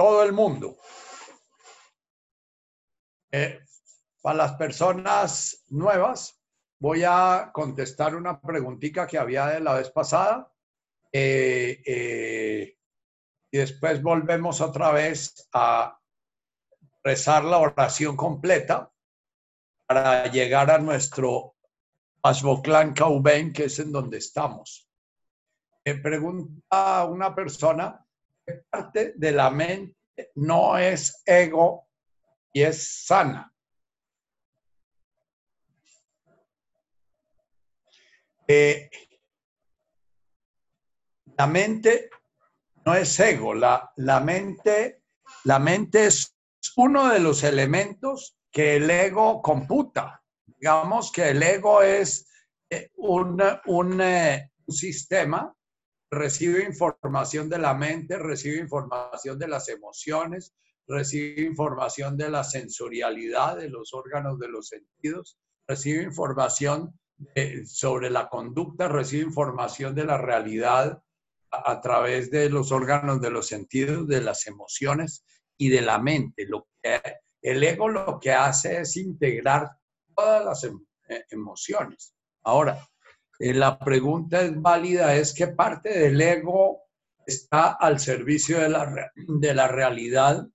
todo el mundo. Eh, para las personas nuevas, voy a contestar una preguntita que había de la vez pasada. Eh, eh, y después volvemos otra vez a rezar la oración completa para llegar a nuestro Ashboklan Kauben, que es en donde estamos. Me pregunta una persona, ¿qué parte de la mente no es ego y es sana? Eh, la mente no es ego, la, la, mente, la mente es uno de los elementos que el ego computa. Digamos que el ego es eh, un, un, eh, un sistema recibe información de la mente, recibe información de las emociones, recibe información de la sensorialidad de los órganos de los sentidos, recibe información sobre la conducta, recibe información de la realidad a, través de los órganos de los sentidos, de las emociones y de la mente. Lo que, el ego lo que hace es integrar todas las em, eh, emociones. Ahora, eh, la pregunta es válida, es qué parte del ego está al servicio de la, de la realidad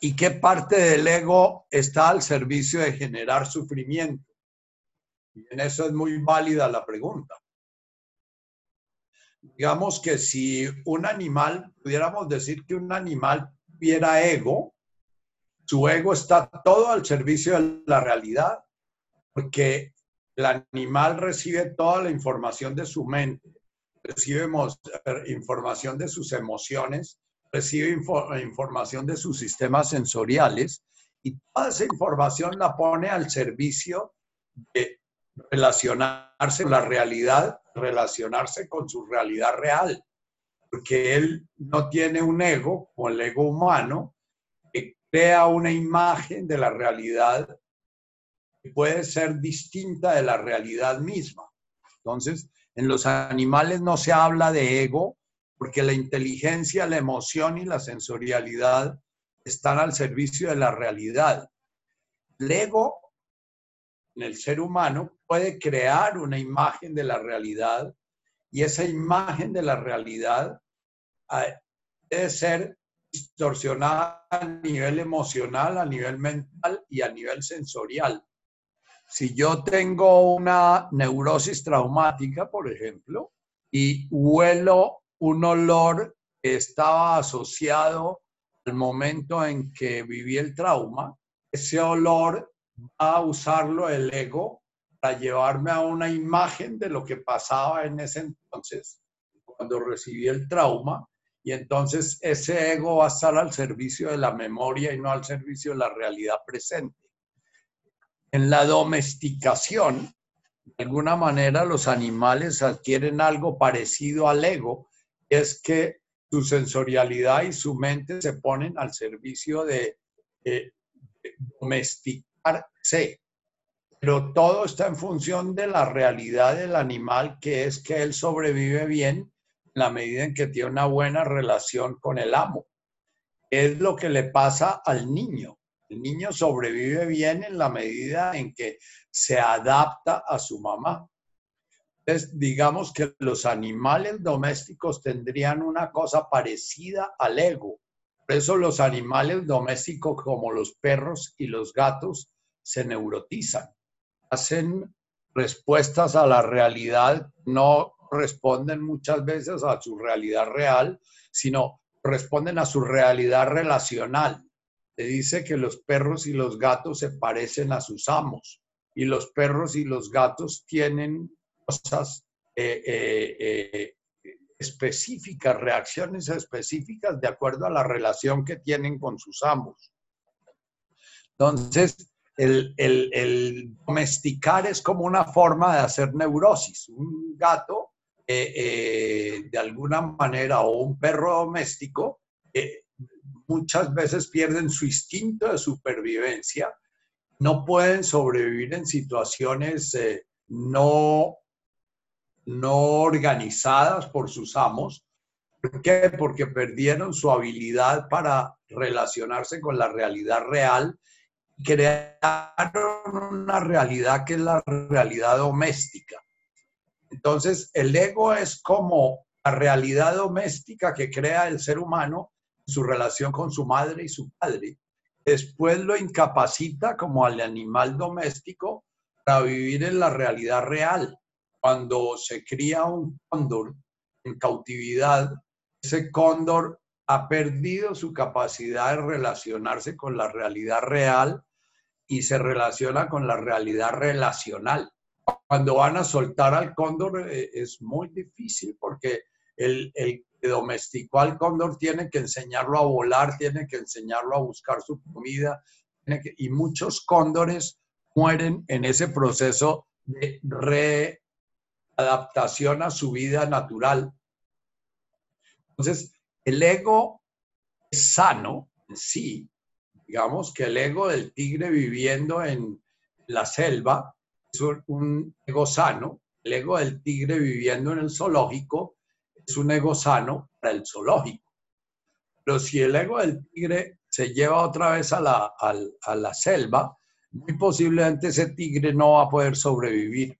y qué parte del ego está al servicio de generar sufrimiento. Y en eso es muy válida la pregunta. Digamos que si un animal, pudiéramos decir que un animal tuviera ego, su ego está todo al servicio de la realidad, porque el animal recibe toda la información de su mente, recibe información de sus emociones, recibe información de sus sistemas sensoriales y toda esa información la pone al servicio de relacionarse con la realidad, relacionarse con su realidad real, porque él no tiene un ego como el ego humano que crea una imagen de la realidad puede ser distinta de la realidad misma. Entonces, en los animales no se habla de ego porque la inteligencia, la emoción y la sensorialidad están al servicio de la realidad. El ego en el ser humano puede crear una imagen de la realidad y esa imagen de la realidad debe ser distorsionada a nivel emocional, a nivel mental y a nivel sensorial. Si yo tengo una neurosis traumática, por ejemplo, y huelo un olor que estaba asociado al momento en que viví el trauma, ese olor va a usarlo el ego para llevarme a una imagen de lo que pasaba en ese entonces, cuando recibí el trauma, y entonces ese ego va a estar al servicio de la memoria y no al servicio de la realidad presente en la domesticación, de alguna manera los animales adquieren algo parecido al ego, es que su sensorialidad y su mente se ponen al servicio de, domesticarse. Pero todo está en función de la realidad del animal, que es que él sobrevive bien en la medida en que tiene una buena relación con el amo. Es lo que le pasa al niño. El niño sobrevive bien en la medida en que se adapta a su mamá. Entonces, digamos que los animales domésticos tendrían una cosa parecida al ego. Por eso los animales domésticos como los perros y los gatos se neurotizan. Hacen respuestas a la realidad, no responden muchas veces a su realidad real, sino responden a su realidad relacional te dice que los perros y los gatos se parecen a sus amos y los perros y los gatos tienen cosas eh, eh, eh, específicas, reacciones específicas de acuerdo a la relación que tienen con sus amos. Entonces, el, el domesticar es como una forma de hacer neurosis. Un gato, de alguna manera, o un perro doméstico, muchas veces pierden su instinto de supervivencia, no pueden sobrevivir en situaciones eh, no, no organizadas por sus amos, ¿Por qué? Porque perdieron su habilidad para relacionarse con la realidad real crearon una realidad que es la realidad doméstica. Entonces, el ego es como la realidad doméstica que crea el ser humano su relación con su madre y su padre. Después lo incapacita como al animal doméstico para vivir en la realidad real. Cuando se cría un cóndor en cautividad, ese cóndor ha perdido su capacidad de relacionarse con la realidad real y se relaciona con la realidad relacional. Cuando van a soltar al cóndor eh, es muy difícil porque el, el domesticó al cóndor tiene que enseñarlo a volar, tiene que enseñarlo a buscar su comida, y muchos cóndores mueren en ese proceso de readaptación a su vida natural. Entonces, el ego es sano en sí. Digamos que el ego del tigre viviendo en la selva es un ego sano. El ego del tigre viviendo en el zoológico es un ego sano para el zoológico. Pero si el ego del tigre se lleva otra vez a la, a la selva, muy posiblemente ese tigre no va a poder sobrevivir.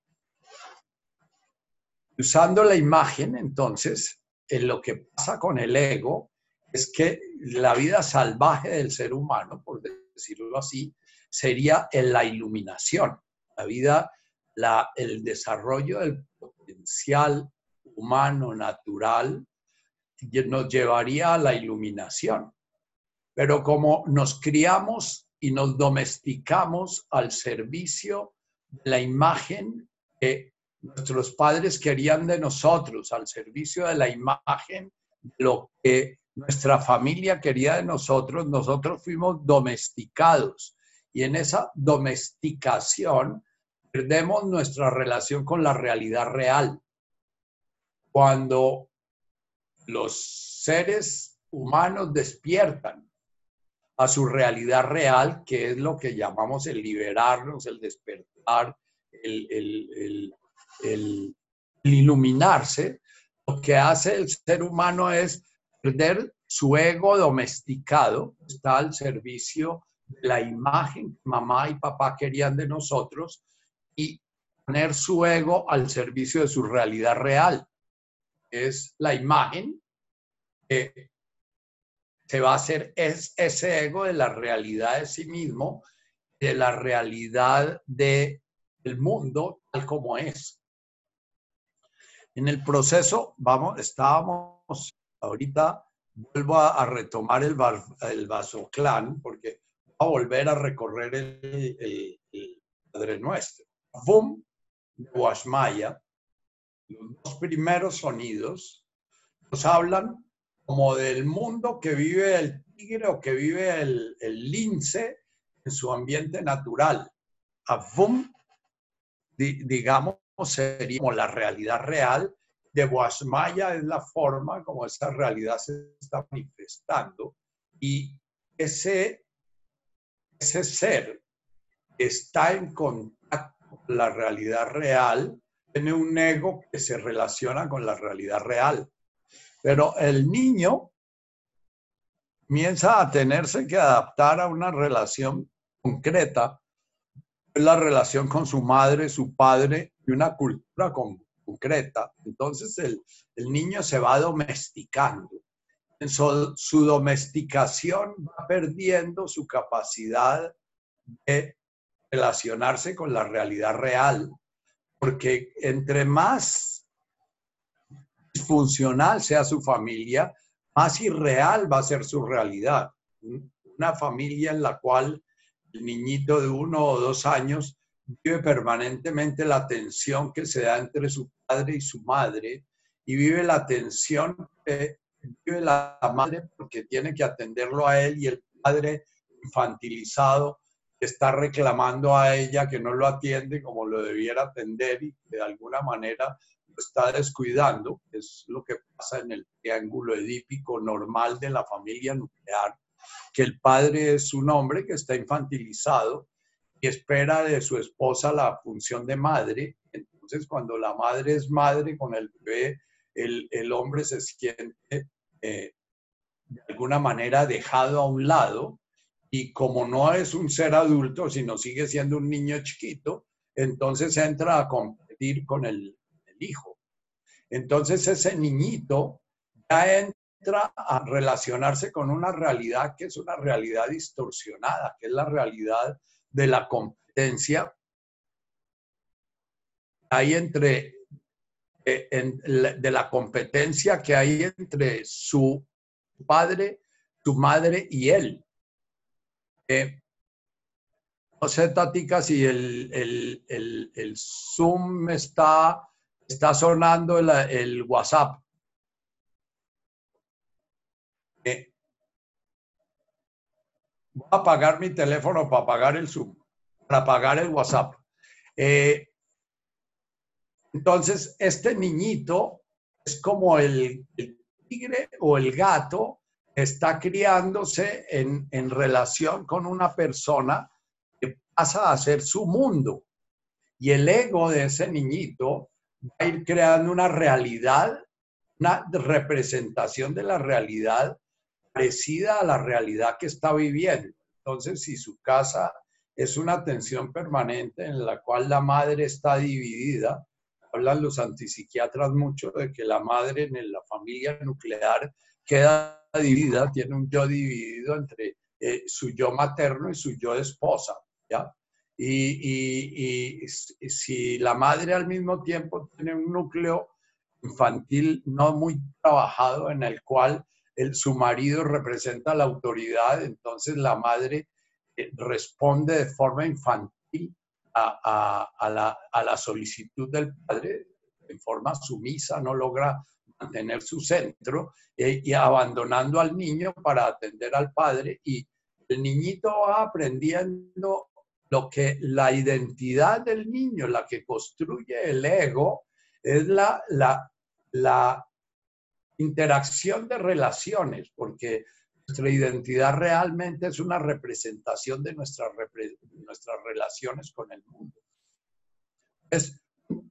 Usando la imagen, entonces, en lo que pasa con el ego es que la vida salvaje del ser humano, por decirlo así, sería en la iluminación. La vida, la, el desarrollo del potencial humano natural nos llevaría a la iluminación. Pero como nos criamos y nos domesticamos al servicio de la imagen que nuestros padres querían de nosotros, al servicio de la imagen, de lo que nuestra familia quería de nosotros, nosotros fuimos domesticados. Y en esa domesticación perdemos nuestra relación con la realidad real. Cuando los seres humanos despiertan a su realidad real, que es lo que llamamos el liberarnos, el despertar, el, iluminarse, lo que hace el ser humano es perder su ego domesticado, está al servicio de la imagen que mamá y papá querían de nosotros y poner su ego al servicio de su realidad real. Es la imagen que se va a hacer es ese ego de la realidad de sí mismo, de la realidad del mundo tal como es. En el proceso, vamos, estábamos, ahorita vuelvo a, retomar el, el Vasoclán, porque va a volver a recorrer el, Padre Nuestro. Boom, de Washmaya, los dos primeros sonidos nos hablan como del mundo que vive el tigre o que vive el, el lince en su ambiente natural. Avum, digamos, sería como la realidad real, de Guasmaya es la forma como esa realidad se está manifestando y ese, ese ser está en contacto con la realidad real, tiene un ego que se relaciona con la realidad real. Pero el niño comienza a tenerse que adaptar a una relación concreta la relación con su madre, su padre y una cultura concreta. Entonces el, niño se va domesticando. Su, domesticación va perdiendo su capacidad de relacionarse con la realidad real, porque entre más disfuncional sea su familia, más irreal va a ser su realidad. Una familia en la cual el niñito de uno o dos años vive permanentemente la tensión que se da entre su padre y su madre y vive la tensión que vive la madre porque tiene que atenderlo a él y el padre infantilizado está reclamando a ella que no lo atiende como lo debiera atender y de alguna manera lo está descuidando, es lo que pasa en el triángulo edípico normal de la familia nuclear que el padre es un hombre que está infantilizado y espera de su esposa la función de madre. Entonces, cuando la madre es madre con el bebé, el, el hombre se siente eh, de alguna manera dejado a un lado y como no es un ser adulto, sino sigue siendo un niño chiquito, entonces entra a competir con el, hijo. Entonces ese niñito ya entra a relacionarse con una realidad que es una realidad distorsionada, que es la realidad de la competencia. Hay entre, eh, de la competencia que hay entre su padre, su madre y él. Eh, no sé, Tatica, si el, el, Zoom está, está sonando el, WhatsApp. Eh, voy a apagar mi teléfono para apagar el Zoom, para apagar el WhatsApp. Eh, entonces, este niñito es como el, el tigre o el gato está criándose en, en relación con una persona que pasa a ser su mundo. Y el ego de ese niñito va a ir creando una realidad, una representación de la realidad parecida a la realidad que está viviendo. Entonces, si su casa es una tensión permanente en la cual la madre está dividida, hablan los antipsiquiatras mucho de que la madre en la familia nuclear queda dividida, tiene un yo dividido entre eh, su yo materno y su yo esposa, ¿ya? Y, y, si la madre al mismo tiempo tiene un núcleo infantil no muy trabajado en el cual el, su marido representa la autoridad, entonces la madre eh, responde de forma infantil a, a, la, a la solicitud del padre en forma sumisa, no logra mantener su centro eh, y abandonando al niño para atender al padre y el niñito va aprendiendo lo que la identidad del niño, la que construye el ego, es la, la, la interacción de relaciones, porque nuestra identidad realmente es una representación de nuestras, nuestras relaciones con el mundo. Es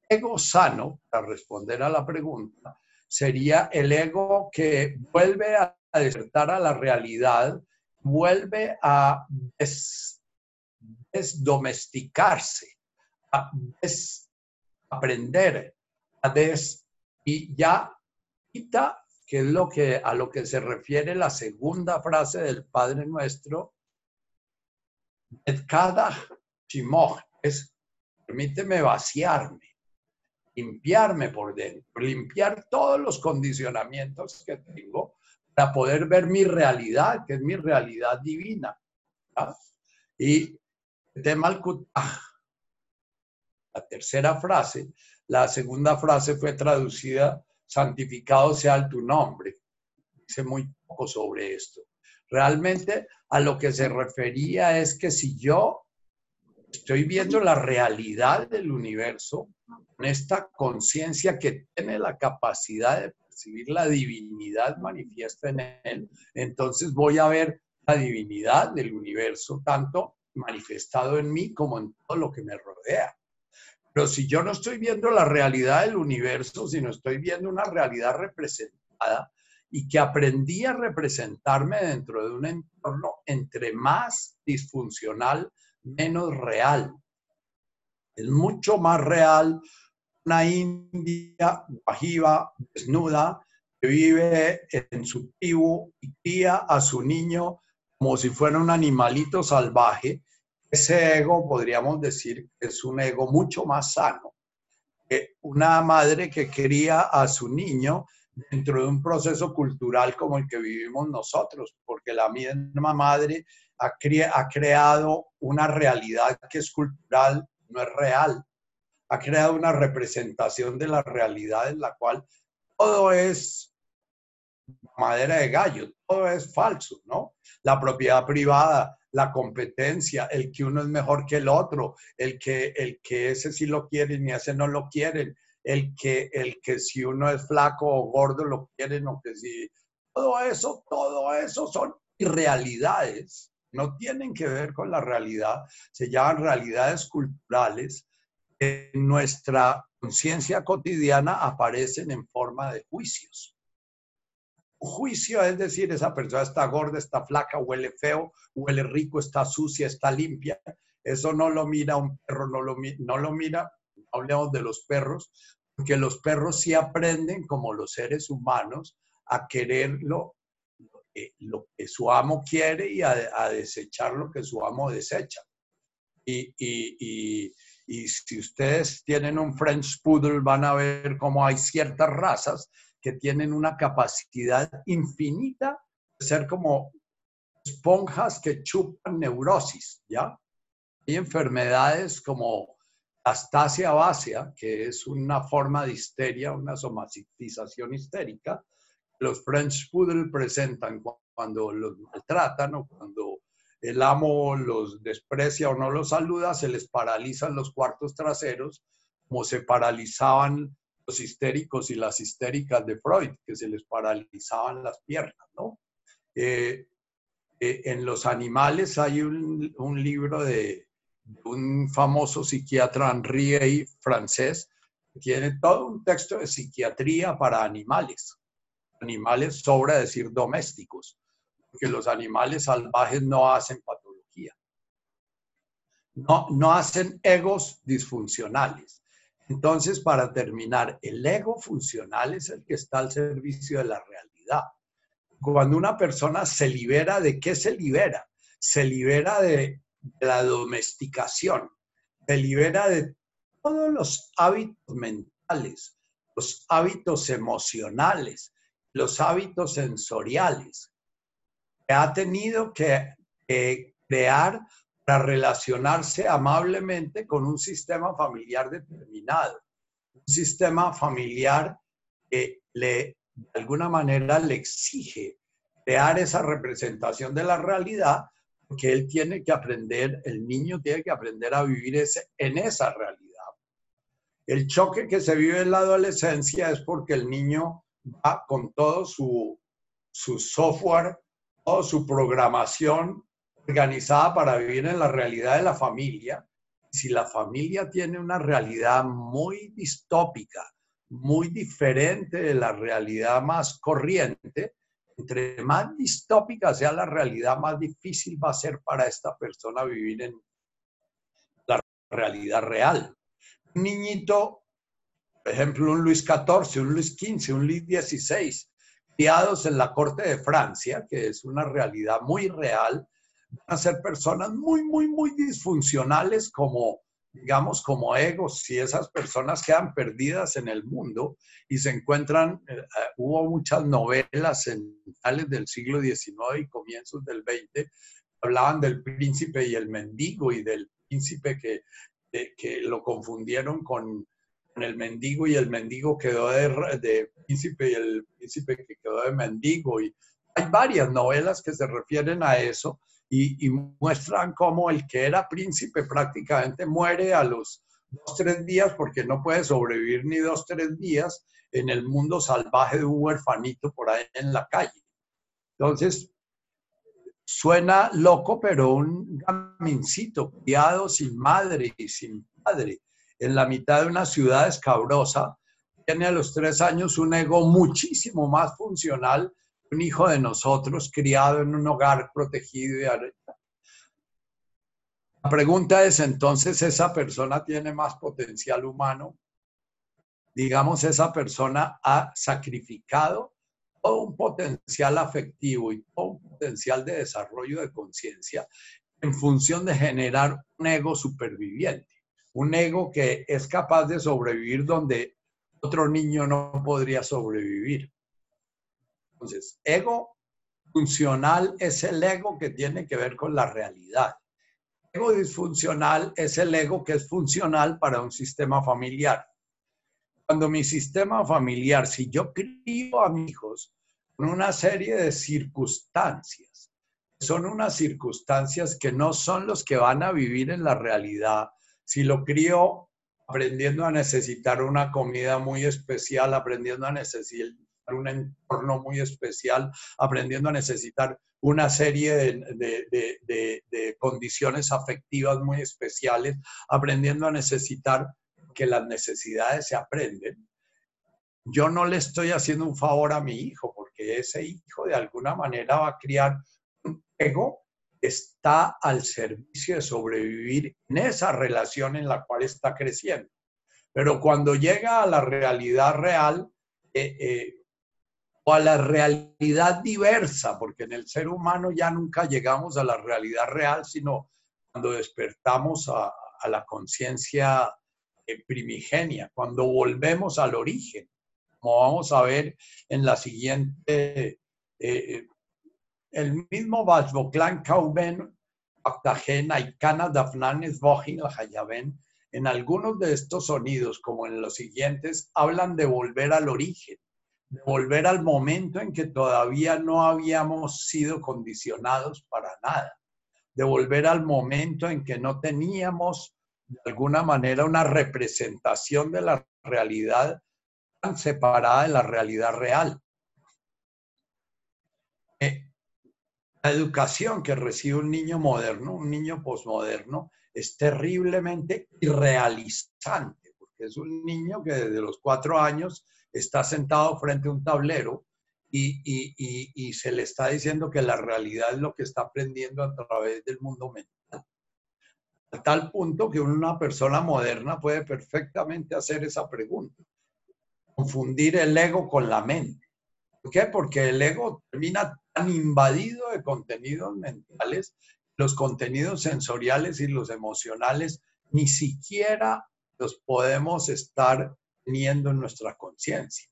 ego sano, para responder a la pregunta, sería el ego que vuelve a despertar a la realidad, vuelve a desdomesticarse, a desaprender, a des, y ya quita, que es lo que, a lo que se refiere la segunda frase del Padre Nuestro, cada chimoj, es permíteme vaciarme limpiarme por dentro, limpiar todos los condicionamientos que tengo para poder ver mi realidad, que es mi realidad divina. Y tema la tercera frase, la segunda frase fue traducida, santificado sea tu nombre. Dice muy poco sobre esto. Realmente a lo que se refería es que si yo estoy viendo la realidad del universo, con esta conciencia que tiene la capacidad de percibir la divinidad manifiesta en él, entonces voy a ver la divinidad del universo, tanto manifestado en mí como en todo lo que me rodea. Pero si yo no estoy viendo la realidad del universo, sino estoy viendo una realidad representada y que aprendí a representarme dentro de un entorno entre más disfuncional, menos real. Es mucho más real una india guajiva, desnuda, que vive en su tribu y cría a su niño como si fuera un animalito salvaje. Ese ego podríamos decir que es un ego mucho más sano que una madre que cría a su niño dentro de un proceso cultural como el que vivimos nosotros, porque la misma madre ha, ha creado una realidad que es cultural, no es real ha creado una representación de la realidad en la cual todo es madera de gallo, todo es falso, ¿no? La propiedad privada, la competencia, el que uno es mejor que el otro, el que, el que ese sí lo quieren y ese no lo quieren, el que, el que si uno es flaco o gordo lo quieren o que si... Todo eso, todo eso son irrealidades, no tienen que ver con la realidad, se llaman realidades culturales en nuestra conciencia cotidiana aparecen en forma de juicios. juicio es decir, esa persona está gorda, está flaca, huele feo, huele rico, está sucia, está limpia. Eso no lo mira un perro, no lo, no lo mira, hablemos de los perros, porque los perros sí aprenden como los seres humanos a querer lo, lo que su amo quiere y a, desechar lo que su amo desecha. Y, y, y, si ustedes tienen un French Poodle, van a ver cómo hay ciertas razas que tienen una capacidad infinita de ser como esponjas que chupan neurosis, ¿ya? Hay enfermedades como astasia básica, que es una forma de histeria, una somatización histérica, los French Poodle presentan cuando los maltratan o cuando el amo los desprecia o no los saluda, se les paralizan los cuartos traseros, como se paralizaban los histéricos y las histéricas de Freud, que se les paralizaban las piernas, ¿no? Eh, eh, en los animales hay un, libro de, un famoso psiquiatra Henri francés, que tiene todo un texto de psiquiatría para animales animales, sobra decir domésticos, porque los animales salvajes no hacen patología. No, no hacen egos disfuncionales. Entonces, para terminar, el ego funcional es el que está al servicio de la realidad. Cuando una persona se libera, ¿de qué se libera? Se libera de, de la domesticación, se libera de todos los hábitos mentales, los hábitos emocionales, los hábitos sensoriales que ha tenido que, crear para relacionarse amablemente con un sistema familiar determinado. Un sistema familiar que le, de alguna manera le exige crear esa representación de la realidad, que él tiene que aprender, el niño tiene que aprender a vivir ese, en esa realidad. El choque que se vive en la adolescencia es porque el niño va con todo su, su software, toda su programación organizada para vivir en la realidad de la familia. Si la familia tiene una realidad muy distópica, muy diferente de la realidad más corriente, entre más distópica sea la realidad, más difícil va a ser para esta persona vivir en la realidad real. Niñito por ejemplo, un Luis XIV, un Luis XV, un Luis XVI, criados en la corte de Francia, que es una realidad muy real, van a ser personas muy, muy, muy disfuncionales como, digamos, como egos, si esas personas quedan perdidas en el mundo y se encuentran, eh, eh, hubo muchas novelas en finales del siglo XIX y comienzos del XX, hablaban del príncipe y el mendigo y del príncipe que, que lo confundieron con el mendigo y el mendigo quedó de, príncipe y el príncipe que quedó de mendigo. Y hay varias novelas que se refieren a eso y, muestran cómo el que era príncipe prácticamente muere a los dos, tres días porque no puede sobrevivir ni dos, tres días en el mundo salvaje de un huerfanito por ahí en la calle. Entonces, suena loco, pero un gamincito criado sin madre y sin padre en la mitad de una ciudad escabrosa, tiene a los tres años un ego muchísimo más funcional que un hijo de nosotros criado en un hogar protegido y La pregunta es entonces, ¿esa persona tiene más potencial humano? Digamos, esa persona ha sacrificado todo un potencial afectivo y todo un potencial de desarrollo de conciencia en función de generar un ego superviviente un ego que es capaz de sobrevivir donde otro niño no podría sobrevivir. Entonces, ego funcional es el ego que tiene que ver con la realidad. Ego disfuncional es el ego que es funcional para un sistema familiar. Cuando mi sistema familiar, si yo crío a mis hijos con una serie de circunstancias, son unas circunstancias que no son los que van a vivir en la realidad, si lo crío aprendiendo a necesitar una comida muy especial, aprendiendo a necesitar un entorno muy especial, aprendiendo a necesitar una serie de, condiciones afectivas muy especiales, aprendiendo a necesitar que las necesidades se aprenden. Yo no le estoy haciendo un favor a mi hijo porque que ese hijo de alguna manera va a criar un ego está al servicio de sobrevivir en esa relación en la cual está creciendo. Pero cuando llega a la realidad real, eh, eh, o a la realidad diversa, porque en el ser humano ya nunca llegamos a la realidad real, sino cuando despertamos a, la conciencia eh, primigenia, cuando volvemos al origen, como vamos a ver en la siguiente, eh, el mismo Vajvoklan Kauben, Octagena y Kana Dafnanes Bohin Hayaben, en algunos de estos sonidos, como en los siguientes, hablan de volver al origen de volver al momento en que todavía no habíamos sido condicionados para nada, de volver al momento en que no teníamos de alguna manera una representación de la realidad tan separada de la realidad real. Eh, educación que recibe un niño moderno, un niño posmoderno, es terriblemente irrealizante, porque es un niño que desde los cuatro años está sentado frente a un tablero y, se le está diciendo que la realidad es lo que está aprendiendo a través del mundo mental. A tal punto que una persona moderna puede perfectamente hacer esa pregunta. Confundir el ego con la mente. ¿Por qué? Porque el ego termina tan invadido de contenidos mentales, los contenidos sensoriales y los emocionales, ni siquiera los podemos estar teniendo en nuestra conciencia.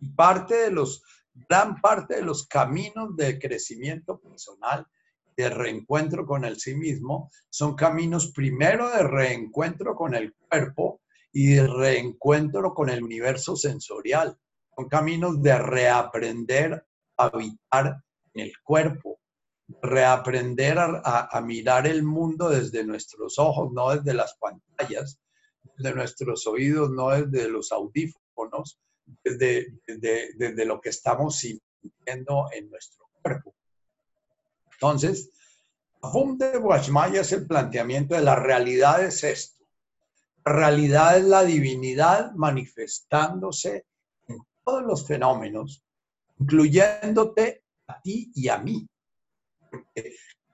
Y parte de los, gran parte de los caminos de crecimiento personal, de reencuentro con el sí mismo, son caminos primero de reencuentro con el cuerpo y de reencuentro con el universo sensorial. Son caminos de reaprender a habitar el cuerpo, reaprender a, mirar el mundo desde nuestros ojos, no desde las pantallas, de nuestros oídos, no desde los audífonos, desde, desde, lo que estamos sintiendo en nuestro cuerpo. Entonces, Fum de Guachmaya es el planteamiento de la realidad es esto. Realidad es la divinidad manifestándose en todos los fenómenos, incluyéndote ti y a mí.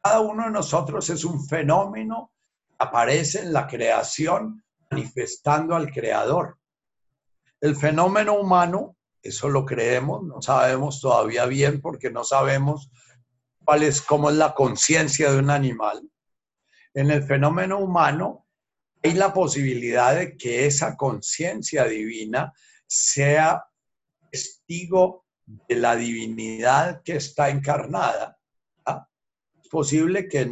cada uno de nosotros es un fenómeno que aparece en la creación manifestando al creador. El fenómeno humano, eso lo creemos, no sabemos todavía bien porque no sabemos cuál es, cómo es la conciencia de un animal. En el fenómeno humano hay la posibilidad de que esa conciencia divina sea testigo de la divinidad que está encarnada. Es posible que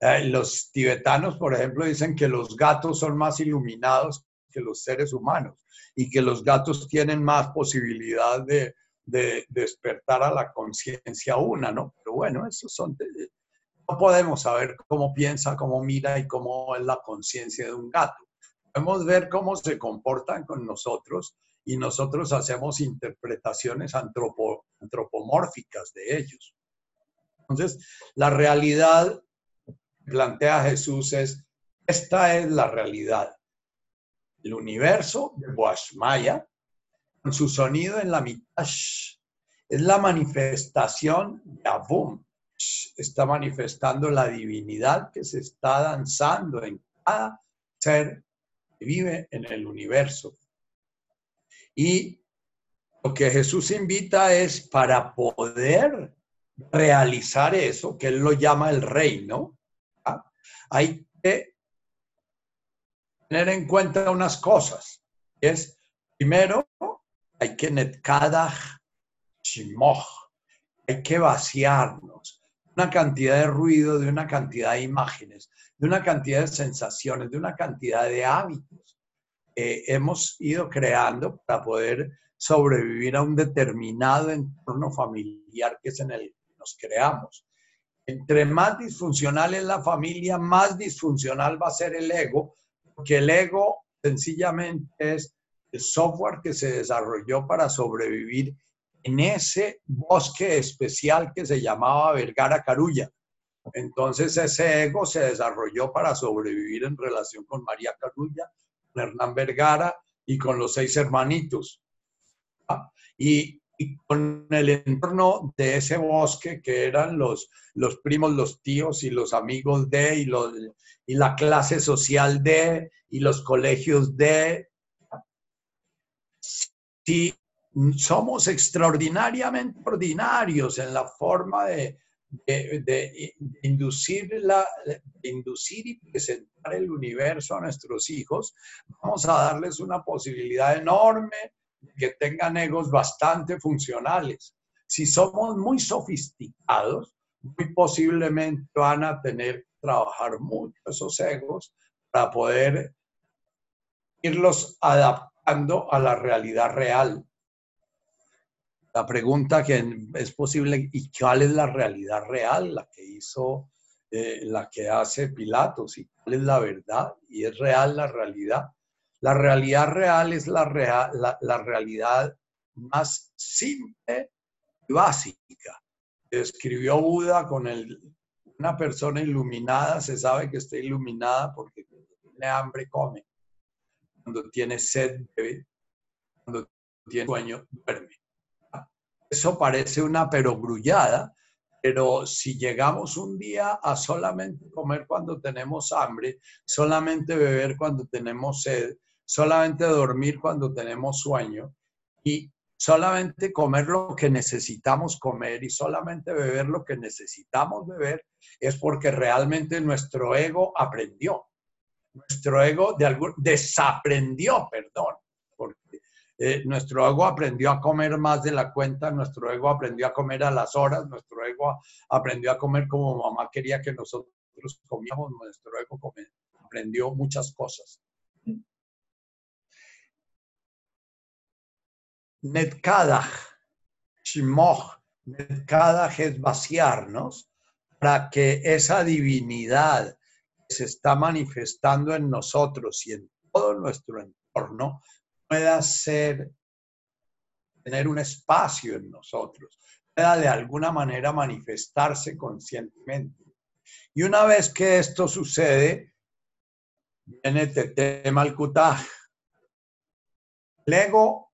eh, los tibetanos, por ejemplo, dicen que los gatos son más iluminados que los seres humanos y que los gatos tienen más posibilidad de, despertar a la conciencia una, ¿no? Pero bueno, eso son... no podemos saber cómo piensa, cómo mira y cómo es la conciencia de un gato. Podemos ver cómo se comportan con nosotros y nosotros hacemos interpretaciones antropomórficas de ellos. Entonces, la realidad plantea Jesús es, esta es la realidad. El universo de Boashmaya, con su sonido en la mitad, es la manifestación de Abum. Está manifestando la divinidad que se está danzando en cada ser que vive en el universo. Y lo que Jesús invita es para poder realizar eso, que él lo llama el reino, hay que tener en cuenta unas cosas. Es, primero, hay que netkadach shimoch, hay que vaciarnos una cantidad de ruido, de una cantidad de imágenes, de una cantidad de sensaciones, de una cantidad de hábitos que hemos ido creando para poder sobrevivir a un determinado entorno familiar que es en el que nos creamos. Entre más disfuncional es la familia, más disfuncional va a ser el ego, porque el ego sencillamente es el software que se desarrolló para sobrevivir en ese bosque especial que se llamaba Vergara Carulla. Entonces ese ego se desarrolló para sobrevivir en relación con María Carulla, Hernán Vergara y con los seis hermanitos. Y y con el entorno de ese bosque que eran los, los primos, los tíos y los amigos de y, los, y la clase social de y los colegios de. Si somos extraordinariamente ordinarios en la forma de, de, inducir, la, inducir y presentar el universo a nuestros hijos, vamos a darles una posibilidad enorme que tengan egos bastante funcionales. Si somos muy sofisticados, muy posiblemente van a tener que trabajar mucho esos egos para poder irlos adaptando a la realidad real. La pregunta que es posible, ¿y cuál es la realidad real? La que hizo, eh, la que hace Pilatos, ¿y cuál es la verdad? ¿Y es real la realidad? La realidad real es la, la, realidad más simple y básica. Escribió Buda con el, una persona iluminada, se sabe que está iluminada porque cuando tiene hambre come, cuando tiene sed bebe, cuando tiene sueño duerme. Eso parece una perogrullada, pero si llegamos un día a solamente comer cuando tenemos hambre, solamente beber cuando tenemos sed, solamente dormir cuando tenemos sueño y solamente comer lo que necesitamos comer y solamente beber lo que necesitamos beber, es porque realmente nuestro ego aprendió. Nuestro ego desaprendió, perdón, eh, nuestro ego aprendió a comer más de la cuenta, nuestro ego aprendió a comer a las horas, nuestro ego aprendió a comer como mamá quería que nosotros comíamos, nuestro ego aprendió muchas cosas. Netkadach, Shimoch, Netkadach es vaciarnos para que esa divinidad que se está manifestando en nosotros y en todo nuestro entorno pueda ser, tener un espacio en nosotros, pueda de alguna manera manifestarse conscientemente. Y una vez que esto sucede, viene Tete Malkutaj. El ego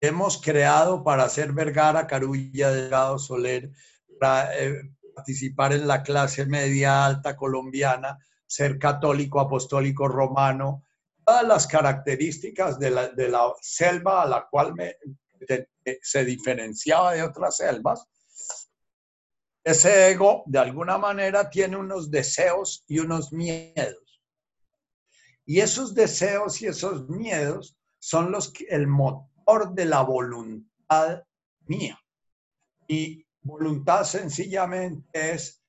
hemos creado para hacer Vergara, Carulla, Delgado, Soler, para eh, participar en la clase media alta colombiana, ser católico, apostólico, romano, todas las características de la, de la selva a la cual me, se diferenciaba de otras selvas, ese ego de alguna manera tiene unos deseos y unos miedos. Y esos deseos y esos miedos son los que, el motor de la voluntad mía. Y voluntad sencillamente es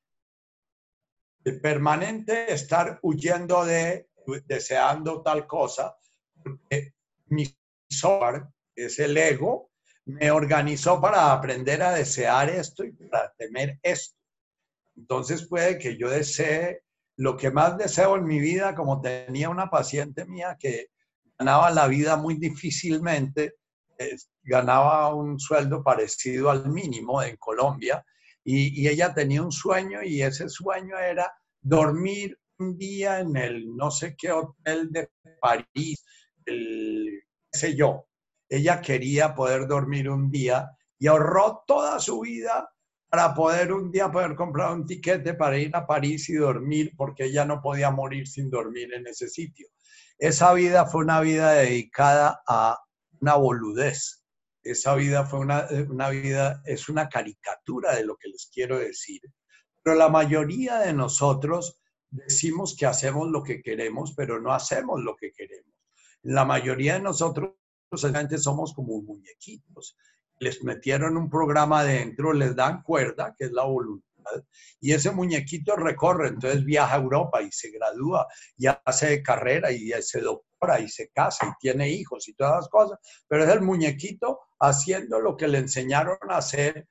el permanente estar huyendo de, deseando tal cosa, porque mi software, es el ego, me organizó para aprender a desear esto y para temer esto. Entonces puede que yo desee lo que más deseo en mi vida, como tenía una paciente mía que ganaba la vida muy difícilmente, ganaba un sueldo parecido al mínimo en Colombia y, ella tenía un sueño y ese sueño era dormir un día en el no sé qué hotel de París, el, qué sé yo. Ella quería poder dormir un día y ahorró toda su vida para poder un día poder comprar un tiquete para ir a París y dormir porque ella no podía morir sin dormir en ese sitio. Esa vida fue una vida dedicada a una boludez. Esa vida fue una, una vida, es una caricatura de lo que les quiero decir. Pero la mayoría de nosotros decimos que hacemos lo que queremos, pero no hacemos lo que queremos. La mayoría de nosotros realmente somos como muñequitos. Les metieron un programa dentro, les dan cuerda, que es la voluntad, y ese muñequito recorre, entonces viaja a Europa y se gradúa y hace carrera y se doctora y se casa y tiene hijos y todas las cosas, pero es el muñequito haciendo lo que le enseñaron a hacer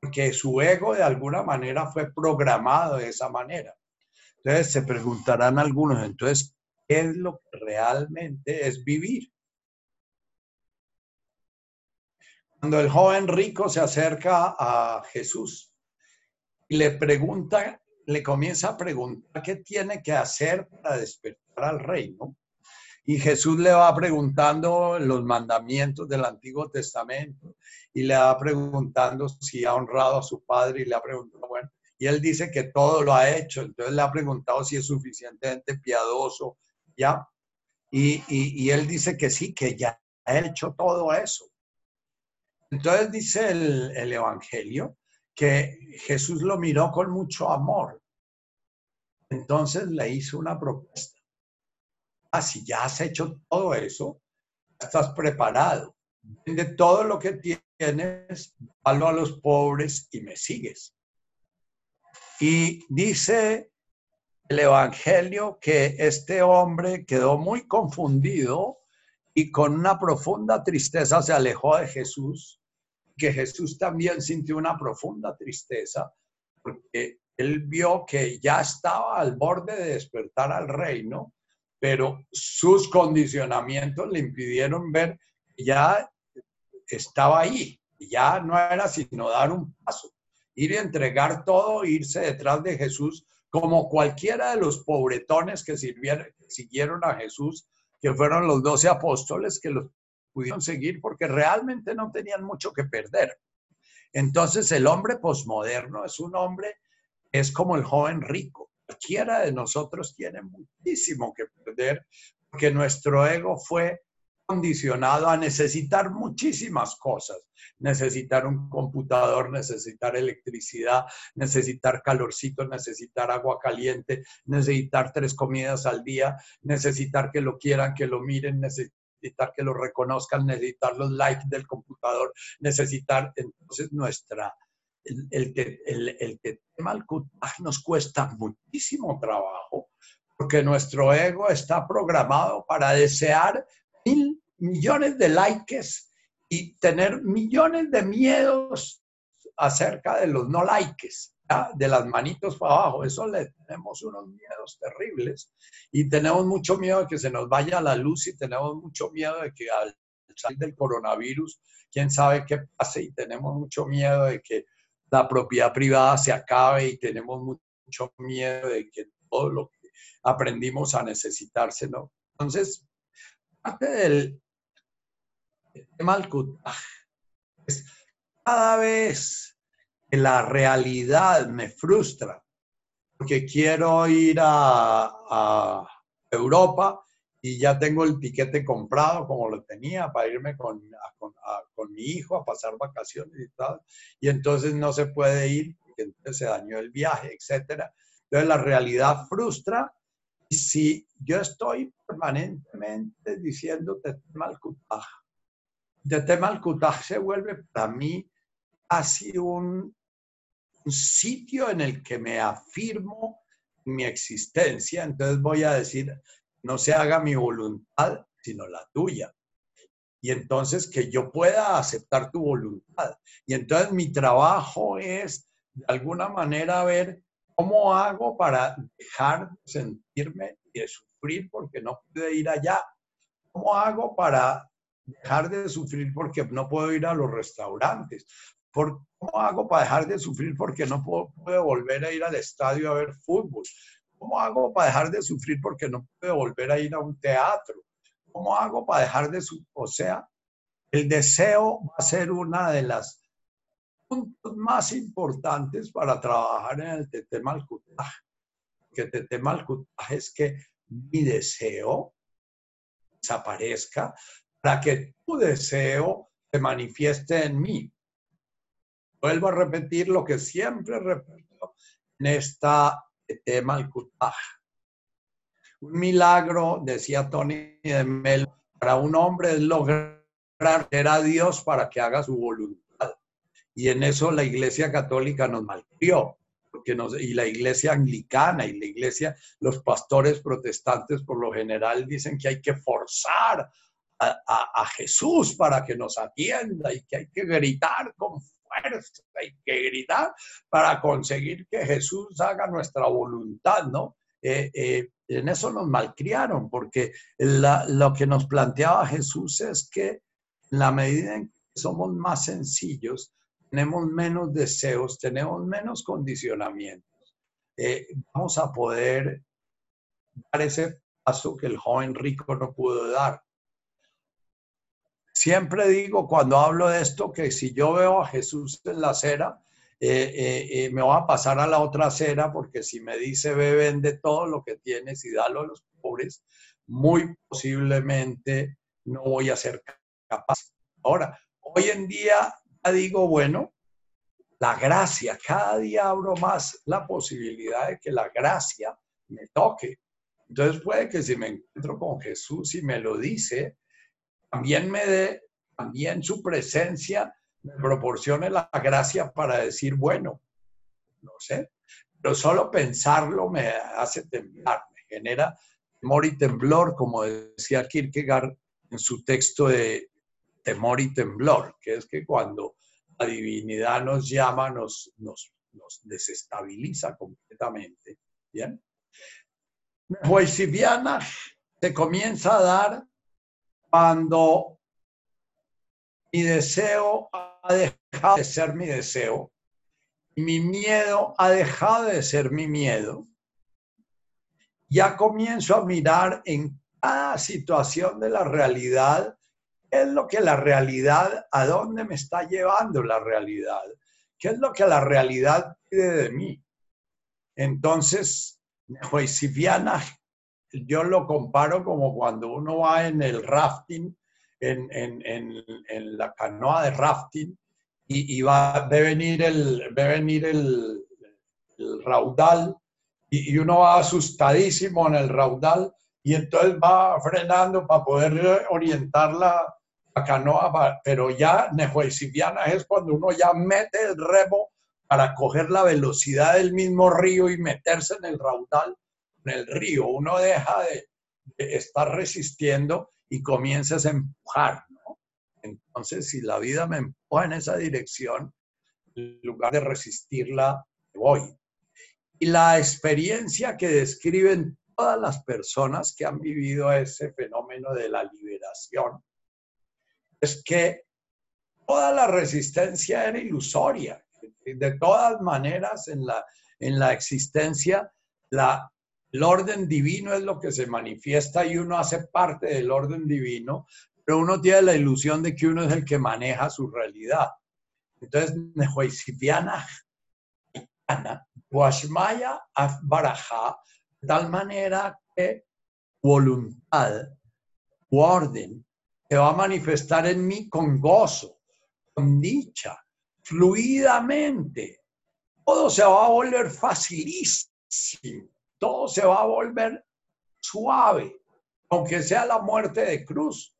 porque su ego de alguna manera fue programado de esa manera. Entonces se preguntarán algunos, entonces, ¿qué es lo que realmente es vivir? Cuando el joven rico se acerca a Jesús le pregunta, le comienza a preguntar qué tiene que hacer para despertar al reino. Y Jesús le va preguntando los mandamientos del Antiguo Testamento y le va preguntando si ha honrado a su padre y le ha preguntado, bueno, y él dice que todo lo ha hecho, entonces le ha preguntado si es suficientemente piadoso, ¿ya? Y, y, él dice que sí, que ya ha hecho todo eso. Entonces dice el, el Evangelio que Jesús lo miró con mucho amor. Entonces le hizo una propuesta. Ah, si ya has hecho todo eso, estás preparado. Vende todo lo que tienes, dalo a los pobres y me sigues. Y dice el Evangelio que este hombre quedó muy confundido y con una profunda tristeza se alejó de Jesús, que Jesús también sintió una profunda tristeza porque él vio que ya estaba al borde de despertar al reino, pero sus condicionamientos le impidieron ver que ya estaba ahí, ya no era sino dar un paso, ir y entregar todo, irse detrás de Jesús como cualquiera de los pobretones que, siguieron a Jesús, que fueron los doce apóstoles que los pudieron seguir porque realmente no tenían mucho que perder. Entonces el hombre posmoderno es un hombre, es como el joven rico. Cualquiera de nosotros tiene muchísimo que perder porque nuestro ego fue condicionado a necesitar muchísimas cosas. Necesitar un computador, necesitar electricidad, necesitar calorcito, necesitar agua caliente, necesitar tres comidas al día, necesitar que lo quieran, que lo miren, necesitar que lo reconozcan, necesitar los likes del computador, necesitar entonces nuestra... El, el, el, tema nos cuesta muchísimo trabajo porque nuestro ego está programado para desear mil millones de likes y tener millones de miedos acerca de los no likes, de las manitos para abajo. Eso le tenemos unos miedos terribles y tenemos mucho miedo de que se nos vaya la luz y tenemos mucho miedo de que al salir del coronavirus, quién sabe qué pase y tenemos mucho miedo de que la propiedad privada se acabe y tenemos mucho miedo de que todo lo que aprendimos a necesitarse, ¿no? Entonces, parte del, es cada vez que la realidad me frustra, porque quiero ir a, Europa y ya tengo el tiquete comprado como lo tenía para irme con, con, mi hijo a pasar vacaciones y tal, y entonces no se puede ir porque entonces se dañó el viaje, etc. Entonces la realidad frustra y si yo estoy permanentemente diciéndote mal de tema se vuelve para mí así un, un sitio en el que me afirmo mi existencia, entonces voy a decir, no se haga mi voluntad, sino la tuya. Y entonces que yo pueda aceptar tu voluntad. Y entonces mi trabajo es, de alguna manera, ver cómo hago para dejar de sentirme y de sufrir porque no pude ir allá. ¿Cómo hago para dejar de sufrir porque no puedo ir a los restaurantes? ¿Cómo hago para dejar de sufrir porque no puedo, volver a ir al estadio a ver fútbol? ¿Cómo hago para dejar de sufrir porque no puedo volver a ir a un teatro? ¿Cómo hago para dejar de sufrir? O sea, el deseo va a ser una de las puntos más importantes para trabajar en el tema al Que al es que mi deseo desaparezca para que tu deseo se manifieste en mí. Vuelvo a repetir lo que siempre repito en esta tema al Un milagro, decía Tony de Mel, para un hombre es lograr ver a Dios para que haga su voluntad. Y en eso la Iglesia Católica nos malcrió. Y la iglesia anglicana y la iglesia, los pastores protestantes por lo general dicen que hay que forzar a, Jesús para que nos atienda y que hay que gritar con fuerza, hay que gritar para conseguir que Jesús haga nuestra voluntad, ¿no? Eh, eh, en eso nos malcriaron, porque lo que nos planteaba Jesús es que en la medida en que somos más sencillos, tenemos menos deseos, tenemos menos condicionamientos, eh, vamos a poder dar ese paso que el joven rico no pudo dar. Siempre digo cuando hablo de esto que si yo veo a Jesús en la acera, eh, eh, eh, me voy a pasar a la otra acera porque si me dice ve, vende todo lo que tienes y dalo a los pobres, muy posiblemente no voy a ser capaz. Ahora, hoy en día ya digo, bueno, la gracia, cada día abro más la posibilidad de que la gracia me toque. Entonces puede que si me encuentro con Jesús y me lo dice, también me dé, también su presencia me proporcione la gracia para decir, bueno, no sé, pero solo pensarlo me hace temblar, me genera temor y temblor, como decía Kierkegaard en su texto de temor y temblor, que es que cuando la divinidad nos llama, nos, nos, desestabiliza completamente. ¿Bien? Huesiviana se comienza a dar cuando mi deseo ha dejado de ser mi deseo mi miedo ha dejado de ser mi miedo. Ya comienzo a mirar en cada situación de la realidad ¿Qué es lo que la realidad, a dónde me está llevando la realidad? ¿Qué es lo que la realidad pide de mí? Entonces, Viana, yo lo comparo como cuando uno va en el rafting, en, en, la canoa de rafting, y, va, ve venir el, ve venir el, raudal, y, y uno va asustadísimo en el raudal, y entonces va frenando para poder orientarla la canoa, pero ya Nehuesiviana es cuando uno ya mete el remo para coger la velocidad del mismo río y meterse en el raudal, en el río. Uno deja de, estar resistiendo y comienza a empujar, Entonces, si la vida me empuja en esa dirección, en lugar de resistirla, voy. Y la experiencia que describen todas las personas que han vivido ese fenómeno de la liberación es que toda la resistencia era ilusoria. De todas maneras, en la, en la existencia, la, el orden divino es lo que se manifiesta y uno hace parte del orden divino, pero uno tiene la ilusión de que uno es el que maneja su realidad. Entonces, Nehuaisipiana, Washmaya Baraja, de tal manera que voluntad, orden, se va a manifestar en mí con gozo, con dicha, fluidamente. Todo se va a volver facilísimo, todo se va a volver suave, aunque sea la muerte de cruz.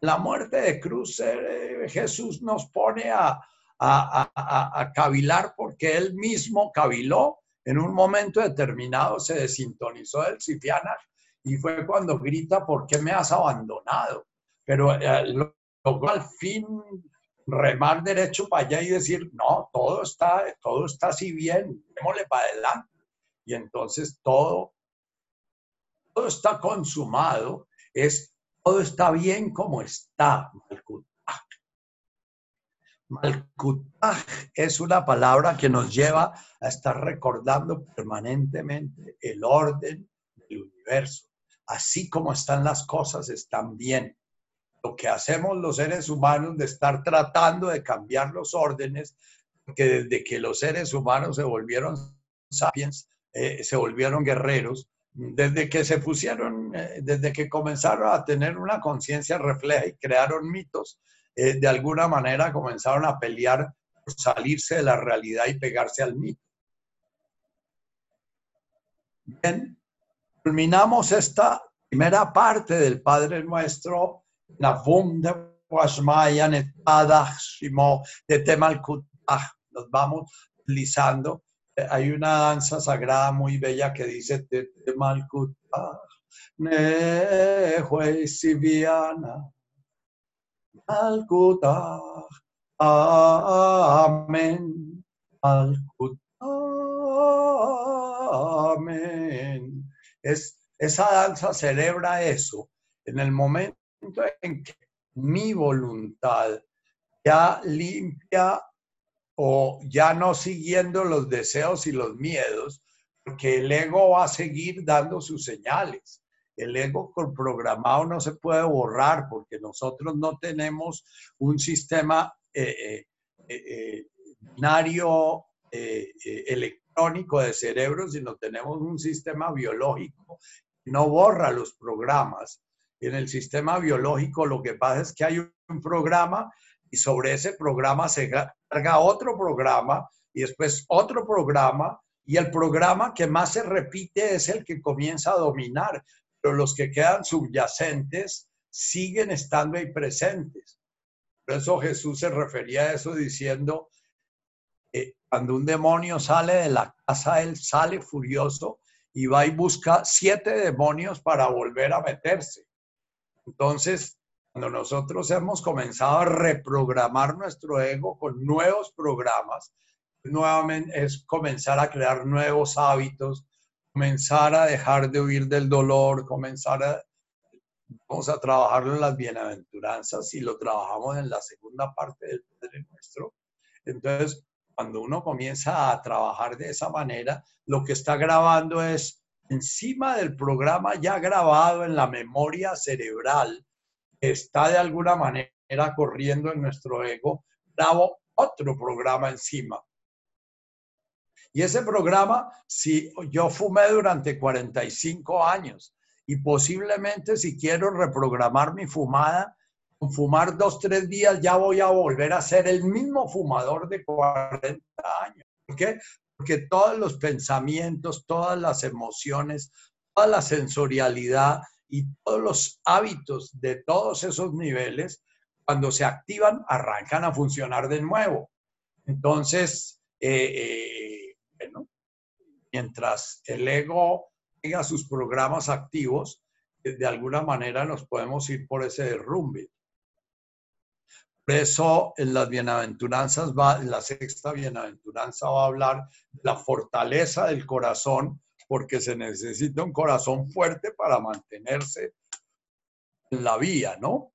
La muerte de cruz, eh, Jesús nos pone a, a, cavilar porque él mismo caviló en un momento determinado, se desintonizó del Sifiana y fue cuando grita, ¿por qué me has abandonado? pero eh, al fin remar derecho para allá y decir, no, todo está, todo está así bien, démosle para adelante. Y entonces todo, todo está consumado, es, todo está bien como está, Malkutaj. Malkutaj es una palabra que nos lleva a estar recordando permanentemente el orden del universo. Así como están las cosas, están bien lo que hacemos los seres humanos de estar tratando de cambiar los órdenes, que desde que los seres humanos se volvieron sapiens, eh, se volvieron guerreros, desde que se pusieron, eh, desde que comenzaron a tener una conciencia refleja y crearon mitos, eh, de alguna manera comenzaron a pelear por salirse de la realidad y pegarse al mito. Bien, terminamos esta primera parte del Padre Nuestro la Washmaya de Temalkutah. Nos vamos utilizando. Hay una danza sagrada muy bella que dice Temalkutah, Nehuesiviana, Malkutah, Amén, Malkutah, Amén. Es, esa danza celebra eso. En el momento en que mi voluntad ya limpia o ya no siguiendo los deseos y los miedos, porque el ego va a seguir dando sus señales. el ego programado no se puede borrar porque nosotros no tenemos un sistema eh, eh, eh, binario electrónico de cerebro, sino tenemos un sistema biológico que no borra los programas. En el sistema biológico lo que pasa es que hay un programa y sobre ese programa se carga otro programa y después otro programa y el programa que más se repite es el que comienza a dominar pero los que quedan subyacentes siguen estando ahí presentes. Por eso Jesús se refería a eso diciendo, que cuando un demonio sale de la casa, él sale furioso y va y busca siete demonios para volver a meterse. Entonces, cuando nosotros hemos comenzado a reprogramar nuestro ego con nuevos programas, nuevamente es comenzar a crear nuevos hábitos, comenzar a dejar de huir del dolor, comenzar a, vamos a trabajarlo en las bienaventuranzas y lo trabajamos en la segunda parte del Padre Nuestro. Entonces, cuando uno comienza a trabajar de esa manera, lo que está grabando es encima del programa ya grabado en la memoria cerebral, está de alguna manera corriendo en nuestro ego, grabo otro programa encima. Y ese programa, si yo fumé durante 45 años y posiblemente si quiero reprogramar mi fumada, con fumar dos, tres días ya voy a volver a ser el mismo fumador de 40 años. ¿Por qué? Porque todos los pensamientos, todas las emociones, toda la sensorialidad y todos los hábitos de todos esos niveles, cuando se activan, arrancan a funcionar de nuevo. Entonces, eh, eh mientras el ego tenga sus programas activos, eh, de alguna manera nos podemos ir por ese derrumbe. Por eso en las bienaventuranzas va, en la sexta bienaventuranza va a hablar la fortaleza del corazón, porque se necesita un corazón fuerte para mantenerse en la vía, ¿no?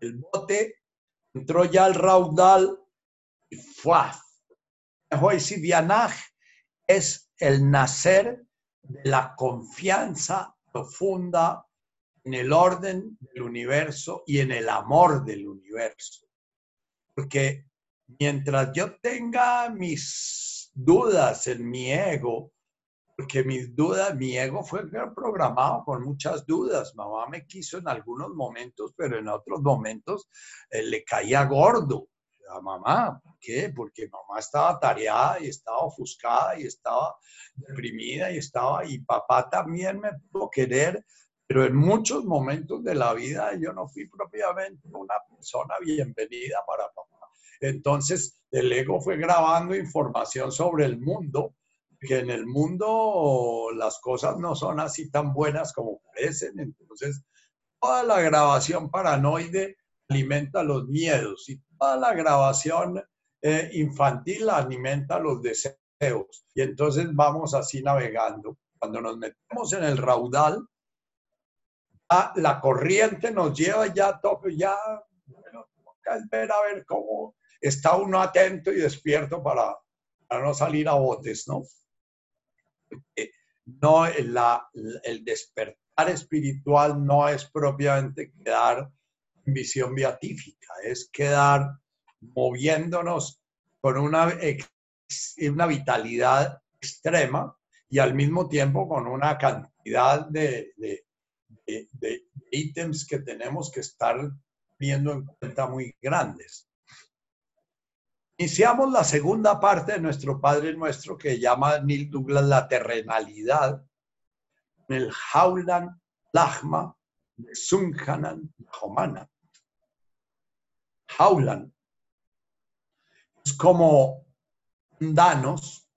El bote entró ya al raudal y ¡fuaf! es el nacer de la confianza profunda en el orden del universo y en el amor del universo. Porque mientras yo tenga mis dudas en mi ego, porque mis dudas, mi ego fue programado con muchas dudas. Mamá me quiso en algunos momentos, pero en otros momentos eh, le caía gordo a mamá. ¿Por qué? Porque mamá estaba tareada y estaba ofuscada y estaba deprimida y estaba, y papá también me pudo querer, pero en muchos momentos de la vida yo no fui propiamente una persona bienvenida para papá. Entonces el ego fue grabando información sobre el mundo, que en el mundo las cosas no son así tan buenas como parecen. Entonces toda la grabación paranoide alimenta los miedos y toda la grabación eh, infantil alimenta los deseos. Y entonces vamos así navegando. Cuando nos metemos en el raudal, la corriente nos lleva ya, tope, ya, bueno, ver a ver cómo está uno atento y despierto para, para no salir a botes, ¿no? no la, el despertar espiritual no es propiamente quedar visión beatífica, es quedar moviéndonos con una, una vitalidad extrema y al mismo tiempo con una cantidad de, de, de, ítems que tenemos que estar viendo en cuenta muy grandes. Iniciamos la segunda parte de nuestro Padre Nuestro que llama Neil Douglas la terrenalidad, el Haulan Lachma de Sunhanan Homana. Haulan. Es como danos,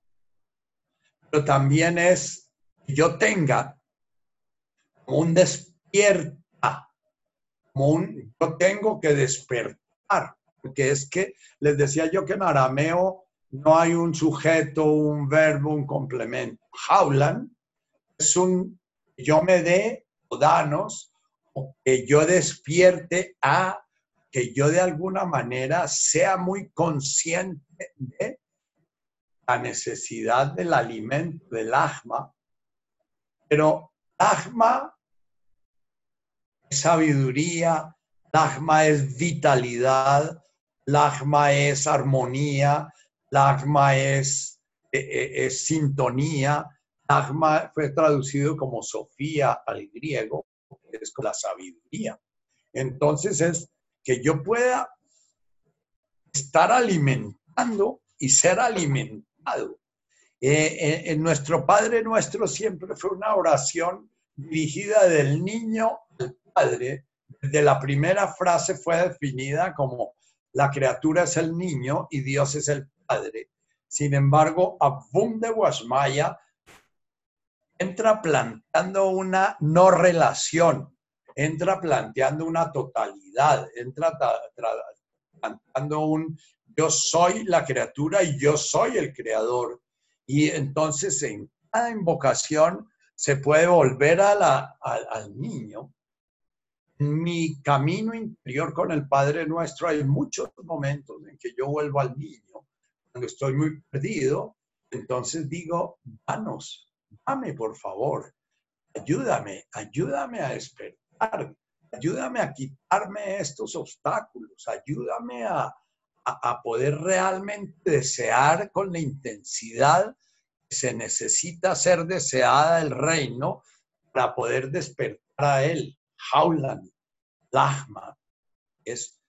pero también es que yo tenga como un despierta, como un yo tengo que despertar, porque es que les decía yo que en arameo no hay un sujeto, un verbo, un complemento. Haulan es un yo me dé o danos que yo despierte a que yo de alguna manera sea muy consciente de la necesidad del alimento, del ajma, pero ajma es sabiduría, ajma es vitalidad, ajma es armonía, ajma es, eh, eh, es, sintonía, ajma fue traducido como Sofía al griego, es la sabiduría. Entonces es que yo pueda estar alimentando y ser alimentado. Eh, en nuestro Padre Nuestro siempre fue una oración dirigida del niño al Padre. De la primera frase fue definida como la criatura es el niño y Dios es el Padre. Sin embargo, Abunde Guasmaya entra planteando una no relación, entra planteando una totalidad, entra planteando un yo soy la criatura y yo soy el creador. Y entonces en cada invocación se puede volver al niño. Mi camino interior con el Padre Nuestro hay muchos momentos en que yo vuelvo al niño. Cuando estoy muy perdido, entonces digo, danos, dame por favor, ayúdame, ayúdame a despertar, ayúdame a quitarme estos obstáculos, ayúdame a, a, poder realmente desear con la intensidad que se necesita ser deseada el reino para poder despertar a él. Jaulan, Lahma, es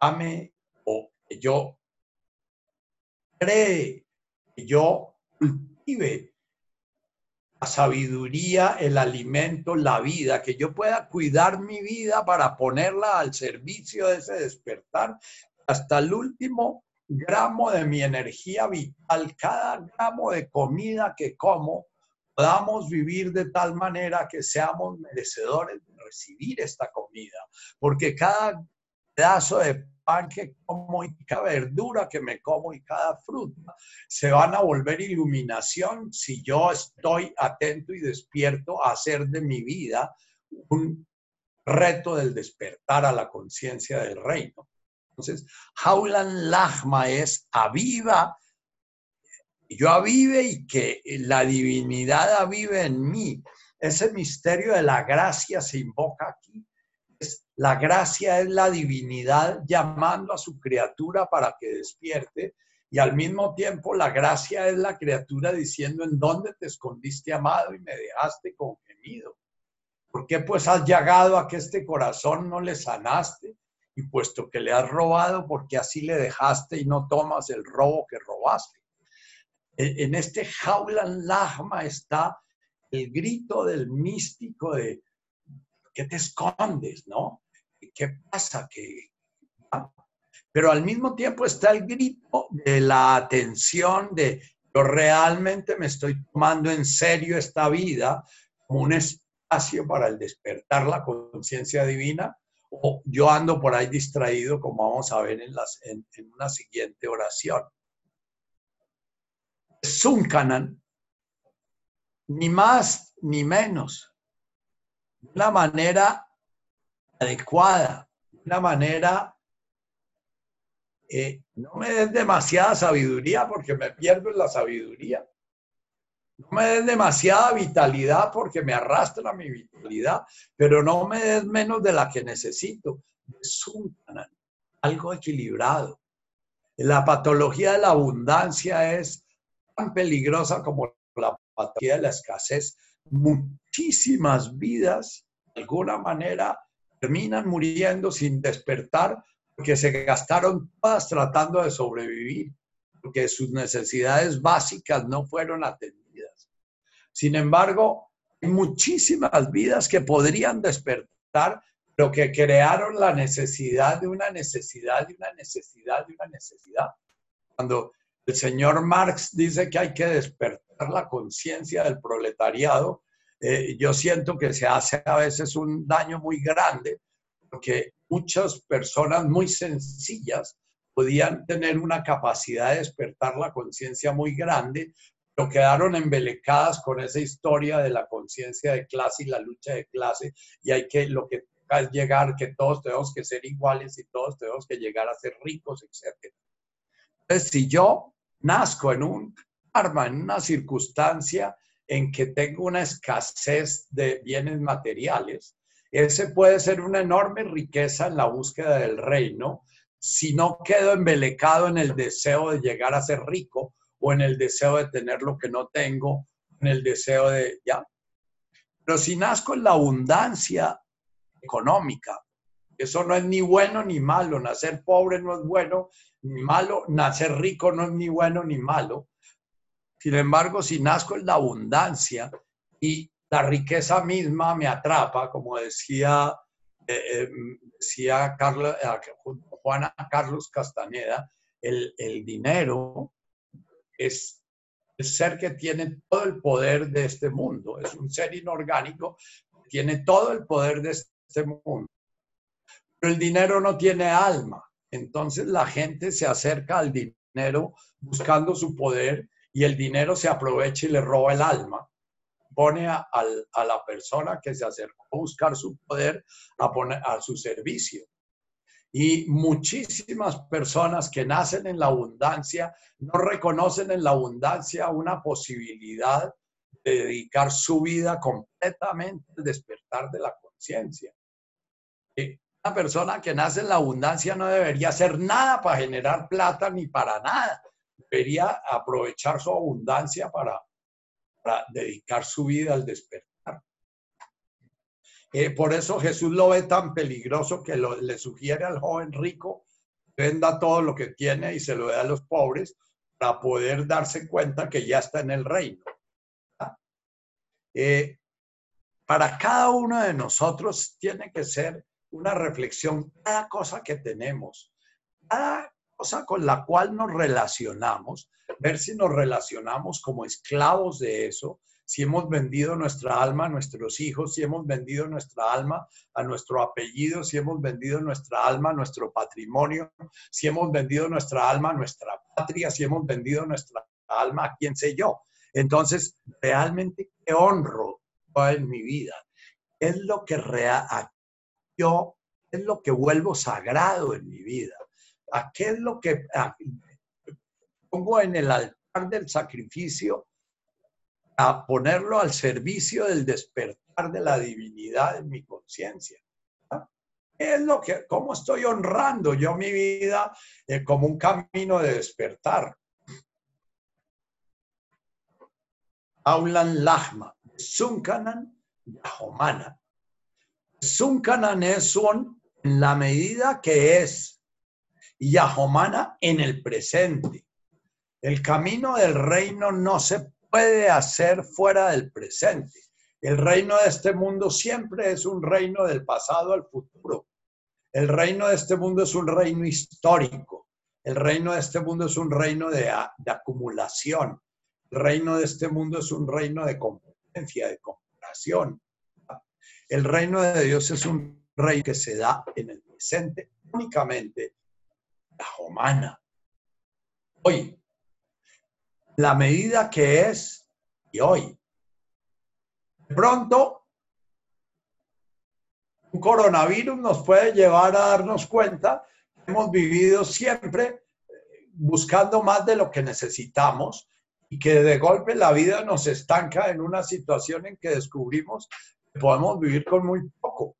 dame o yo cree, que yo cultive la sabiduría, el alimento, la vida, que yo pueda cuidar mi vida para ponerla al servicio de ese despertar hasta el último gramo de mi energía vital, cada gramo de comida que como, podamos vivir de tal manera que seamos merecedores de recibir esta comida. Porque cada pedazo de pan que como y cada verdura que me como y cada fruta se van a volver iluminación si yo estoy atento y despierto a hacer de mi vida un reto del despertar a la conciencia del reino. Entonces, Jaulan Lachma es aviva, yo avive y que la divinidad avive en mí. Ese misterio de la gracia se invoca aquí. Es, la gracia es la divinidad llamando a su criatura para que despierte y al mismo tiempo la gracia es la criatura diciendo en dónde te escondiste amado y me dejaste con gemido. ¿Por qué pues has llegado a que este corazón no le sanaste? y puesto que le has robado, porque así le dejaste y no tomas el robo que robaste. E, en este jaulan lahma está el grito del místico de ¿qué te escondes? ¿No? ¿Qué pasa? que Pero al mismo tiempo está el grito de la atención de yo realmente me estoy tomando en serio esta vida como un espacio para el despertar la conciencia divina o yo ando por ahí distraído, como vamos a ver en, las, en, una siguiente oración. Zuncanan, ni más ni menos, de una manera adecuada, de una manera eh, no me des demasiada sabiduría porque me pierdo en la sabiduría. No me des demasiada vitalidad porque me arrastra mi vitalidad, pero no me des menos de la que necesito. Es un algo equilibrado. La patología de la abundancia es tan peligrosa como la patología de la escasez. Muchísimas vidas, de alguna manera, terminan muriendo sin despertar porque se gastaron todas tratando de sobrevivir, porque sus necesidades básicas no fueron atendidas sin embargo, hay muchísimas vidas que podrían despertar, pero que crearon la necesidad de una necesidad, de una necesidad, de una necesidad. Cuando el señor Marx dice que hay que despertar la conciencia del proletariado, eh, yo siento que se hace a veces un daño muy grande, porque muchas personas muy sencillas podían tener una capacidad de despertar la conciencia muy grande, pero quedaron embelecadas con esa historia de la conciencia de clase y la lucha de clase, y hay que, lo que es llegar, que todos tenemos que ser iguales y todos tenemos que llegar a ser ricos, etc. Entonces, si yo nazco en un arma, en una circunstancia en que tengo una escasez de bienes materiales, ese puede ser una enorme riqueza en la búsqueda del reino si no quedo embelecado en el deseo de llegar a ser rico o en el deseo de tener lo que no tengo, en el deseo de, ¿ya? Pero si nazco en la abundancia económica, eso no es ni bueno ni malo, nacer pobre no es bueno ni malo, nacer rico no es ni bueno ni malo. Sin embargo, si nazco en la abundancia y la riqueza misma me atrapa, como decía, eh, eh, decía Carlos, eh, Juana Carlos Castaneda, el, el dinero es el ser que tiene todo el poder de este mundo, es un ser inorgánico, tiene todo el poder de este mundo. Pero el dinero no tiene alma, entonces la gente se acerca al dinero buscando su poder y el dinero se aprovecha y le roba el alma. Pone a, la persona que se acercó a buscar su poder a, poner, a su servicio. Y muchísimas personas que nacen en la abundancia no reconocen en la abundancia una posibilidad de dedicar su vida completamente al despertar de la conciencia. Una persona que nace en la abundancia no debería hacer nada para generar plata ni para nada. Debería aprovechar su abundancia para, dedicar su vida al despertar. Eh, por eso Jesús lo ve tan peligroso que le sugiere al joven rico venda todo lo que tiene y se lo dé a los pobres para poder darse cuenta que ya está en el reino. Eh, para cada uno de nosotros tiene que ser una reflexión, cada cosa que tenemos, cada cosa con la cual nos relacionamos, ver si nos relacionamos como esclavos de eso si hemos vendido nuestra alma a nuestros hijos, si hemos vendido nuestra alma a nuestro apellido, si hemos vendido nuestra alma a nuestro patrimonio, si hemos vendido nuestra alma a nuestra patria, si hemos vendido nuestra alma a quién sé yo. Entonces, realmente, ¿qué honro en mi vida? Es lo que yo, es lo que vuelvo sagrado en mi vida. ¿A es lo que pongo en el altar del sacrificio? a ponerlo al servicio del despertar de la divinidad en mi conciencia. Es lo que, cómo estoy honrando yo mi vida eh, como un camino de despertar. Aulan Lahma, Sunkanan, Yahomana. Sunkanan es un en la medida que es, y Yahomana en el presente. El camino del reino no se puede hacer fuera del presente. El reino de este mundo siempre es un reino del pasado al futuro. El reino de este mundo es un reino histórico. El reino de este mundo es un reino de, acumulación. El reino de este mundo es un reino de competencia, de comparación. El reino de Dios es un reino que se da en el presente únicamente la humana. Hoy, la medida que es y hoy. Pronto, un coronavirus nos puede llevar a darnos cuenta que hemos vivido siempre eh, buscando más de lo que necesitamos y que de golpe la vida nos estanca en una situación en que descubrimos podemos vivir con muy poco,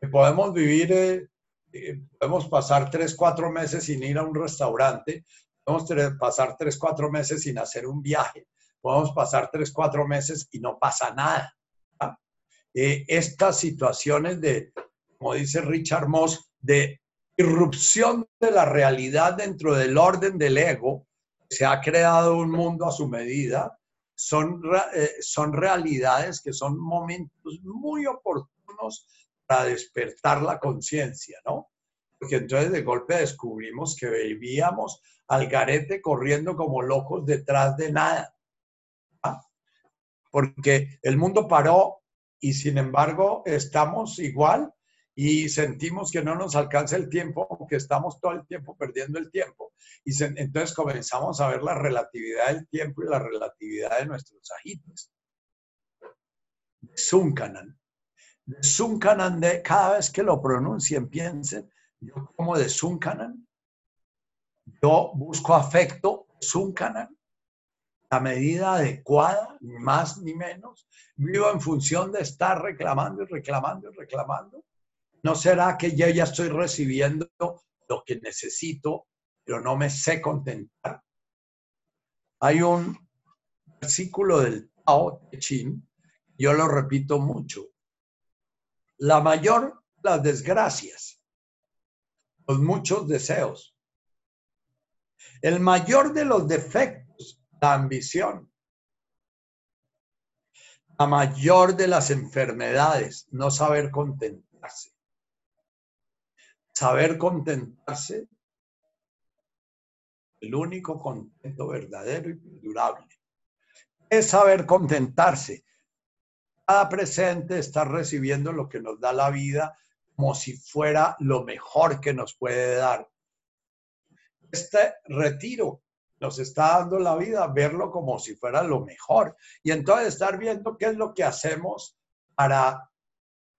que podemos vivir, eh, eh, podemos pasar tres, cuatro meses sin ir a un restaurante, Podemos pasar tres, cuatro meses sin hacer un viaje. Podemos pasar tres, cuatro meses y no pasa nada. Eh, estas situaciones de, como dice Richard Moss, de irrupción de la realidad dentro del orden del ego, se ha creado un mundo a su medida, son, eh, son realidades que son momentos muy oportunos para despertar la conciencia, ¿no? Porque entonces de golpe descubrimos que vivíamos al garete corriendo como locos detrás de nada. Porque el mundo paró y sin embargo estamos igual y sentimos que no nos alcanza el tiempo, aunque estamos todo el tiempo perdiendo el tiempo. Y entonces comenzamos a ver la relatividad del tiempo y la relatividad de nuestros ajitos. Zuncanan. Zuncanan, de, cada vez que lo pronuncien, piensen, yo como de Zuncanan, yo busco afecto es un canal. La medida adecuada, ni más ni menos. Vivo en función de estar reclamando y reclamando y reclamando. ¿No será que yo ya estoy recibiendo lo que necesito, pero no me sé contentar? Hay un versículo del Tao Te Ching, yo lo repito mucho. La mayor las desgracias, los muchos deseos. El mayor de los defectos, la ambición. La mayor de las enfermedades, no saber contentarse. Saber contentarse, el único contento verdadero y durable. Es saber contentarse. Cada presente está recibiendo lo que nos da la vida como si fuera lo mejor que nos puede dar. Este retiro nos está dando la vida, verlo como si fuera lo mejor. Y entonces estar viendo qué es lo que hacemos para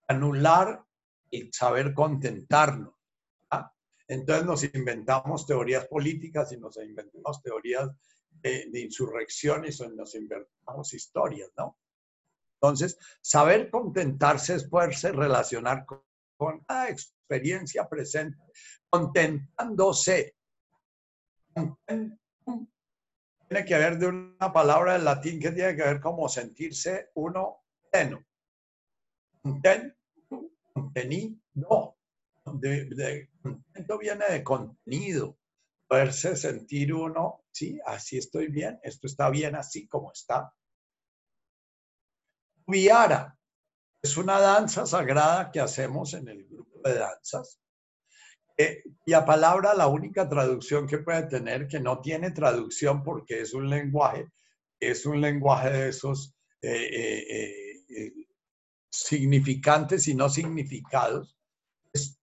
anular y saber contentarnos. ¿Ah? Entonces nos inventamos teorías políticas y nos inventamos teorías de, insurrecciones o nos inventamos historias, ¿no? Entonces, saber contentarse es poderse relacionar con, la experiencia presente, contentándose. Tiene que ver de una palabra del latín que tiene que ver como sentirse uno pleno. contenido. De, contento viene de contenido. Poderse sentir uno, sí, así estoy bien, esto está bien así como está. Viara es una danza sagrada que hacemos en el grupo de danzas. Eh, y a palabra, la única traducción que puede tener, que no tiene traducción porque es un lenguaje, es un lenguaje de esos eh, eh, significantes y no significados,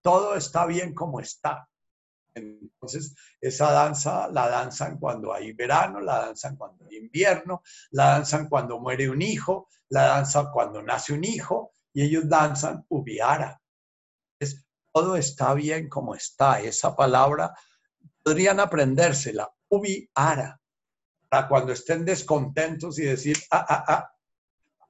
todo está bien como está. Entonces, esa danza la danzan cuando hay verano, la danzan cuando hay invierno, la danzan cuando muere un hijo, la danzan cuando nace un hijo, y ellos danzan ubiara. Es, todo está bien como está. Esa palabra podrían aprendérsela, ubiara, para cuando estén descontentos y decir, ah, ah, ah,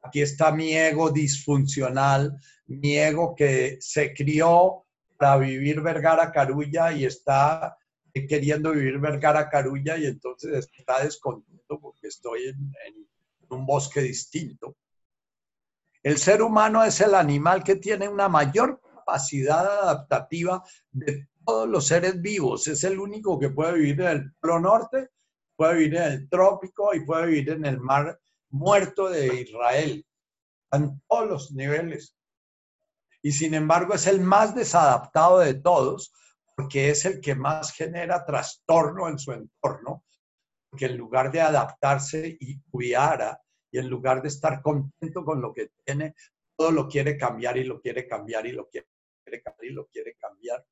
aquí está mi ego disfuncional, mi ego que se crió para vivir Vergara Carulla y está queriendo vivir Vergara Carulla y entonces está descontento porque estoy en un bosque distinto. El ser humano es el animal que tiene una mayor capacidad adaptativa de todos los seres vivos. Es el único que puede vivir en el Polo Norte, puede vivir en el trópico y puede vivir en el mar muerto de Israel, en todos los niveles. Y sin embargo es el más desadaptado de todos porque es el que más genera trastorno en su entorno, porque en lugar de adaptarse y cuidar y en lugar de estar contento con lo que tiene, todo lo quiere cambiar y lo quiere cambiar y lo quiere cambiar y lo quiere cambiar.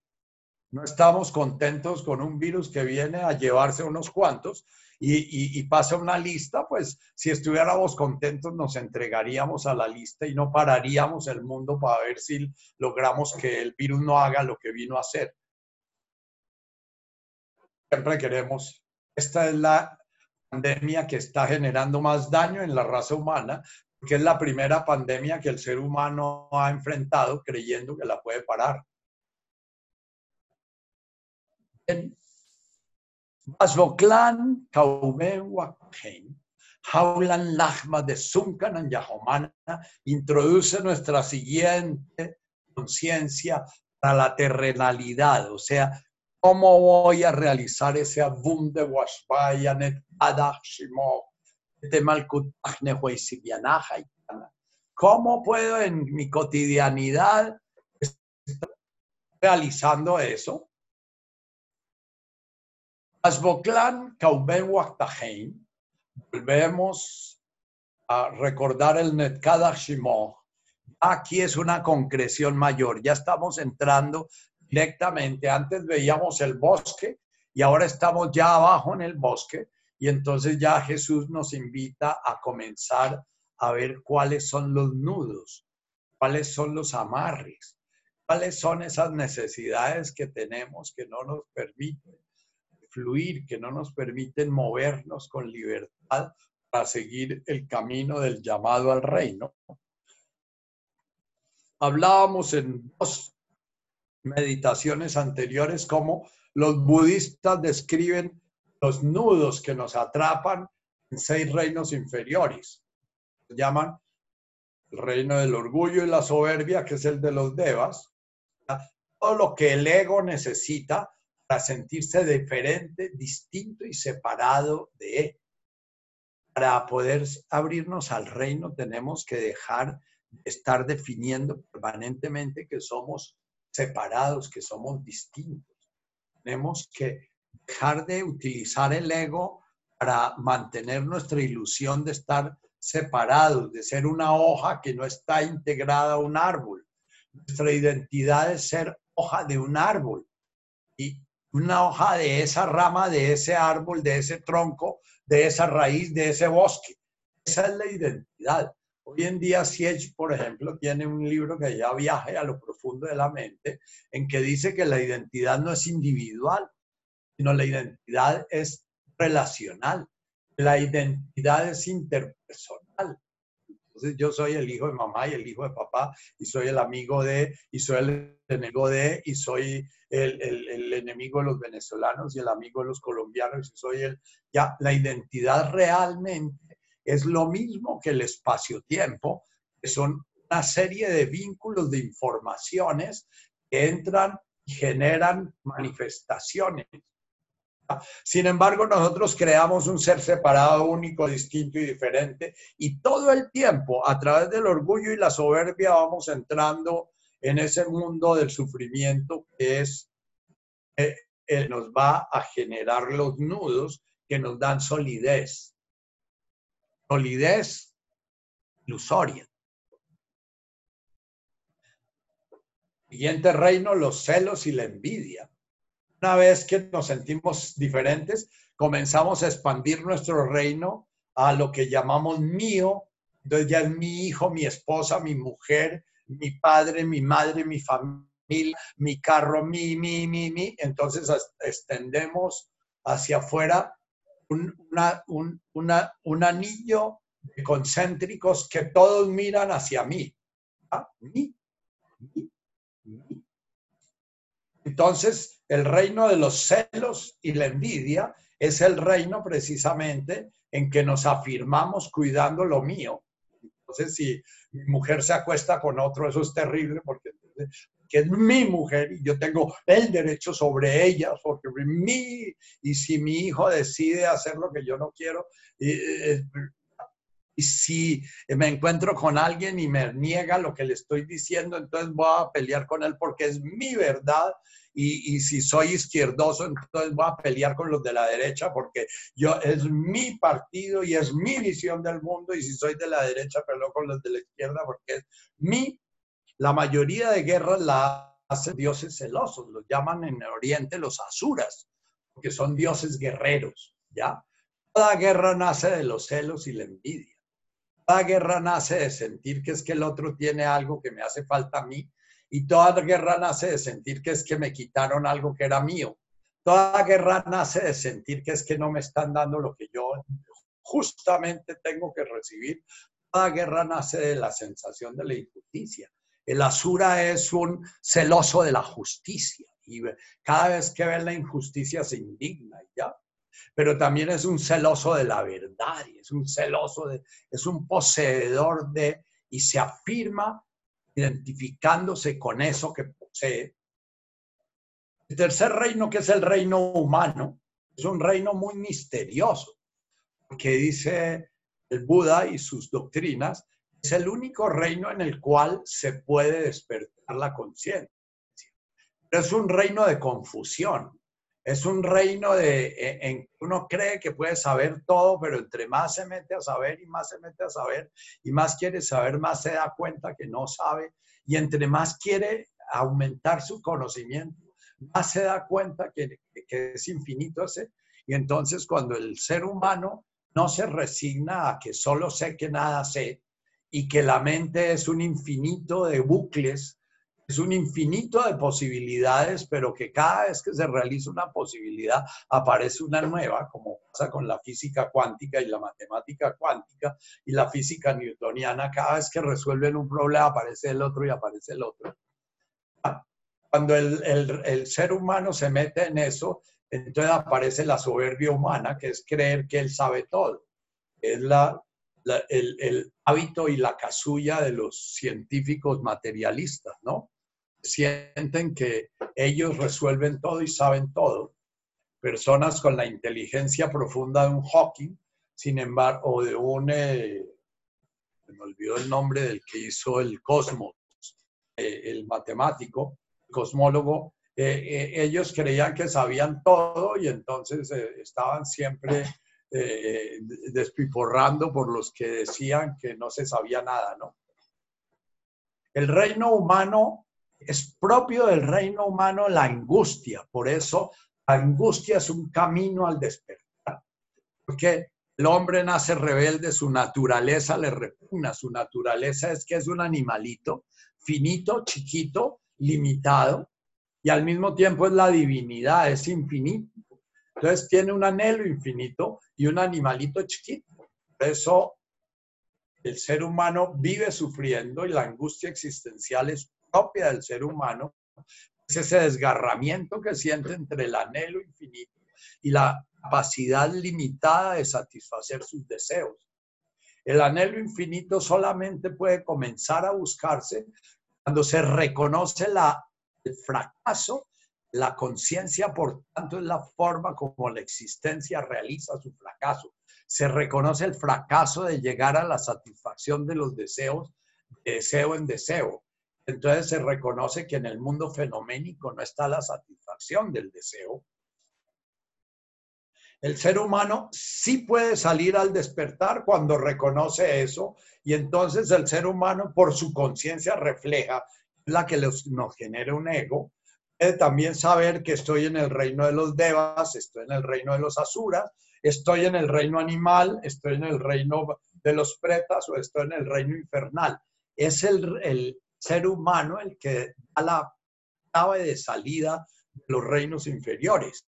No estamos contentos con un virus que viene a llevarse unos cuantos y, pasa una lista, pues si estuviéramos contentos nos entregaríamos a la lista y no pararíamos el mundo para ver si logramos que el virus no haga lo que vino a hacer. Siempre queremos, esta es la pandemia que está generando más daño en la raza humana, porque es la primera pandemia que el ser humano ha enfrentado creyendo que la puede parar. Basboklan Jaulan Lachma de Sunkanan Yahomana introduce nuestra siguiente conciencia para la terrenalidad, o sea, ¿Cómo voy a realizar ese abum de Washbayanet ¿Cómo puedo en mi cotidianidad estar realizando eso? Asboklan Kauben volvemos a recordar el Netkadach Aquí es una concreción mayor. Ya estamos entrando directamente. Antes veíamos el bosque y ahora estamos ya abajo en el bosque y entonces ya Jesús nos invita a comenzar a ver cuáles son los nudos, cuáles son los amarres, cuáles son esas necesidades que tenemos que no nos permiten fluir, que no nos permiten movernos con libertad para seguir el camino del llamado al reino. Hablábamos en dos meditaciones anteriores cómo los budistas describen los nudos que nos atrapan en seis reinos inferiores. Llaman el reino del orgullo y la soberbia, que es el de los devas. Todo lo que el ego necesita para sentirse diferente, distinto y separado de él. Para poder abrirnos al reino tenemos que dejar de estar definiendo permanentemente que somos separados, que somos distintos. Tenemos que dejar de utilizar el ego para mantener nuestra ilusión de estar separados, de ser una hoja que no está integrada a un árbol. Nuestra identidad es ser hoja de un árbol una hoja de esa rama, de ese árbol, de ese tronco, de esa raíz, de ese bosque. Esa es la identidad. Hoy en día Siege, por ejemplo, tiene un libro que ya viaje a lo profundo de la mente, en que dice que la identidad no es individual, sino la identidad es relacional. La identidad es interpersonal. Entonces yo soy el hijo de mamá y el hijo de papá, y soy el amigo de, y soy el enemigo de, y soy el, el enemigo de los venezolanos y el amigo de los colombianos, y soy el, ya, la identidad realmente es lo mismo que el espacio-tiempo, que son una serie de vínculos de informaciones que entran y generan manifestaciones. Sin embargo, nosotros creamos un ser separado, único, distinto y diferente, y todo el tiempo, a través del orgullo y la soberbia, vamos entrando en ese mundo del sufrimiento que es, eh, eh, nos va a generar los nudos que nos dan solidez solidez ilusoria. Siguiente reino, los celos y la envidia. Una vez que nos sentimos diferentes, comenzamos a expandir nuestro reino a lo que llamamos mío. Entonces ya es mi hijo, mi esposa, mi mujer, mi padre, mi madre, mi familia, mi carro, mi, mi, mi, mi. Entonces extendemos hacia afuera un, anillo de concéntricos que todos miran hacia mí. ¿Ah? Entonces, el reino de los celos y la envidia es el reino precisamente en que nos afirmamos cuidando lo mío. Entonces, si mi mujer se acuesta con otro, eso es terrible porque que es mi mujer y yo tengo el derecho sobre ella, porque mi, y si mi hijo decide hacer lo que yo no quiero, y, eh, si me encuentro con alguien y me niega lo que le estoy diciendo, entonces voy a pelear con él porque es mi verdad. Y, y, si soy izquierdoso, entonces voy a pelear con los de la derecha porque yo es mi partido y es mi visión del mundo. Y si soy de la derecha, peleo con los de la izquierda porque es mi la mayoría de guerras la hacen dioses celosos, los llaman en Oriente los asuras, porque son dioses guerreros, ¿ya? Toda guerra nace de los celos y la envidia. Toda guerra nace de sentir que es que el otro tiene algo que me hace falta a mí. Y toda guerra nace de sentir que es que me quitaron algo que era mío. Toda guerra nace de sentir que es que no me están dando lo que yo justamente tengo que recibir. Toda guerra nace de la sensación de la injusticia. El Asura es un celoso de la justicia y cada vez que ve la injusticia se indigna, ¿ya? Pero también es un celoso de la verdad y es un celoso de, es un poseedor de, y se afirma identificándose con eso que posee. El tercer reino, que es el reino humano, es un reino muy misterioso, porque dice el Buda y sus doctrinas es el único reino en el cual se puede despertar la conciencia. Es un reino de confusión. Es un reino de, en uno cree que puede saber todo, pero entre más se mete a saber y más se mete a saber y más quiere saber, más se da cuenta que no sabe. Y entre más quiere aumentar su conocimiento, más se da cuenta que, que es infinito ese. Y entonces cuando el ser humano no se resigna a que solo sé que nada sé, y que la mente es un infinito de bucles es un infinito de posibilidades, pero que cada vez que se realiza una posibilidad aparece una nueva, como pasa con la física cuántica y la matemática cuántica y la física newtoniana. Cada vez que resuelven un problema aparece el otro y aparece el otro. Cuando el, el ser humano se mete en eso, entonces aparece la soberbia humana, que es creer que él sabe todo. Es la, el, hábito y la casulla de los científicos materialistas, ¿no? Sienten que ellos resuelven todo y saben todo. Personas con la inteligencia profunda de un Hawking, sin embargo, o de un, eh, me olvidó el nombre del que hizo el cosmos, eh, el matemático, cosmólogo, eh, eh, ellos creían que sabían todo y entonces estaban siempre despiporrando por los que decían que no se sabía nada, ¿no? El reino humano es propio del reino humano la angustia, por eso la angustia es un camino al despertar, porque el hombre nace rebelde, su naturaleza le repugna, su naturaleza es que es un animalito finito, chiquito, limitado, y al mismo tiempo es la divinidad, es infinito. Entonces tiene un anhelo infinito y un animalito chiquito. Por eso el ser humano vive sufriendo y la angustia existencial es propia del ser humano. Es ese desgarramiento que siente entre el anhelo infinito y la capacidad limitada de satisfacer sus deseos. El anhelo infinito solamente puede comenzar a buscarse cuando se reconoce la el fracaso, la conciencia, por tanto, es la forma como la existencia realiza su fracaso. Se reconoce el fracaso de llegar a la satisfacción de los deseos, de deseo en deseo. Entonces se reconoce que en el mundo fenoménico no está la satisfacción del deseo. El ser humano sí puede salir al despertar cuando reconoce eso y entonces el ser humano por su conciencia refleja la que nos genera un ego. También saber que estoy en el reino de los devas, estoy en el reino de los asuras, estoy en el reino animal, estoy en el reino de los pretas o estoy en el reino infernal. Es el, ser humano el que da la clave de salida de los reinos inferiores.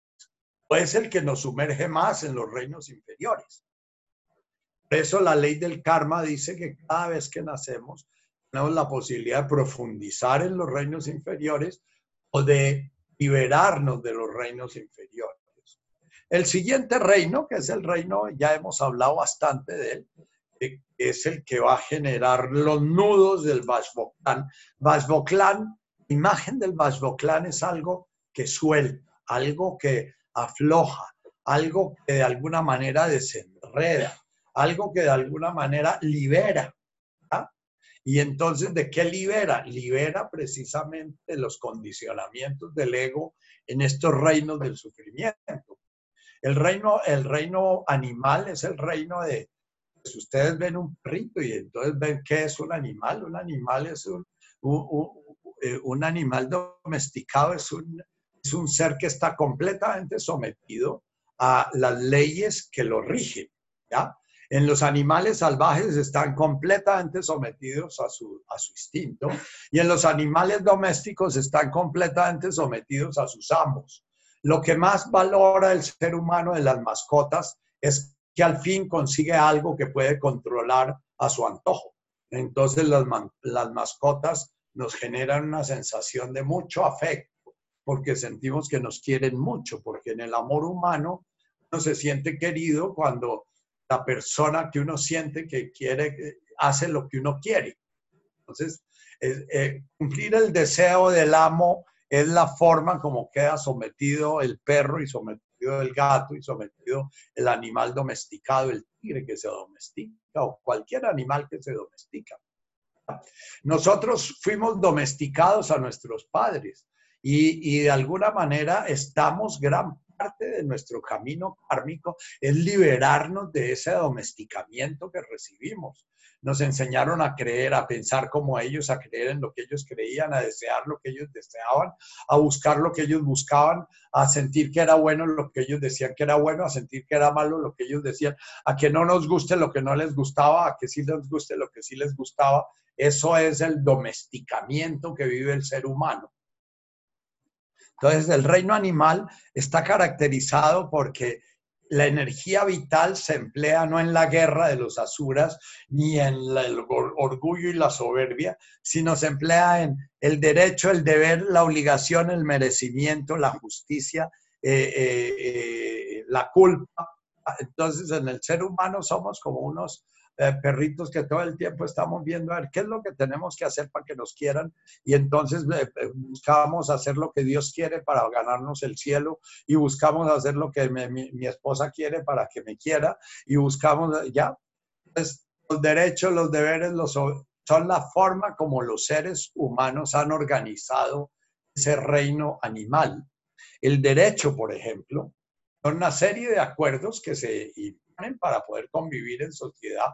O es el que nos sumerge más en los reinos inferiores. Por eso la ley del karma dice que cada vez que nacemos tenemos la posibilidad de profundizar en los reinos inferiores o de liberarnos de los reinos inferiores. El siguiente reino, que es el reino, ya hemos hablado bastante de él, eh, es el que va a generar los nudos del Vashvoklan. Vashvoklan, imagen del Vashvoklan es algo que suelta, algo que afloja, algo que de alguna manera desenreda, algo que de alguna manera libera. Y entonces, ¿de qué libera? Libera precisamente los condicionamientos del ego en estos reinos del sufrimiento. El reino, el reino animal es el reino de, pues ustedes ven un perrito y entonces ven qué es un animal. Un animal es un, eh, un, animal domesticado, es un, es un ser que está completamente sometido a las leyes que lo rigen. ¿ya? En los animales salvajes están completamente sometidos a su, a su instinto y en los animales domésticos están completamente sometidos a sus amos. Lo que más valora el ser humano de las mascotas es que al fin consigue algo que puede controlar a su antojo. Entonces las, las mascotas nos generan una sensación de mucho afecto porque sentimos que nos quieren mucho, porque en el amor humano uno se siente querido cuando la persona que uno siente que quiere, hace lo que uno quiere. Entonces, eh, cumplir el deseo del amo es la forma como queda sometido el perro y sometido el gato y sometido el animal domesticado, el tigre que se domestica o cualquier animal que se domestica. Nosotros fuimos domesticados a nuestros padres y, y de alguna manera estamos gran parte de nuestro camino kármico es liberarnos de ese domesticamiento que recibimos. Nos enseñaron a creer, a pensar como ellos, a creer en lo que ellos creían, a desear lo que ellos deseaban, a buscar lo que ellos buscaban, a sentir que era bueno lo que ellos decían que era bueno, a sentir que era malo lo que ellos decían, a que no nos guste lo que no les gustaba, a que sí les guste lo que sí les gustaba. Eso es el domesticamiento que vive el ser humano. Entonces, el reino animal está caracterizado porque la energía vital se emplea no en la guerra de los asuras ni en el orgullo y la soberbia, sino se emplea en el derecho, el deber, la obligación, el merecimiento, la justicia, eh, eh, eh, la culpa. Entonces, en el ser humano somos como unos eh, perritos que todo el tiempo estamos viendo a ver qué es lo que tenemos que hacer para que nos quieran y entonces eh, eh, buscamos hacer lo que Dios quiere para ganarnos el cielo y buscamos hacer lo que mi, esposa quiere para que me quiera y buscamos ya. Entonces, los derechos, los deberes los, son la forma como los seres humanos han organizado ese reino animal. El derecho, por ejemplo, son una serie de acuerdos que se para poder convivir en sociedad,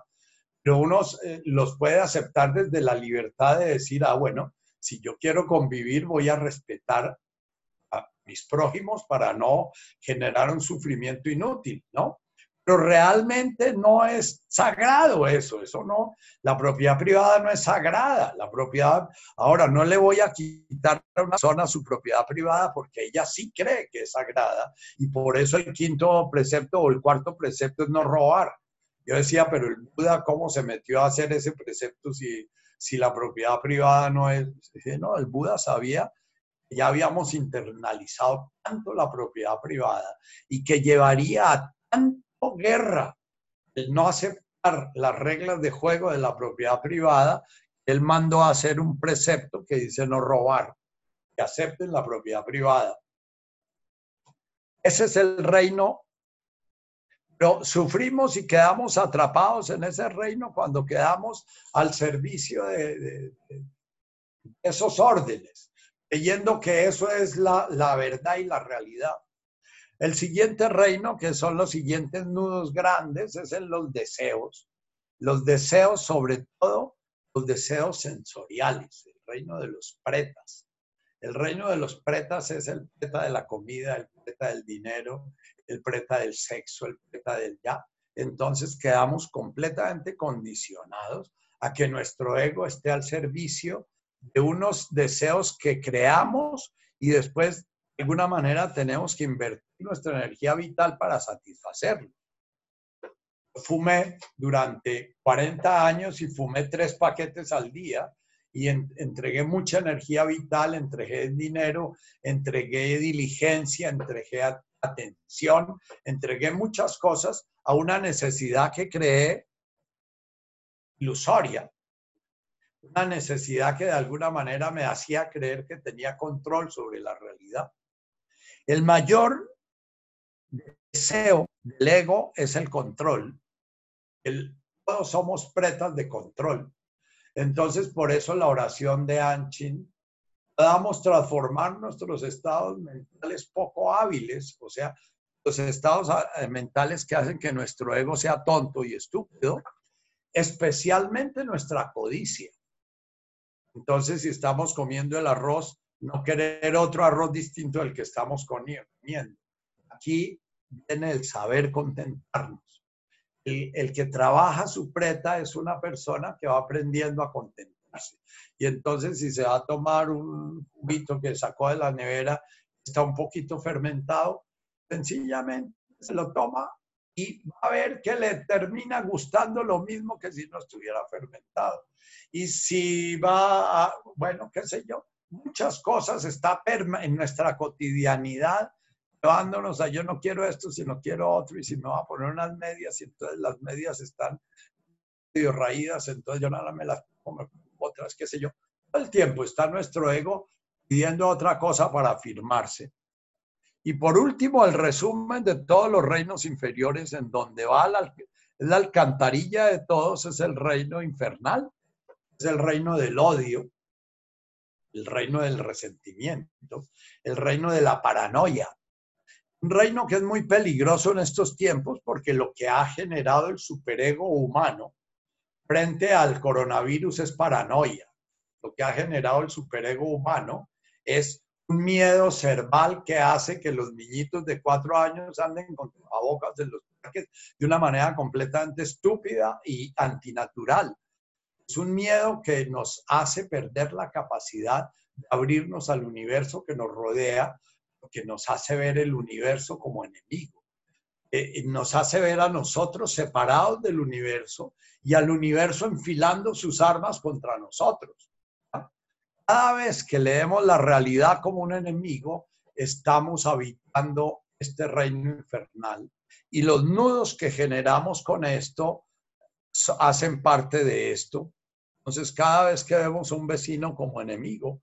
pero uno eh, los puede aceptar desde la libertad de decir, ah, bueno, si yo quiero convivir, voy a respetar a mis prójimos para no generar un sufrimiento inútil, ¿no? Pero realmente no es sagrado eso, eso no, la propiedad privada no es sagrada, la propiedad, ahora no le voy a quitar a una zona su propiedad privada porque ella sí cree que es sagrada y por eso el quinto precepto o el cuarto precepto es no robar. Yo decía, pero el Buda, ¿cómo se metió a hacer ese precepto si, si la propiedad privada no es? No, el Buda sabía ya habíamos internalizado tanto la propiedad privada y que llevaría a tanto guerra el no aceptar las reglas de juego de la propiedad privada, él mandó a hacer un precepto que dice no robar, que acepten la propiedad privada. Ese es el reino, pero sufrimos y quedamos atrapados en ese reino cuando quedamos al servicio de, esos órdenes, creyendo que eso es la, la verdad y la realidad. El siguiente reino, que son los siguientes nudos grandes, es en los deseos. Los deseos, sobre todo, los deseos sensoriales, el reino de los pretas. El reino de los pretas es el preta de la comida, el preta del dinero, el preta del sexo, el preta del ya. Entonces quedamos completamente condicionados a que nuestro ego esté al servicio de unos deseos que creamos y después de alguna manera tenemos que invertir nuestra energía vital para satisfacerlo. Fumé durante 40 años y fumé tres paquetes al día y entregué mucha energía vital, entregué dinero, entregué diligencia, entregué atención, entregué muchas cosas a una necesidad que creé ilusoria, una necesidad que de alguna manera me hacía creer que tenía control sobre la realidad. El mayor deseo del ego es el control. Todos somos pretas de control. Entonces, por eso la oración de Anchin, podamos transformar nuestros estados mentales poco hábiles, o sea, los estados ah, eh, mentales que hacen que nuestro ego sea tonto y estúpido, especialmente nuestra codicia. Entonces, si estamos comiendo el arroz, no querer otro arroz distinto del que estamos comiendo. Aquí viene el saber contentarnos. El, que trabaja su preta es una persona que va aprendiendo a contentarse. Y entonces si se va a tomar un juguito que sacó de la nevera, está un poquito fermentado, sencillamente se lo toma y va a ver que le termina gustando lo mismo que si no estuviera fermentado. Y si va a, bueno, qué sé yo, muchas cosas está en nuestra cotidianidad llevándonos a yo no quiero esto, sino quiero otro, y si me va a poner unas medias, y entonces las medias están medio raídas, entonces yo nada me las pongo otras, qué sé yo. Todo el tiempo está nuestro ego pidiendo otra cosa para afirmarse. Y por último, el resumen de todos los reinos inferiores en donde va la alcantarilla de todos es el reino infernal, es el reino del odio, el reino del resentimiento, el reino de la paranoia. Un reino que es muy peligroso en estos tiempos porque lo que ha generado el superego humano frente al coronavirus es paranoia. Lo que ha generado el superego humano es un miedo cerval que hace que los niñitos de cuatro años anden con bocas en los parques de una manera completamente estúpida y antinatural. Es un miedo que nos hace perder la capacidad de abrirnos al universo que nos rodea, que nos hace ver el universo como enemigo. Eh, nos hace ver a nosotros separados del universo y al universo enfilando sus armas contra nosotros. Cada vez que leemos la realidad como un enemigo, estamos habitando este reino infernal. Y los nudos que generamos con esto hacen parte de esto. Entonces, cada vez que vemos a un vecino como enemigo,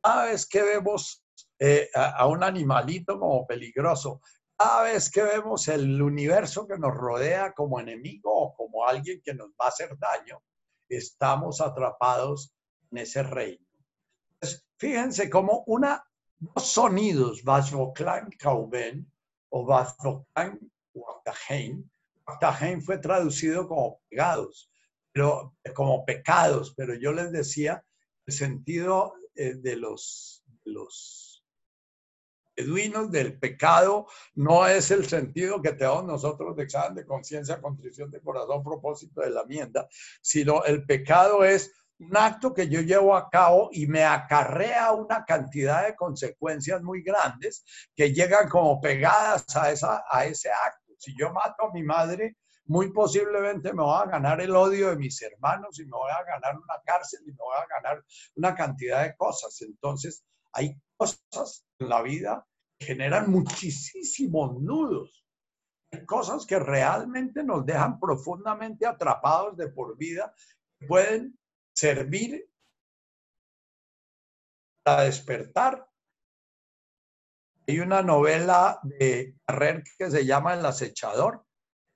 cada vez que vemos eh, a, un animalito como peligroso, cada vez que vemos el universo que nos rodea como enemigo o como alguien que nos va a hacer daño, estamos atrapados en ese reino. fíjense como una, dos sonidos, Vazvoklan Kauben o Vazvoklan Waktahein. Waktahein fue traducido como pegados, como pecados, pero yo les decía el sentido eh, de los, de del pecado no es el sentido que tenemos nosotros de examen de conciencia, contrición de corazón, propósito de la enmienda, sino el pecado es un acto que yo llevo a cabo y me acarrea una cantidad de consecuencias muy grandes que llegan como pegadas a, esa, a ese acto. Si yo mato a mi madre, muy posiblemente me voy a ganar el odio de mis hermanos y me voy a ganar una cárcel y me voy a ganar una cantidad de cosas. Entonces, hay cosas en la vida que generan muchísimos nudos. Hay cosas que realmente nos dejan profundamente atrapados de por vida, pueden servir para despertar. Hay una novela de Carrer que se llama El acechador.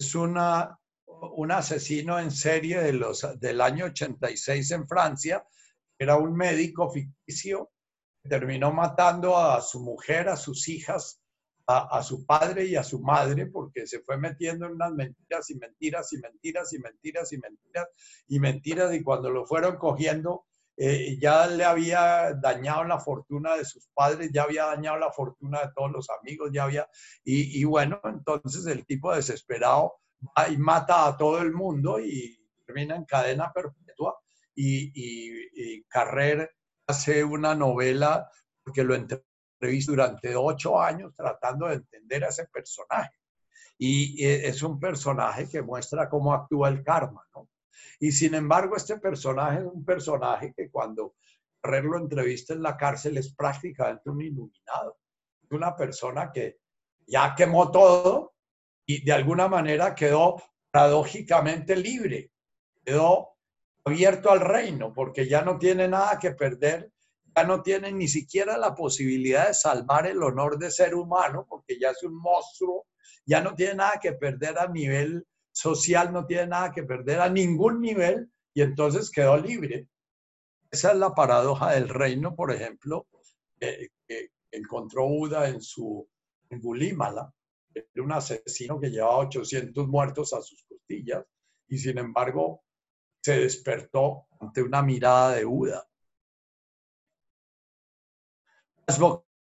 Es una, un asesino en serie del año 86 en Francia. Era un médico ficticio terminó matando a su mujer, a sus hijas, a, su padre y a su madre, porque se fue metiendo en unas mentiras y mentiras y mentiras y mentiras y mentiras y mentiras, y cuando lo fueron cogiendo, eh, ya le había dañado la fortuna de sus padres, ya había dañado la fortuna de todos los amigos, ya había, y, bueno, entonces el tipo desesperado va y mata a todo el mundo y termina en cadena perpetua y, y, Carrer hace una novela porque lo entrevisté durante ocho años tratando de entender a ese personaje. Y es un personaje que muestra cómo actúa el karma, ¿no? Y sin embargo, este personaje es un personaje que cuando Herrera lo entrevista en la cárcel es prácticamente un iluminado. Es una persona que ya quemó todo y de alguna manera quedó paradójicamente libre, quedó abierto al reino, porque ya no tiene nada que perder, ya no tiene ni siquiera la posibilidad de salvar el honor de ser humano, porque ya es un monstruo, ya no tiene nada que perder a nivel social, no tiene nada que perder a ningún nivel, y entonces quedó libre. Esa es la paradoja del reino, por ejemplo, que, encontró Buda en su en Gulímala, un asesino que llevaba 800 muertos a sus costillas, y sin embargo se despertó ante una mirada de Buda.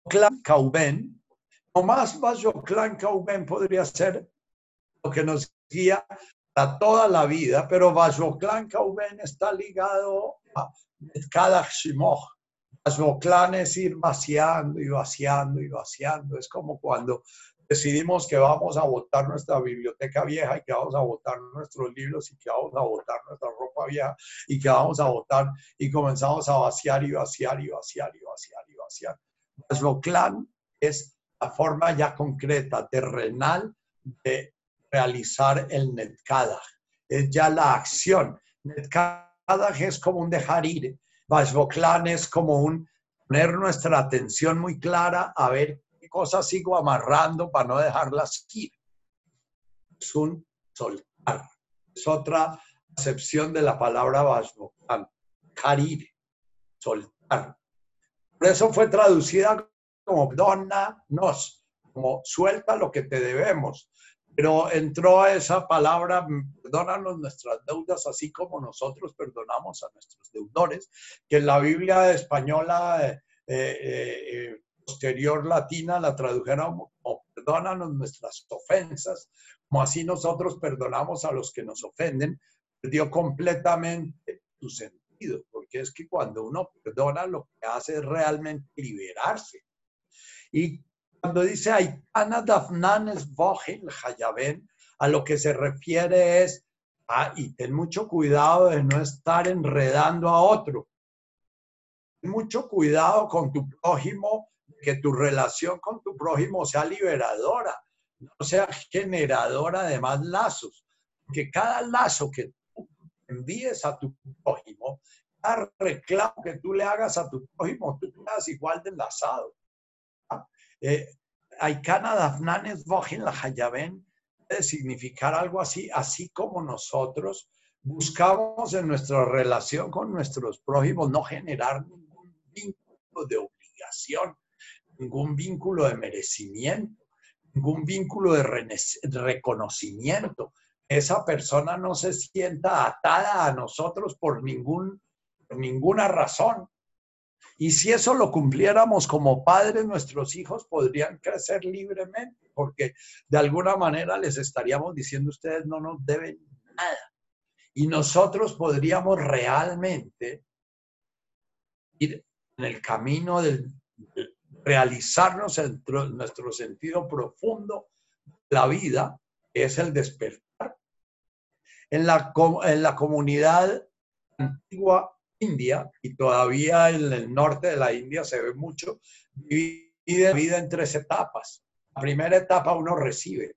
Clan Kauben, o más Clan Kauben podría ser que nos guía para toda la vida, pero Clan Kauben está ligado a cada Shimoch. Clan es ir vaciando y vaciando y vaciando. Es como cuando decidimos que vamos a botar nuestra biblioteca vieja y que vamos a botar nuestros libros y que vamos a botar nuestra ropa vieja y que vamos a botar y comenzamos a vaciar y vaciar y vaciar y vaciar y vaciar. Clan es la forma ya concreta, terrenal de realizar el Netkadach. Es ya la acción. Netkadach es como un dejar ir. Vashvoklan es como un poner nuestra atención muy clara a ver cosas sigo amarrando para no dejarlas ir. Es un soltar. Es otra acepción de la palabra Vashmokan, Karir, soltar. Por eso fue traducida como donna nos, como suelta lo que te debemos. Pero entró esa palabra, perdónanos nuestras deudas, así como nosotros perdonamos a nuestros deudores, que en la Biblia española eh, eh, eh, posterior latina la tradujeron como perdónanos nuestras ofensas, como así nosotros perdonamos a los que nos ofenden, perdió completamente su sentido, porque es que cuando uno perdona lo que hace es realmente liberarse. Y cuando dice Aikana Dafnanes Vogel Hayaben, a lo que se refiere es, ah, y ten mucho cuidado de no estar enredando a otro. Mucho cuidado con tu prójimo, que tu relación con tu prójimo sea liberadora, no sea generadora de más lazos. Que cada lazo que tú envíes a tu prójimo, cada reclamo que tú le hagas a tu prójimo, tú quedas igual de enlazado. Eh, Aikana Dafnanes Vojin la Hayaben puede significar algo así, así como nosotros buscamos en nuestra relación con nuestros prójimos no generar ningún vínculo de obligación, ningún vínculo de merecimiento, ningún vínculo de reconocimiento. Esa persona no se sienta atada a nosotros por ninguna razón. Y si eso lo cumpliéramos como padres, nuestros hijos podrían crecer libremente, porque de alguna manera les estaríamos diciendo, ustedes no nos deben nada. Y nosotros podríamos realmente ir en el camino de realizarnos en nuestro sentido profundo la vida, es el despertar. En la, en la comunidad antigua India, y todavía en el norte de la India se ve mucho, divide la vida en tres etapas. La primera etapa uno recibe.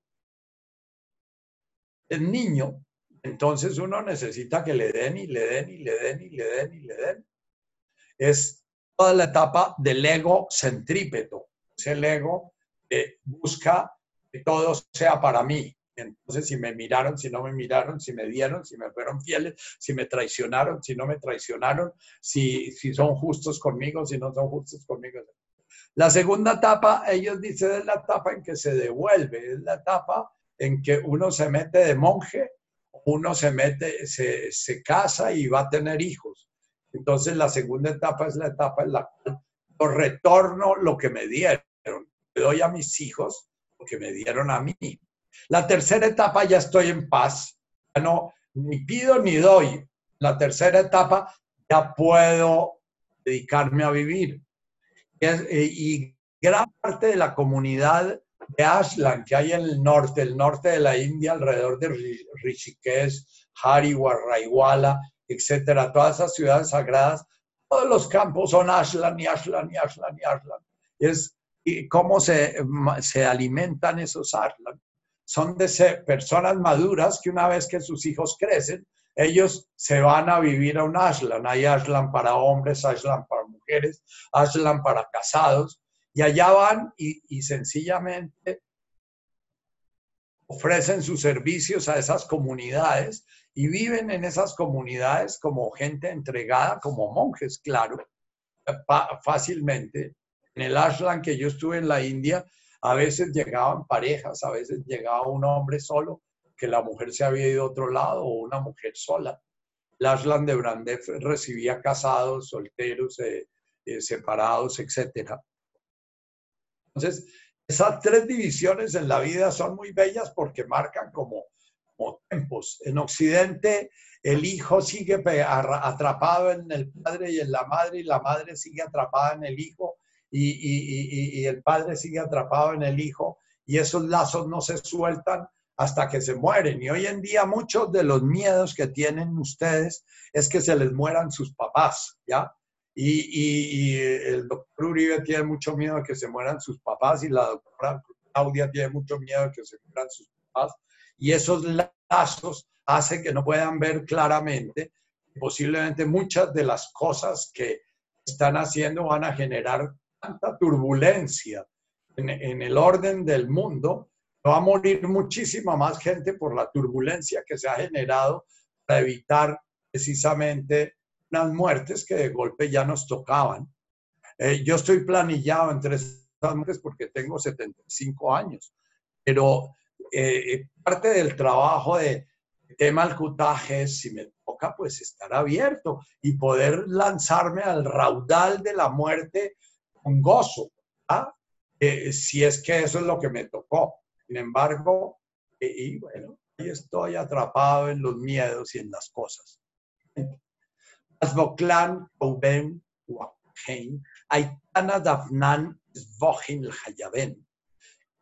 El niño, entonces uno necesita que le den y le den y le den y le den y le den. Es toda la etapa del ego centrípeto. Es el ego que busca que todo sea para mí. Entonces, si me miraron, si no me miraron, si me dieron, si me fueron fieles, si me traicionaron, si no me traicionaron, si, si son justos conmigo, si no son justos conmigo. La segunda etapa, ellos dicen, es la etapa en que se devuelve, es la etapa en que uno se mete de monje, uno se mete, se, se casa y va a tener hijos. Entonces, la segunda etapa es la etapa en la cual yo retorno lo que me dieron, le doy a mis hijos lo que me dieron a mí. La tercera etapa ya estoy en paz, no ni pido ni doy. La tercera etapa ya puedo dedicarme a vivir. Eh, y, gran parte de la comunidad de Ashland que hay en el norte, el norte de la India, alrededor de Rishikesh, Haridwar, Raiwala, etcétera, todas esas ciudades sagradas, todos los campos son Ashland y Ashland y Ashland y Ashland. Es y cómo se, se alimentan esos Ashland son de ser personas maduras que una vez que sus hijos crecen, ellos se van a vivir a un ashland. Hay ashland para hombres, ashland para mujeres, ashland para casados. Y allá van y, sencillamente ofrecen sus servicios a esas comunidades y viven en esas comunidades como gente entregada, como monjes, claro, fácilmente. En el ashland que yo estuve en la India, a veces llegaban parejas, a veces llegaba un hombre solo, que la mujer se había ido a otro lado, o una mujer sola. Lashland de recibía casados, solteros, eh, eh, separados, etc. Entonces, esas tres divisiones en la vida son muy bellas porque marcan como, como tiempos. En Occidente, el hijo sigue atrapado en el padre y en la madre, y la madre sigue atrapada en el hijo, y, el padre sigue atrapado en el hijo y esos lazos no se sueltan hasta que se mueren. Y hoy en día muchos de los miedos que tienen ustedes es que se les mueran sus papás, ¿ya? Y, el doctor Uribe tiene mucho miedo de que se mueran sus papás y la doctora Claudia tiene mucho miedo de que se mueran sus papás. Y esos lazos hacen que no puedan ver claramente posiblemente muchas de las cosas que están haciendo van a generar tanta turbulencia en, el orden del mundo, va a morir muchísima más gente por la turbulencia que se ha generado para evitar precisamente unas muertes que de golpe ya nos tocaban. Eh, yo estoy planillado en tres antes porque tengo 75 años, pero eh, parte del trabajo de tema al cutaje, si me toca, pues estar abierto y poder lanzarme al raudal de la muerte con gozo, eh, si es que eso es lo que me tocó. Sin embargo, eh, y bueno, ahí estoy atrapado en los miedos y en las cosas.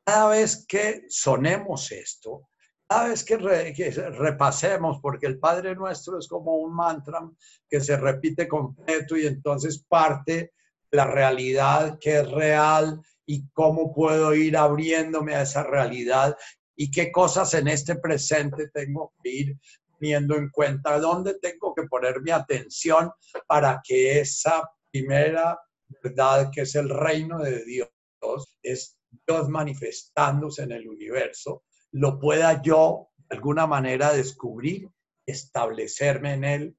Cada vez que sonemos esto, cada vez que, repasemos, porque el Padre Nuestro es como un mantra que se repite completo y entonces parte la realidad que es real y cómo puedo ir abriéndome a esa realidad y qué cosas en este presente tengo que ir teniendo en cuenta, dónde tengo que poner mi atención para que esa primera verdad que es el reino de Dios, es Dios manifestándose en el universo, lo pueda yo de alguna manera descubrir, establecerme en él.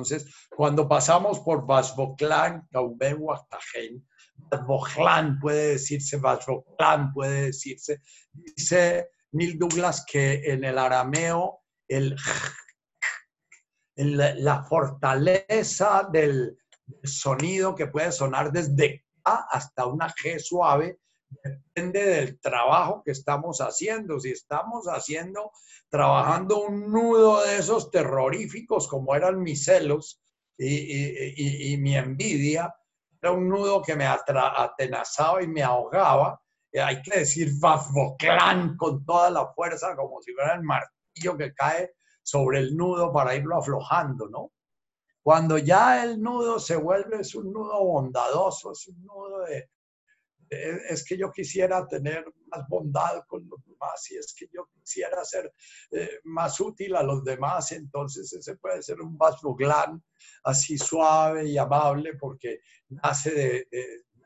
Entonces, cuando pasamos por Vasboclán, Caubé, Huastajen, puede decirse, Vasboclán puede decirse, dice Neil Douglas que en el arameo el, la fortaleza del sonido que puede sonar desde A hasta una G suave depende del trabajo que estamos haciendo. Si estamos haciendo, trabajando un nudo de esos terroríficos como eran mis celos y, mi envidia, era un nudo que me atenazaba y me ahogaba. hay que decir Bafboclán con toda la fuerza, como si fuera el martillo que cae sobre el nudo para irlo aflojando, ¿no? Cuando ya el nudo se vuelve, es un nudo bondadoso, es un nudo de, es que yo quisiera tener más bondad con los demás y es que yo quisiera ser eh, más útil a los demás, entonces ese puede ser un vasboglán así suave y amable porque nace de,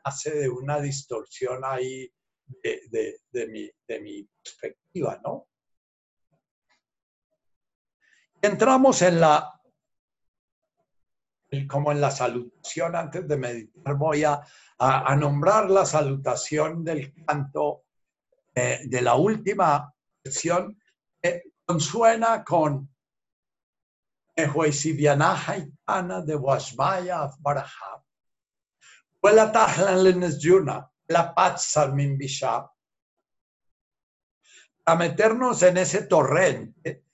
nace de una distorsión ahí de, de, mi, de mi perspectiva, ¿no? Entramos en la como en la salutación antes de meditar, voy a, a, nombrar la salutación del canto eh, de la última versión, que consuena con Ana de Washmaya Barahab. Huela Tahlan Lenes Yuna, la paz Salmin Bishab. A meternos en ese torrente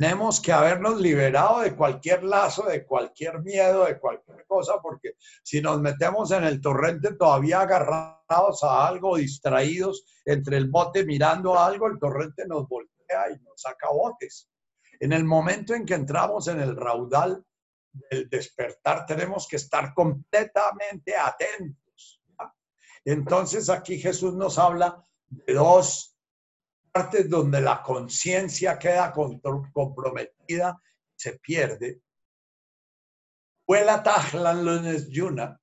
tenemos que habernos liberado de cualquier lazo, de cualquier miedo, de cualquier cosa, porque si nos metemos en el torrente todavía agarrados a algo, distraídos entre el bote mirando a algo, el torrente nos voltea y nos saca botes. En el momento en que entramos en el raudal del despertar, tenemos que estar completamente atentos. Entonces aquí Jesús nos habla de dos partes donde la conciencia queda comprometida, se pierde. Huela Tajlan Lenes Yuna.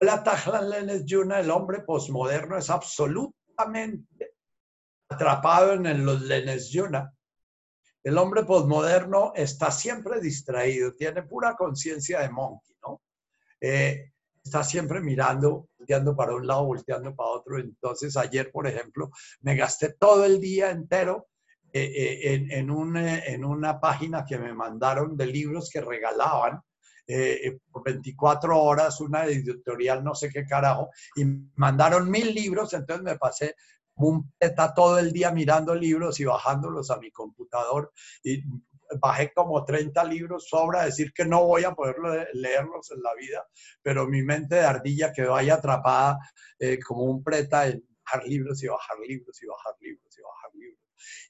Huela Tajlan Lenes Yuna, el hombre posmoderno es absolutamente atrapado en los Lenes Yuna. El hombre posmoderno está siempre distraído, tiene pura conciencia de monkey, ¿no? Eh, está siempre mirando, volteando para un lado, volteando para otro. Entonces, ayer, por ejemplo, me gasté todo el día entero eh, eh, en, en, eh, en, una página que me mandaron de libros que regalaban por 24 horas, una editorial, no sé qué carajo, y mandaron mil libros, entonces me pasé un peta todo el día mirando libros y bajándolos a mi computador y bajé como 30 libros, sobra decir que no voy a poder leerlos en la vida, pero mi mente de ardilla quedó ahí atrapada eh, como un preta en bajar libros y bajar libros y bajar libros y bajar libros.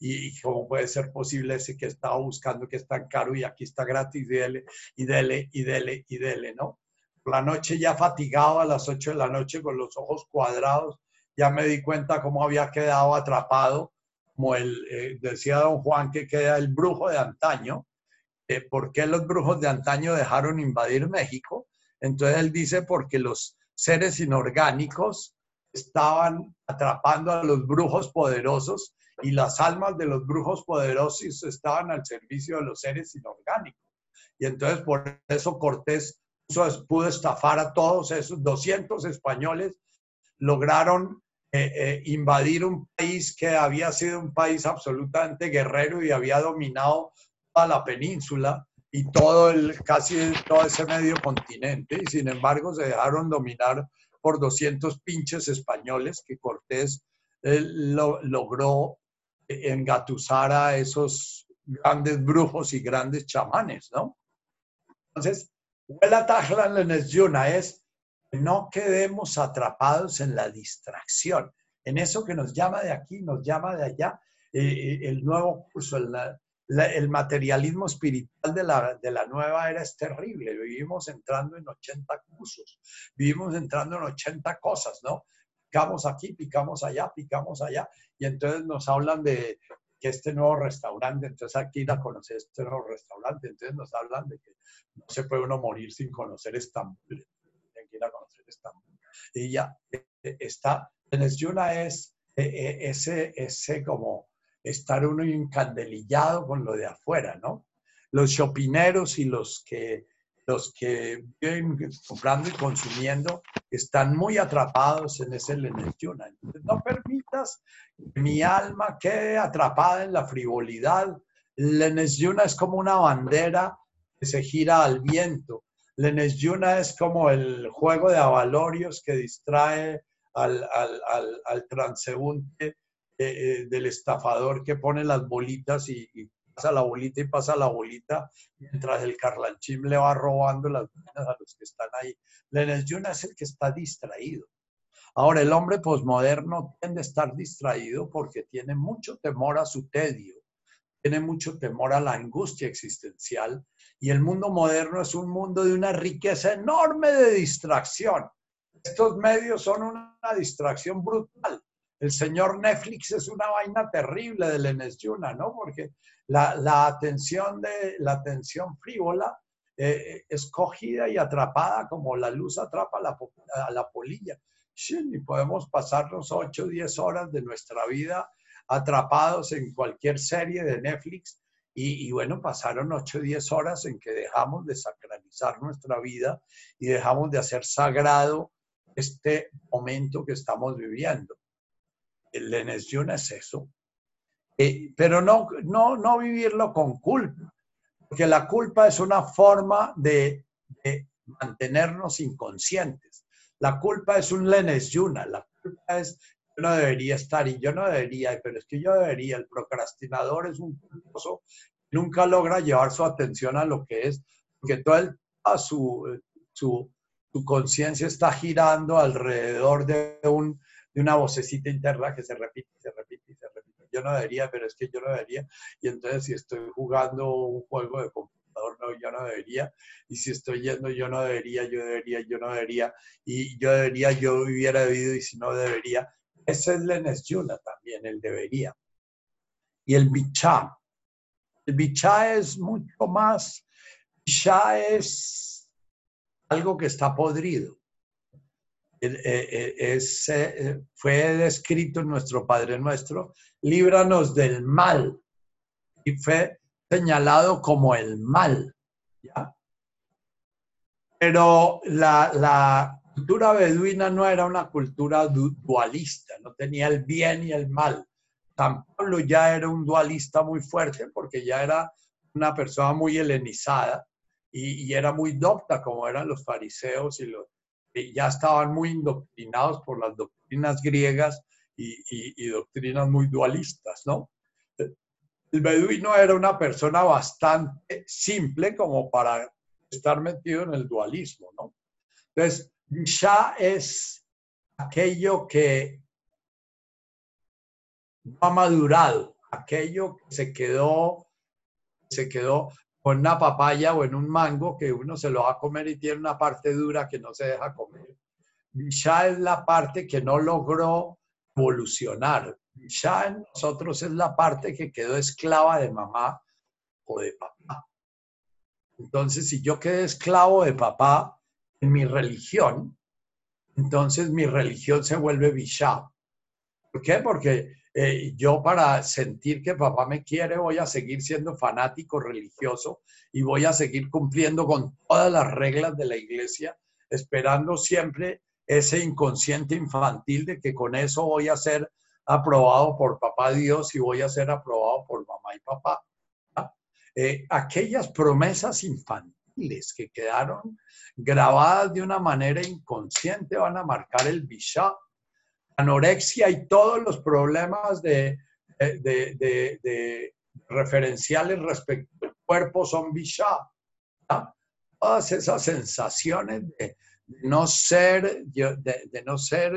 Y, cómo puede ser posible ese que estaba buscando que es tan caro y aquí está gratis, y dele, y dele, y dele, y dele, ¿no? La noche ya fatigado a las 8 de la noche con los ojos cuadrados, ya me di cuenta cómo había quedado atrapado como el, eh, decía don Juan, que queda el brujo de antaño. Eh, ¿Por qué los brujos de antaño dejaron invadir México? Entonces él dice porque los seres inorgánicos estaban atrapando a los brujos poderosos y las almas de los brujos poderosos estaban al servicio de los seres inorgánicos. Y entonces por eso Cortés pudo estafar a todos esos 200 españoles lograron eh, eh, invadir un país que había sido un país absolutamente guerrero y había dominado toda la península y todo el, casi todo ese medio continente, y sin embargo se dejaron dominar por 200 pinches españoles que Cortés lo, logró engatusar a esos grandes brujos y grandes chamanes, ¿no? Entonces, Huela Tajlan Yuna es no quedemos atrapados en la distracción, en eso que nos llama de aquí, nos llama de allá, eh, eh, el nuevo curso, el, materialismo espiritual de la, de la, nueva era es terrible. Vivimos entrando en 80 cursos, vivimos entrando en 80 cosas, ¿no? Picamos aquí, picamos allá, picamos allá, y entonces nos hablan de que este nuevo restaurante, entonces aquí ir a conocer este nuevo restaurante, entonces nos hablan de que no se puede uno morir sin conocer Estambul, Y ya eh, está, Yuna es eh, ese, ese como estar uno encandelillado con lo de afuera, ¿no? Los shopineros y los que, los que viven comprando y consumiendo están muy atrapados en ese Lenesyuna. no permitas que mi alma quede atrapada en la frivolidad. Lenesyuna es como una bandera que se gira al viento. Lenesyuna es como el juego de avalorios que distrae al, transeúnte eh, del estafador que pone las bolitas y, pasa la bolita y pasa la bolita, mientras el carlanchín le va robando las buenas a los que están ahí. Lenes Yuna es el que está distraído. Ahora, el hombre posmoderno tiende a estar distraído porque tiene mucho temor a su tedio, tiene mucho temor a la angustia existencial y el mundo moderno es un mundo de una riqueza enorme de distracción. Estos medios son una distracción brutal el señor Netflix es una vaina terrible de Lenes Yuna, ¿no? Porque la, atención, de, la atención frívola eh, es cogida y atrapada como la luz atrapa la, a la polilla. Sí, y podemos pasarnos 8 o 10 horas de nuestra vida atrapados en cualquier serie de Netflix y, bueno, pasaron 8 o 10 horas en que dejamos de sacralizar nuestra vida y dejamos de hacer sagrado este momento que estamos viviendo el Yuna es eso. Eh, pero no, no, no vivirlo con culpa, porque la culpa es una forma de, mantenernos inconscientes. La culpa es un Yuna, la culpa es no debería estar y yo no debería, pero es que yo debería. El procrastinador es un culposo, nunca logra llevar su atención a lo que es, porque toda su, su, su conciencia está girando alrededor de un de una vocecita interna que se repite, se repite se repite. Yo no debería, pero es que yo no debería. Y entonces si estoy jugando un juego de computador, no, yo no debería. Y si estoy yendo, yo no debería, yo debería, yo no debería. Y yo debería, yo hubiera debido y si no debería. Ese es Lenes Yuna también, el debería. Y el bichá. El bichá es mucho más, bichá es algo que está podrido eh, eh, es, eh, fue descrito en nuestro Padre Nuestro, líbranos del mal, y fue señalado como el mal. ¿ya? Pero la, la, cultura beduina no era una cultura dualista, no tenía el bien y el mal. San Pablo ya era un dualista muy fuerte porque ya era una persona muy helenizada y, y era muy docta como eran los fariseos y los, ya estaban muy indoctrinados por las doctrinas griegas y, doctrinas muy dualistas, ¿no? El beduino era una persona bastante simple como para estar metido en el dualismo, ¿no? Entonces, ya es aquello que no ha madurado, aquello que se quedó, se quedó con una papaya o en un mango que uno se lo va a comer y tiene una parte dura que no se deja comer. Ya es la parte que no logró evolucionar. Ya en nosotros es la parte que quedó esclava de mamá o de papá. Entonces, si yo quedé esclavo de papá mi religión, entonces mi religión se vuelve Bishá. ¿Por qué? Porque eh, yo para sentir que papá me quiere voy a seguir siendo fanático religioso y voy a seguir cumpliendo con todas las reglas de la iglesia, esperando siempre ese inconsciente infantil de que con eso voy a ser aprobado por papá Dios y voy a ser aprobado por mamá y papá. Eh, aquellas promesas infantiles que quedaron grabadas de una manera inconsciente van a marcar el bishá, anorexia y todos los problemas de, de, referenciales respecto al cuerpo son bishá. Todas esas sensaciones de, no ser, de, no ser,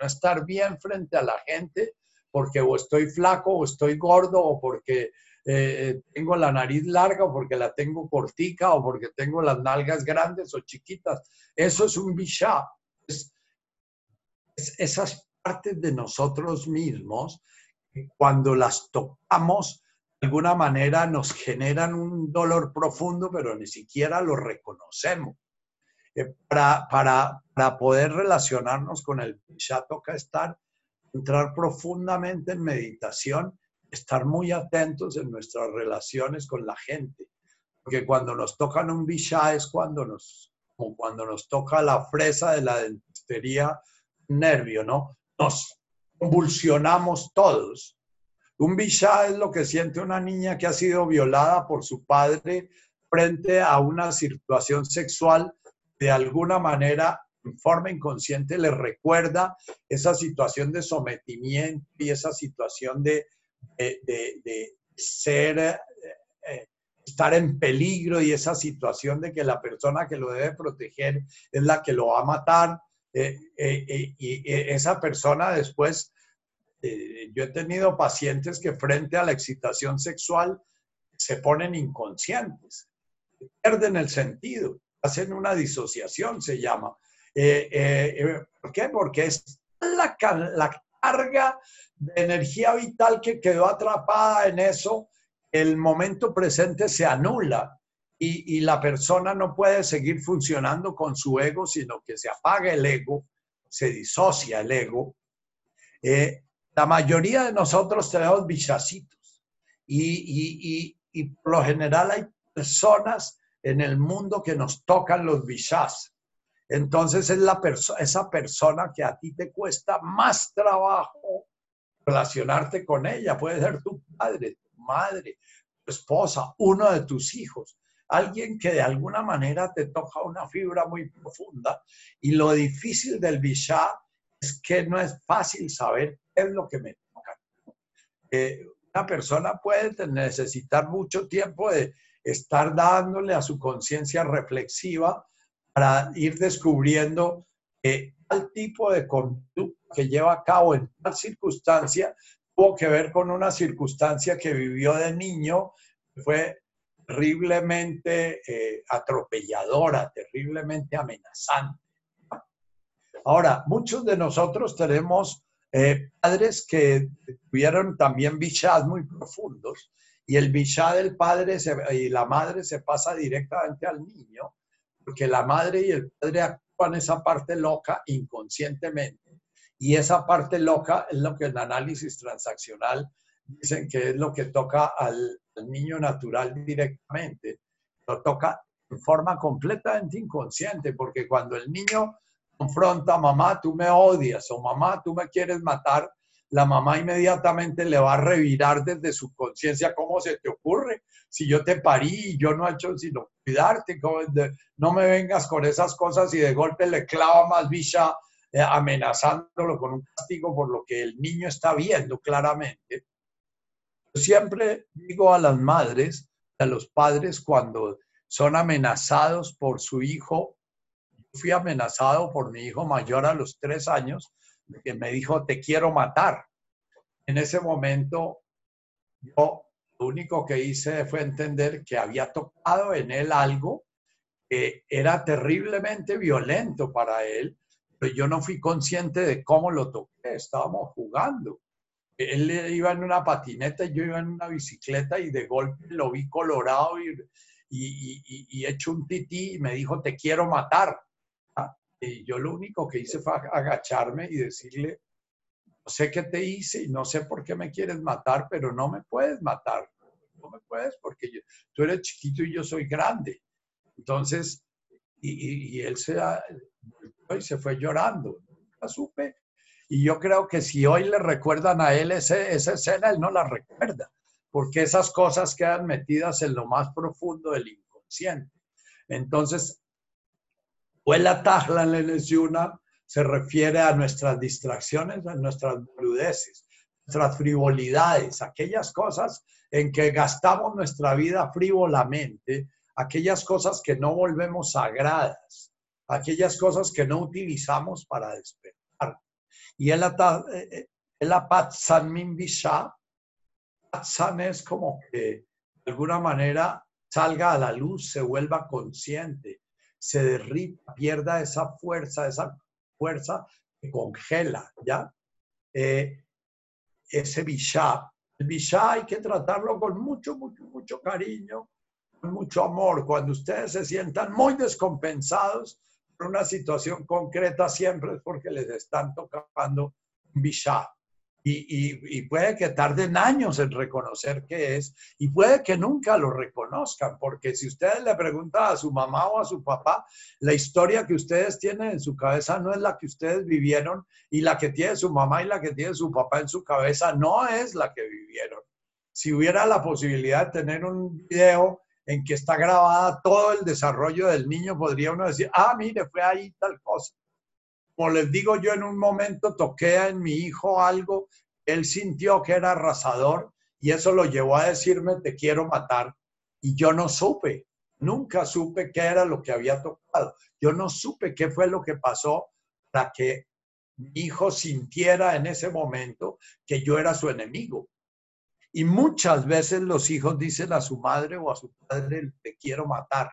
no estar bien frente a la gente porque o estoy flaco o estoy gordo o porque eh, tengo la nariz larga o porque la tengo cortica o porque tengo las nalgas grandes o chiquitas. Eso es un bishá. Es, esas partes de nosotros mismos, cuando las tocamos, de alguna manera nos generan un dolor profundo, pero ni siquiera lo reconocemos. Eh, para, para, para, poder relacionarnos con el bishá toca estar, entrar profundamente en meditación estar muy atentos en nuestras relaciones con la gente, porque cuando nos tocan un bishá es cuando nos, cuando nos toca la fresa de la dentistería nervio, ¿no? Nos convulsionamos todos. Un bishá es lo que siente una niña que ha sido violada por su padre frente a una situación sexual de alguna manera en forma inconsciente le recuerda esa situación de sometimiento y esa situación de de, ser, eh, eh, estar en peligro y esa situación de que la persona que lo debe proteger es la que lo va a matar. Eh, y esa persona después, yo he tenido pacientes que frente a la excitación sexual se ponen inconscientes, pierden el sentido, hacen una disociación, se llama. ¿Por qué? Porque es la, la carga de energía vital que quedó atrapada en eso, el momento presente se anula y, la persona no puede seguir funcionando con su ego, sino que se apaga el ego, se disocia el ego. Eh, la mayoría de nosotros tenemos bichacitos y, y, por lo general hay personas en el mundo que nos tocan los bichas. Entonces es la esa persona que a ti te cuesta más trabajo relacionarte con ella. Puede ser tu padre, tu madre, tu esposa, uno de tus hijos. Alguien que de alguna manera te toca una fibra muy profunda. Y lo difícil del Bishá es que no es fácil saber qué es lo que me toca. Eh, una persona puede necesitar mucho tiempo de estar dándole a su conciencia reflexiva para ir descubriendo que tal tipo de conducta que lleva a cabo en tal circunstancia tuvo que ver con una circunstancia que vivió de niño, fue terriblemente eh, atropelladora, terriblemente amenazante. Ahora, muchos de nosotros tenemos eh, padres que tuvieron también bichas muy profundos y el bichá del padre y la madre se pasa directamente al niño, porque la madre y el padre actúan esa parte loca inconscientemente y esa parte loca es lo que en análisis transaccional dicen que es lo que toca al, niño natural directamente. Lo toca en forma completamente inconsciente, porque cuando el niño confronta, mamá, tú me odias o mamá, tú me quieres matar, la mamá inmediatamente le va a revirar desde su conciencia cómo se te ocurre. Si yo te parí y yo no he hecho sino cuidarte, no me vengas con esas cosas y de golpe le clava más bicha eh, amenazándolo con un castigo por lo que el niño está viendo claramente. siempre digo a las madres, a los padres, cuando son amenazados por su hijo, fui amenazado por mi hijo mayor a los tres años, que me dijo, te quiero matar. En ese momento, yo lo único que hice fue entender que había tocado en él algo que era terriblemente violento para él pero yo no fui consciente de cómo lo toqué, estábamos jugando. Él iba en una patineta y yo iba en una bicicleta y de golpe lo vi colorado y, y, y, hecho un tití y me dijo, te quiero matar. Y yo lo único que hice fue agacharme y decirle, no sé qué te hice y no sé por qué me quieres matar, pero no me puedes matar. No me puedes porque tú eres chiquito y yo soy grande. Entonces, y, él se, y se fue llorando. Nunca supe. Y yo creo que si hoy le recuerdan a él ese, esa escena, él no la recuerda, porque esas cosas quedan metidas en lo más profundo del inconsciente. Entonces, Huela Tajla Yuna se refiere a nuestras distracciones, a nuestras boludeces, nuestras frivolidades, aquellas cosas en que gastamos nuestra vida frívolamente, aquellas cosas que no volvemos sagradas, aquellas cosas que no utilizamos para despertar. Y el, eh, eh, el apatsan minvisha, patsan es como que de alguna manera salga a la luz, se vuelva consciente, se derrita, pierda esa fuerza, esa fuerza que congela, ¿ya? Eh, ese visha. El visha hay que tratarlo con mucho, mucho, mucho cariño, mucho amor. Cuando ustedes se sientan muy descompensados por una situación concreta, siempre es porque les están tocando un visha y, puede que tarden años en reconocer qué es y puede que nunca lo reconozcan, porque si ustedes le preguntan a su mamá o a su papá, la historia que ustedes tienen en su cabeza no es la que ustedes vivieron y la que tiene su mamá y la que tiene su papá en su cabeza no es la que vivieron. Si hubiera la posibilidad de tener un video en que está grabada todo el desarrollo del niño, podría uno decir, ah, mire, fue ahí tal cosa como les digo, yo en un momento toqué en mi hijo algo, él sintió que era arrasador y eso lo llevó a decirme, te quiero matar. Y yo no supe, nunca supe qué era lo que había tocado. Yo no supe qué fue lo que pasó para que mi hijo sintiera en ese momento que yo era su enemigo. Y muchas veces los hijos dicen a su madre o a su padre, te quiero matar.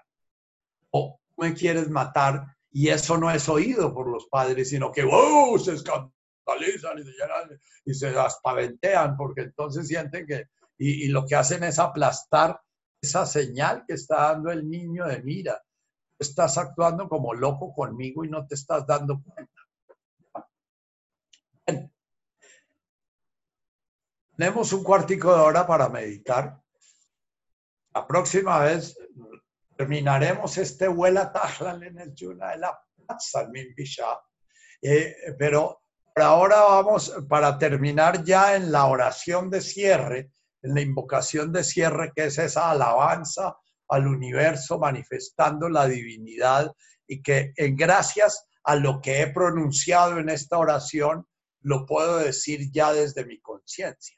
O me quieres matar y eso no es oído por los padres, sino que ¡wow! se escandalizan y se llenan y se aspaventean porque entonces sienten que, y, lo que hacen es aplastar esa señal que está dando el niño de mira, estás actuando como loco conmigo y no te estás dando cuenta. Tenemos un cuartico de hora para meditar. La próxima vez terminaremos este Huela Tajlan en el Yuna de la Salmin eh, pero por ahora vamos, para terminar ya en la oración de cierre, en la invocación de cierre, que es esa alabanza al universo manifestando la divinidad y que en gracias a lo que he pronunciado en esta oración, lo puedo decir ya desde mi conciencia.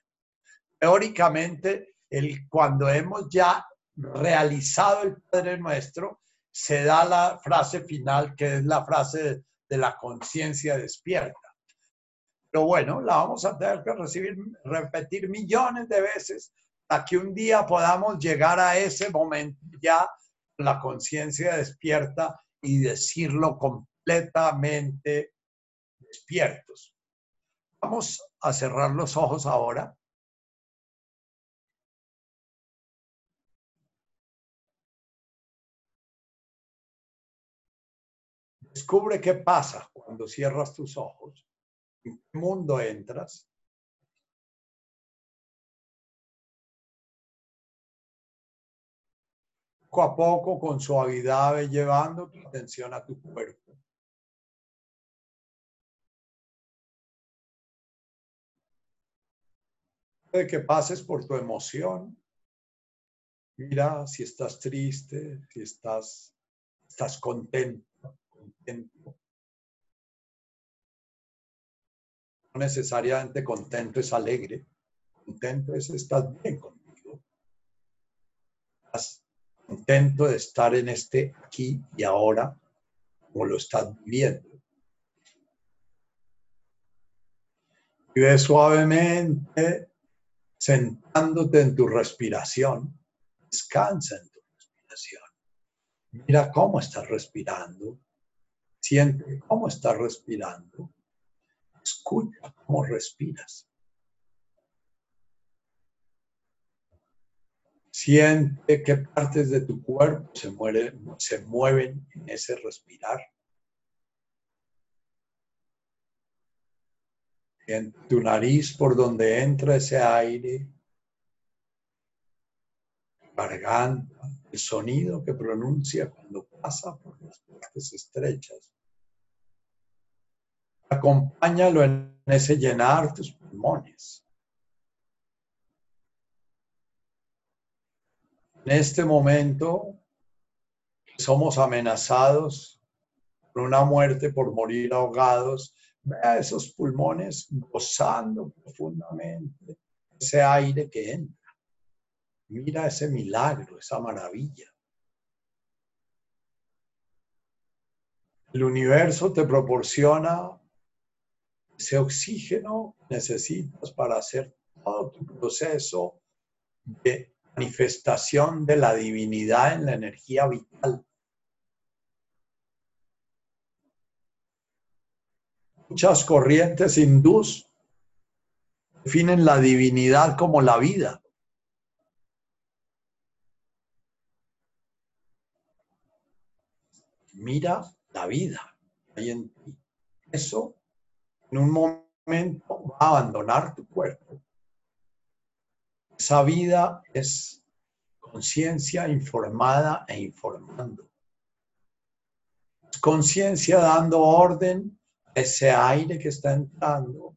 Teóricamente, el, cuando hemos ya realizado el Padre Nuestro, se da la frase final, que es la frase de, la conciencia despierta. Pero bueno, la vamos a tener que recibir, repetir millones de veces para que un día podamos llegar a ese momento ya la conciencia despierta y decirlo completamente despiertos. Vamos a cerrar los ojos ahora. Descubre qué pasa cuando cierras tus ojos, en qué mundo entras. Poco a poco, con suavidad, llevando tu atención a tu cuerpo. Puede que pases por tu emoción. Mira si estás triste, si estás, estás contento no necesariamente contento es alegre. Contento es estar bien contigo. Contento de estar en este aquí y ahora como lo estás viviendo. Vive suavemente sentándote en tu respiración. Descansa en tu respiración. Mira cómo estás respirando. Siente cómo estás respirando. Escucha cómo respiras. Siente qué partes de tu cuerpo se, se mueven en ese respirar. Siente tu nariz por donde entra ese aire, garganta, el sonido que pronuncia cuando pasa por las partes estrechas. Acompáñalo en ese llenar tus pulmones. En este momento somos amenazados por una muerte por morir ahogados. Vea esos pulmones gozando profundamente ese aire que entra. Mira ese milagro, esa maravilla. El universo te proporciona ese oxígeno necesitas para hacer todo tu proceso de manifestación de la divinidad en la energía vital. Muchas corrientes hindús definen la divinidad como la vida. Mira la vida hay en ti. Eso en un momento va a abandonar tu cuerpo. Esa vida es conciencia informada e informando. Conciencia dando orden a ese aire que está entrando,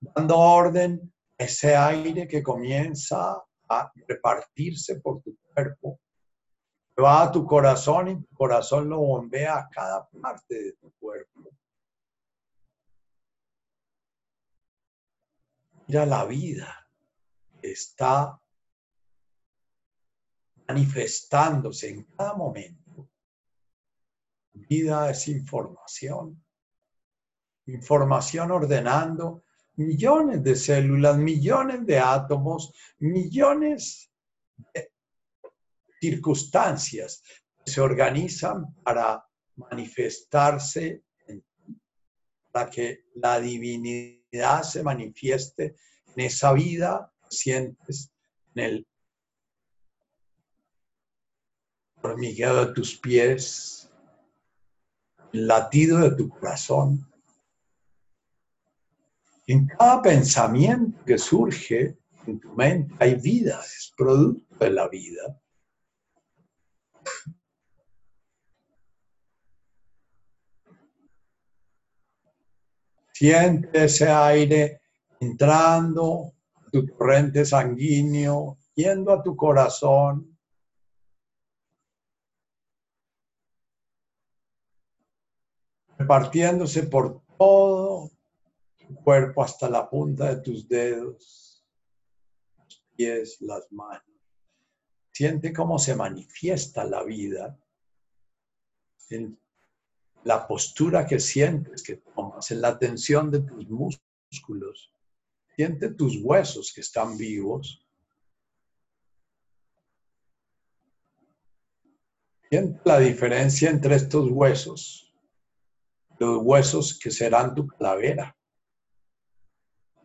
dando orden a ese aire que comienza a repartirse por tu cuerpo. Va a tu corazón y corazón lo bombea a cada parte de tu cuerpo. Mira la vida está manifestándose en cada momento. Vida es información. Información ordenando millones de células, millones de átomos, millones de circunstancias que se organizan para manifestarse, para que la divinidad se manifieste en esa vida sientes en el hormigueo de tus pies, el latido de tu corazón. En cada pensamiento que surge en tu mente hay vida, es producto de la vida. Siente ese aire entrando tu torrente sanguíneo, yendo a tu corazón. Repartiéndose por todo tu cuerpo hasta la punta de tus dedos, los pies, las manos. Siente cómo se manifiesta la vida en la postura que sientes que tomas, en la tensión de tus músculos Siente tus huesos que están vivos. Siente la diferencia entre estos huesos, los huesos que serán tu calavera.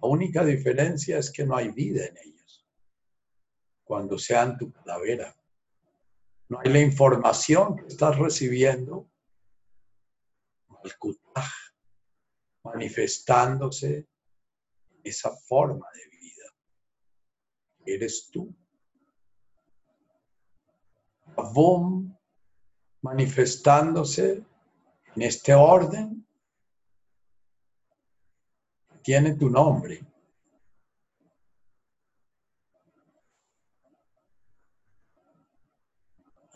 La única diferencia es que no hay vida en ellos cuando sean tu calavera. No hay la información que estás recibiendo, manifestándose esa forma de vida. Eres tú. Avon manifestándose en este orden tiene tu nombre.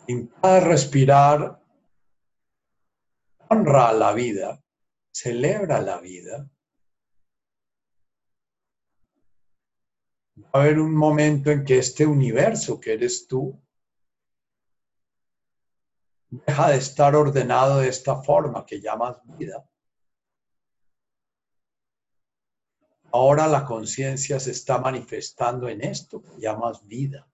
En respirar, honra la vida, celebra la vida va a haber un momento en que este universo que eres tú deja de estar ordenado de esta forma que llamas vida. Ahora la conciencia se está manifestando en esto que llamas vida.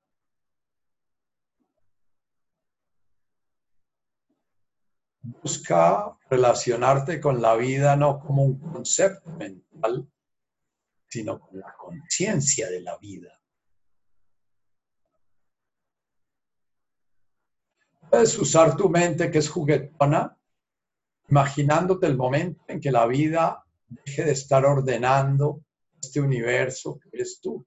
Busca relacionarte con la vida no como un concepto mental, sino con la conciencia de la vida. Puedes usar tu mente que es juguetona, imaginándote el momento en que la vida deje de estar ordenando este universo que eres tú.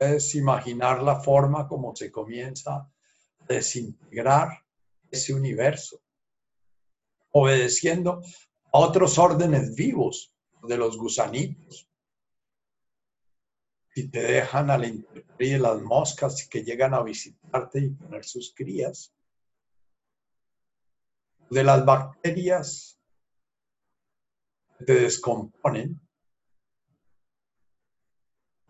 puedes imaginar la forma como se comienza desintegrar ese universo, obedeciendo a otros órdenes vivos de los gusanitos. Si te dejan a la intemperie las moscas que llegan a visitarte y poner sus crías, de las bacterias que te descomponen.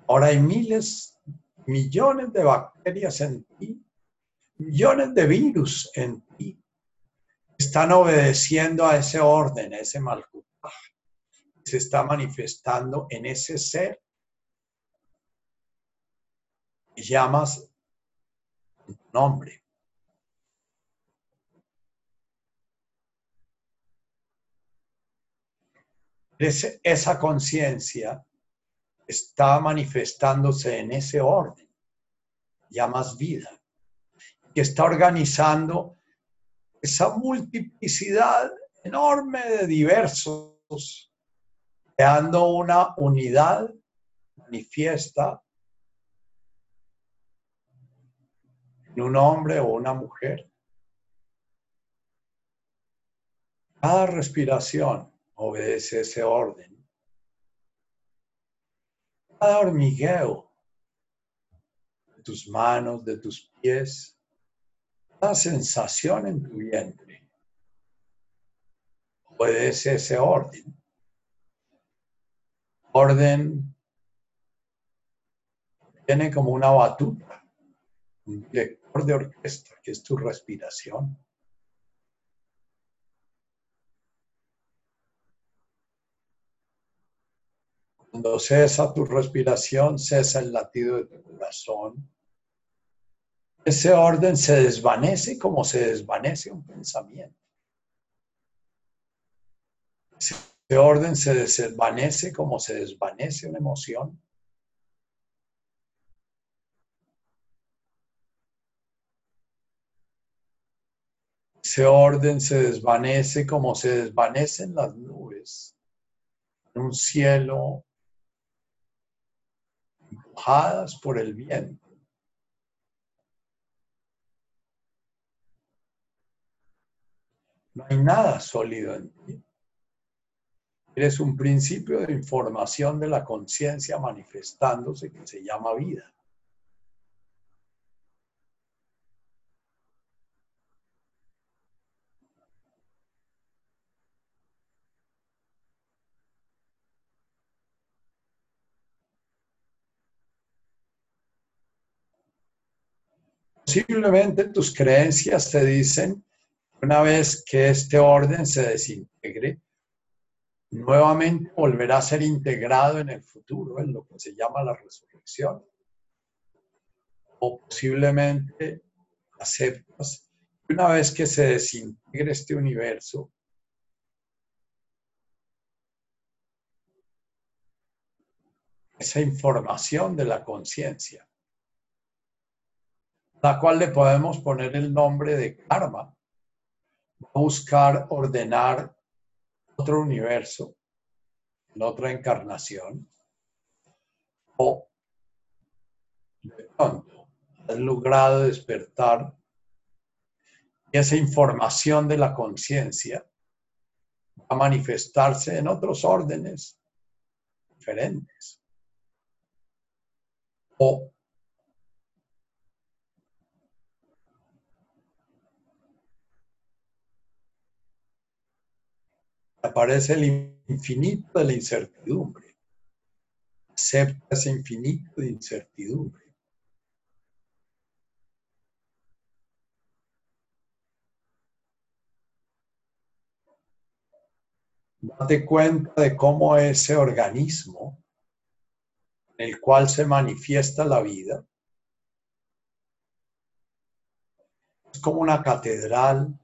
Ahora hay miles, millones de bacterias en ti, millones de virus en ti. Están obedeciendo a ese orden, a ese malcutaje. Se está manifestando en ese ser que llamas nombre. esa conciencia está manifestándose en ese orden, ya más vida, que está organizando esa multiplicidad enorme de diversos, creando una unidad manifiesta en un hombre o una mujer. Cada respiración obedece ese orden. Cada hormigueo de tus manos, de tus pies, sensación en tu vientre obedece ese orden. Orden tiene como una batuta, un director de orquesta, que es tu respiración. Cuando cesa tu respiración, cesa el latido de tu corazón. Ese orden se desvanece como se desvanece un pensamiento. Ese orden se desvanece como se desvanece una emoción. Ese orden se desvanece como se desvanecen las nubes en un cielo por el viento. No hay nada sólido en ti. Eres un principio de información de la conciencia manifestándose que se llama vida. Posiblemente tus creencias te dicen, una vez que este orden se desintegre, nuevamente volverá a ser integrado en el futuro, en lo que se llama la resurrección. O posiblemente aceptas una vez que se desintegre este universo, esa información de la conciencia la cual le podemos poner el nombre de karma, buscar ordenar otro universo, en otra encarnación, o de pronto has logrado despertar y esa información de la conciencia va a manifestarse en otros órdenes diferentes. O aparece el infinito de la incertidumbre. Acepta ese infinito de incertidumbre. Date cuenta de cómo ese organismo en el cual se manifiesta la vida es como una catedral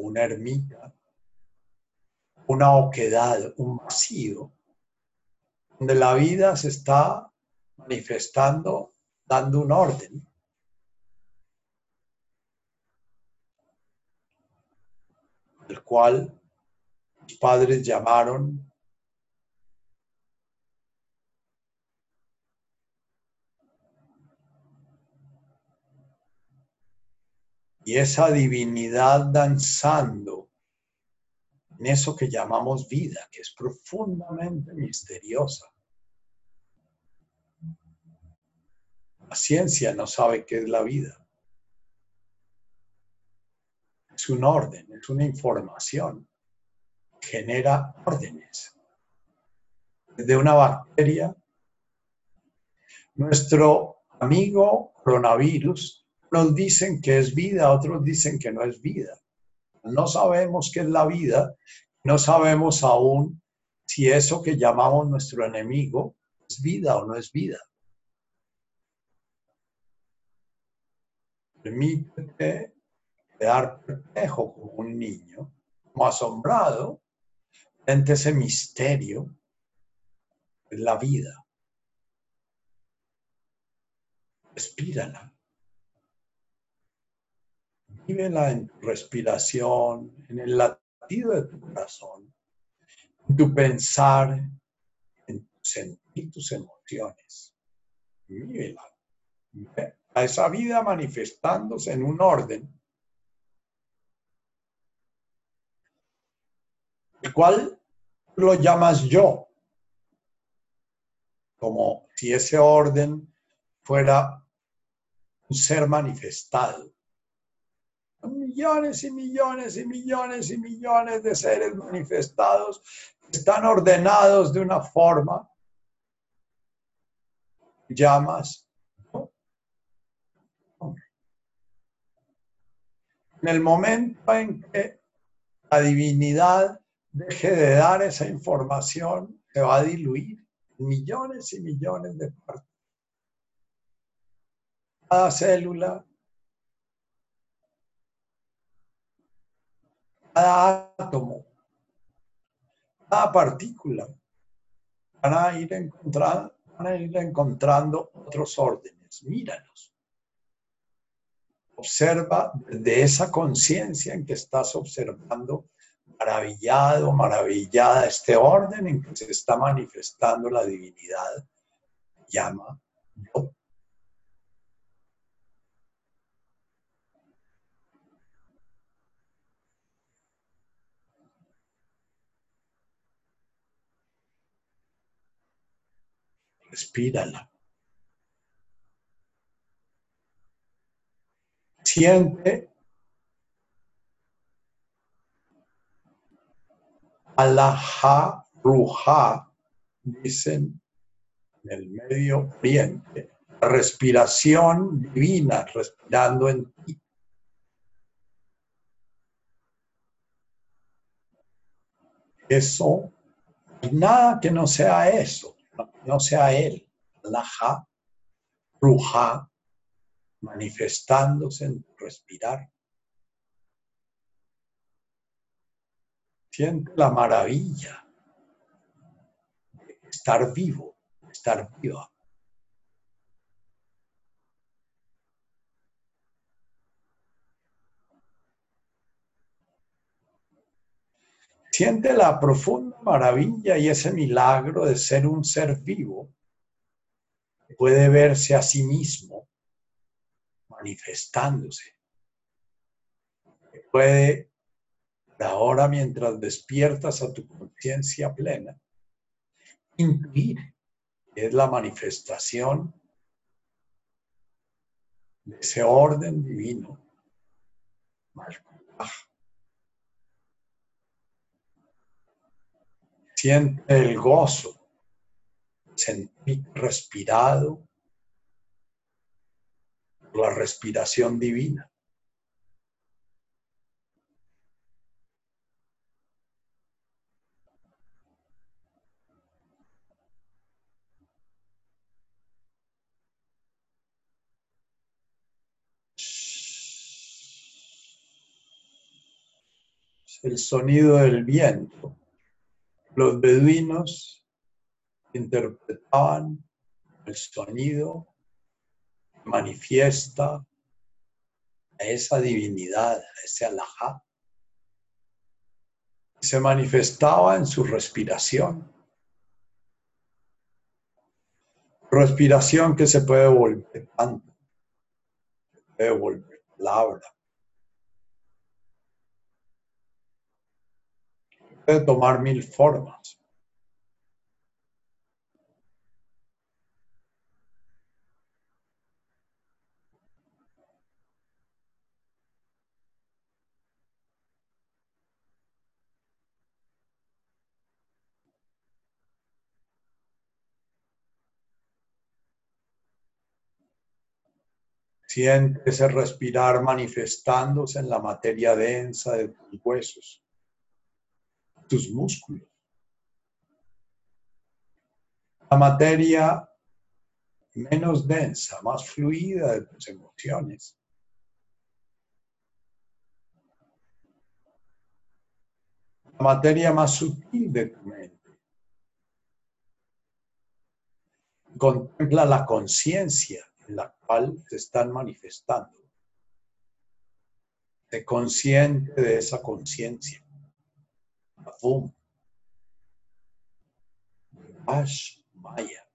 una ermita, una oquedad, un vacío, donde la vida se está manifestando, dando un orden. El cual los padres llamaron y esa divinidad danzando en eso que llamamos vida, que es profundamente misteriosa. La ciencia no sabe qué es la vida. Es un orden, es una información. Genera órdenes. De una bacteria. Nuestro amigo coronavirus nos dicen que es vida, otros dicen que no es vida. No sabemos qué es la vida, no sabemos aún si eso que llamamos nuestro enemigo es vida o no es vida. Permítete quedar perplejo como un niño, como asombrado ante ese misterio de la vida. Respírala. Vívela en tu respiración, en el latido de tu corazón, en tu pensar, en sentir tus emociones. Vívela. A esa vida manifestándose en un orden, el cual lo llamas yo, como si ese orden fuera un ser manifestado millones y millones y millones y millones de seres manifestados están ordenados de una forma. Llamas. En el momento en que la divinidad deje de dar esa información, se va a diluir en millones y millones de partes. Cada célula cada átomo, cada partícula, van a ir encontrando, van a ir encontrando otros órdenes. Míralos. Observa de esa conciencia en que estás observando, maravillado, maravillada, este orden en que se está manifestando la divinidad, llama yo. Respírala. Siente Alaha Ruha, dicen en el Medio Oriente, respiración divina, respirando en ti. Eso, nada que no sea eso no sea él, Laja, Ruja, manifestándose en tu respirar. Siente la maravilla de estar vivo, estar viva. Siente la profunda maravilla y ese milagro de ser un ser vivo puede verse a sí mismo manifestándose. Puede, ahora mientras despiertas a tu conciencia plena, intuir que es la manifestación de ese orden divino. Siente el gozo, sentir respirado la respiración divina. el sonido del viento los beduinos interpretaban el sonido manifiesta a esa divinidad, a ese alajá. Se manifestaba en su respiración. Respiración que se puede volver canto, se puede volver palabra, puede tomar mil formas. Siente ese respirar manifestándose en la materia densa de tus huesos, tus músculos. La materia menos densa, más fluida de tus emociones. La materia más sutil de tu mente. Contempla la conciencia la cual se están manifestando. Sé consciente de esa conciencia. Boom. Ash Maya.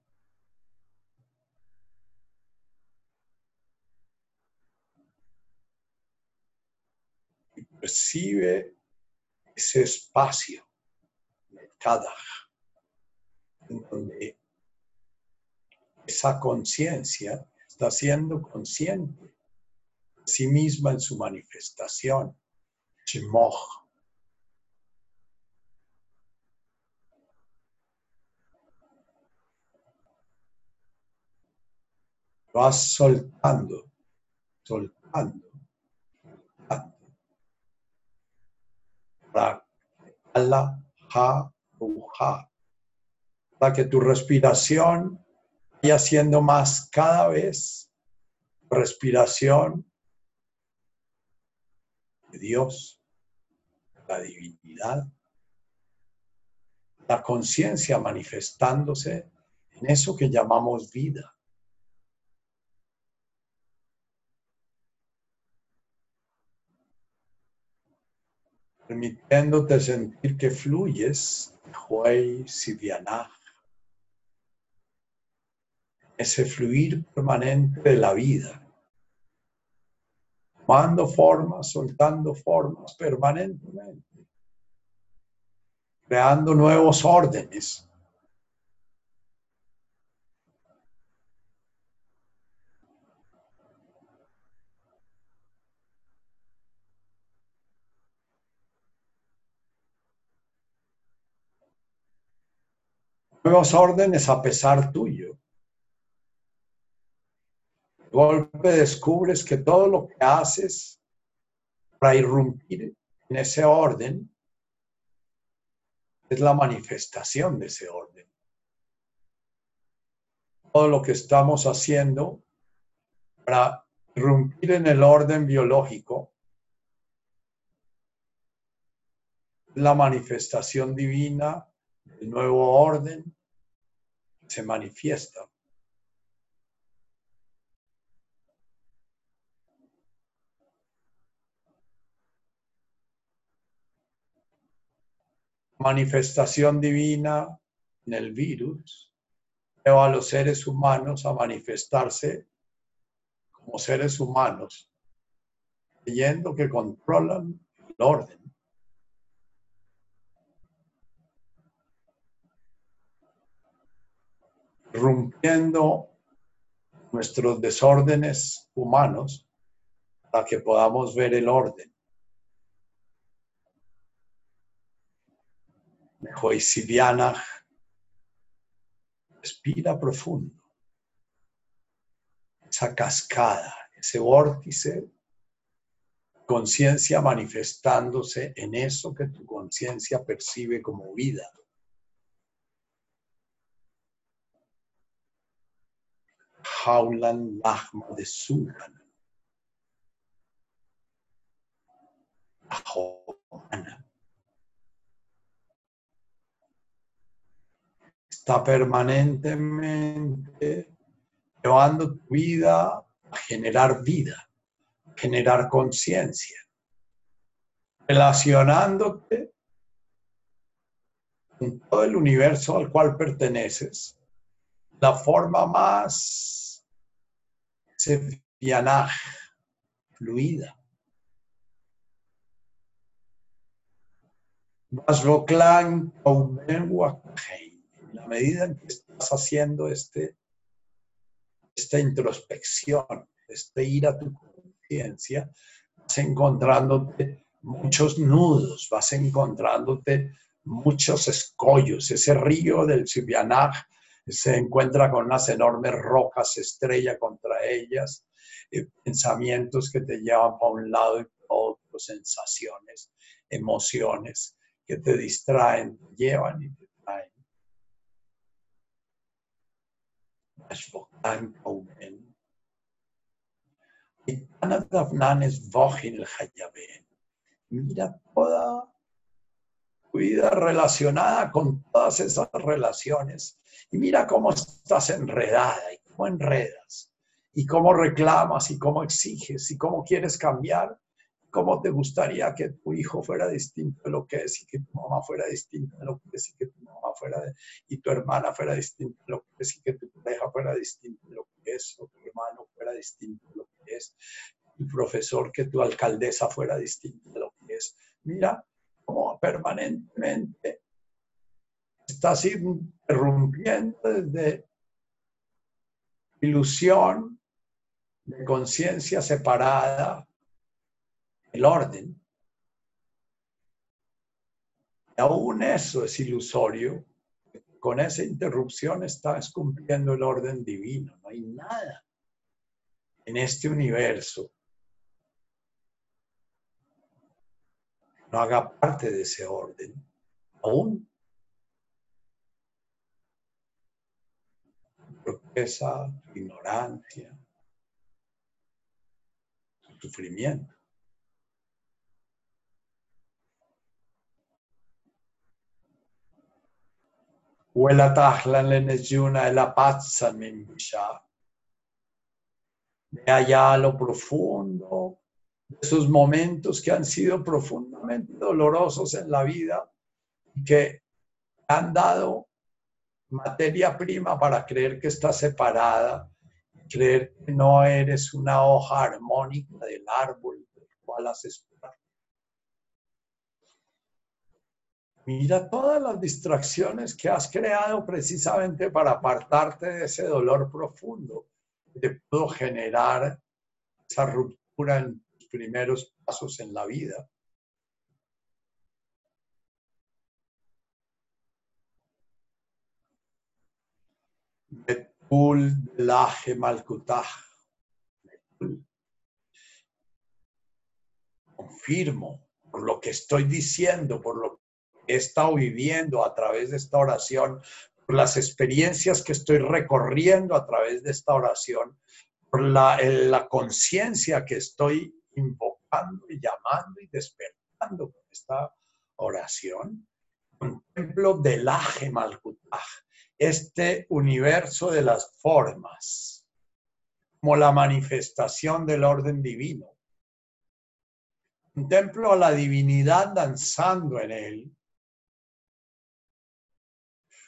Y percibe ese espacio cada en donde esa conciencia está siendo consciente de sí misma en su manifestación. Vas soltando, soltando, soltando. Para que tu respiración haciendo más cada vez respiración de Dios, la divinidad, la conciencia manifestándose en eso que llamamos vida. Permitiéndote sentir que fluyes, ese fluir permanente de la vida, tomando formas, soltando formas permanentemente, creando nuevos órdenes. Nuevos órdenes a pesar tuyo golpe descubres que todo lo que haces para irrumpir en ese orden es la manifestación de ese orden. Todo lo que estamos haciendo para irrumpir en el orden biológico la manifestación divina del nuevo orden se manifiesta. manifestación divina en el virus lleva a los seres humanos a manifestarse como seres humanos, creyendo que controlan el orden. Rompiendo nuestros desórdenes humanos para que podamos ver el orden. Joisidiana, respira profundo. Esa cascada, ese vórtice, conciencia manifestándose en eso que tu conciencia percibe como vida. Jaulan Lahma de Sultan. está permanentemente llevando tu vida a generar vida, a generar conciencia, relacionándote con todo el universo al cual perteneces, la forma más sefianaj, fluida. Vasvoklan. En la medida en que estás haciendo este, esta introspección, este ir a tu conciencia, vas encontrándote muchos nudos, vas encontrándote muchos escollos. Ese río del Sibianaj se encuentra con unas enormes rocas, estrella contra ellas, eh, pensamientos que te llevan para un lado y para otro, sensaciones, emociones que te distraen, te llevan y te traen. Mira toda vida relacionada con todas esas relaciones y mira cómo estás enredada y cómo enredas y cómo reclamas y cómo exiges y cómo quieres cambiar, cómo te gustaría que tu hijo fuera distinto de lo que es y que tu mamá fuera distinta de lo que es y que tu mamá fuera y tu hermana fuera distinta de lo que es y que tu pareja fuera distinta de lo que es o tu hermano fuera distinto de lo que es, tu profesor que tu alcaldesa fuera distinta de lo que es. Mira cómo permanentemente estás interrumpiendo desde ilusión de conciencia separada el orden. Aún eso es ilusorio. Con esa interrupción estás cumpliendo el orden divino. No hay nada en este universo no haga parte de ese orden. Aún esa ignorancia, sufrimiento. Huela tajlan le la pazza De allá lo profundo, de esos momentos que han sido profundamente dolorosos en la vida y que han dado materia prima para creer que estás separada, creer que no eres una hoja armónica del árbol del cual haces parte. Mira todas las distracciones que has creado precisamente para apartarte de ese dolor profundo que pudo generar esa ruptura en tus primeros pasos en la vida. Laje. Confirmo por lo que estoy diciendo, por lo que he estado viviendo a través de esta oración, por las experiencias que estoy recorriendo a través de esta oración, por la, la conciencia que estoy invocando y llamando y despertando con esta oración. Contemplo del Aje Malkutaj este universo de las formas como la manifestación del orden divino. Contemplo a la divinidad danzando en él.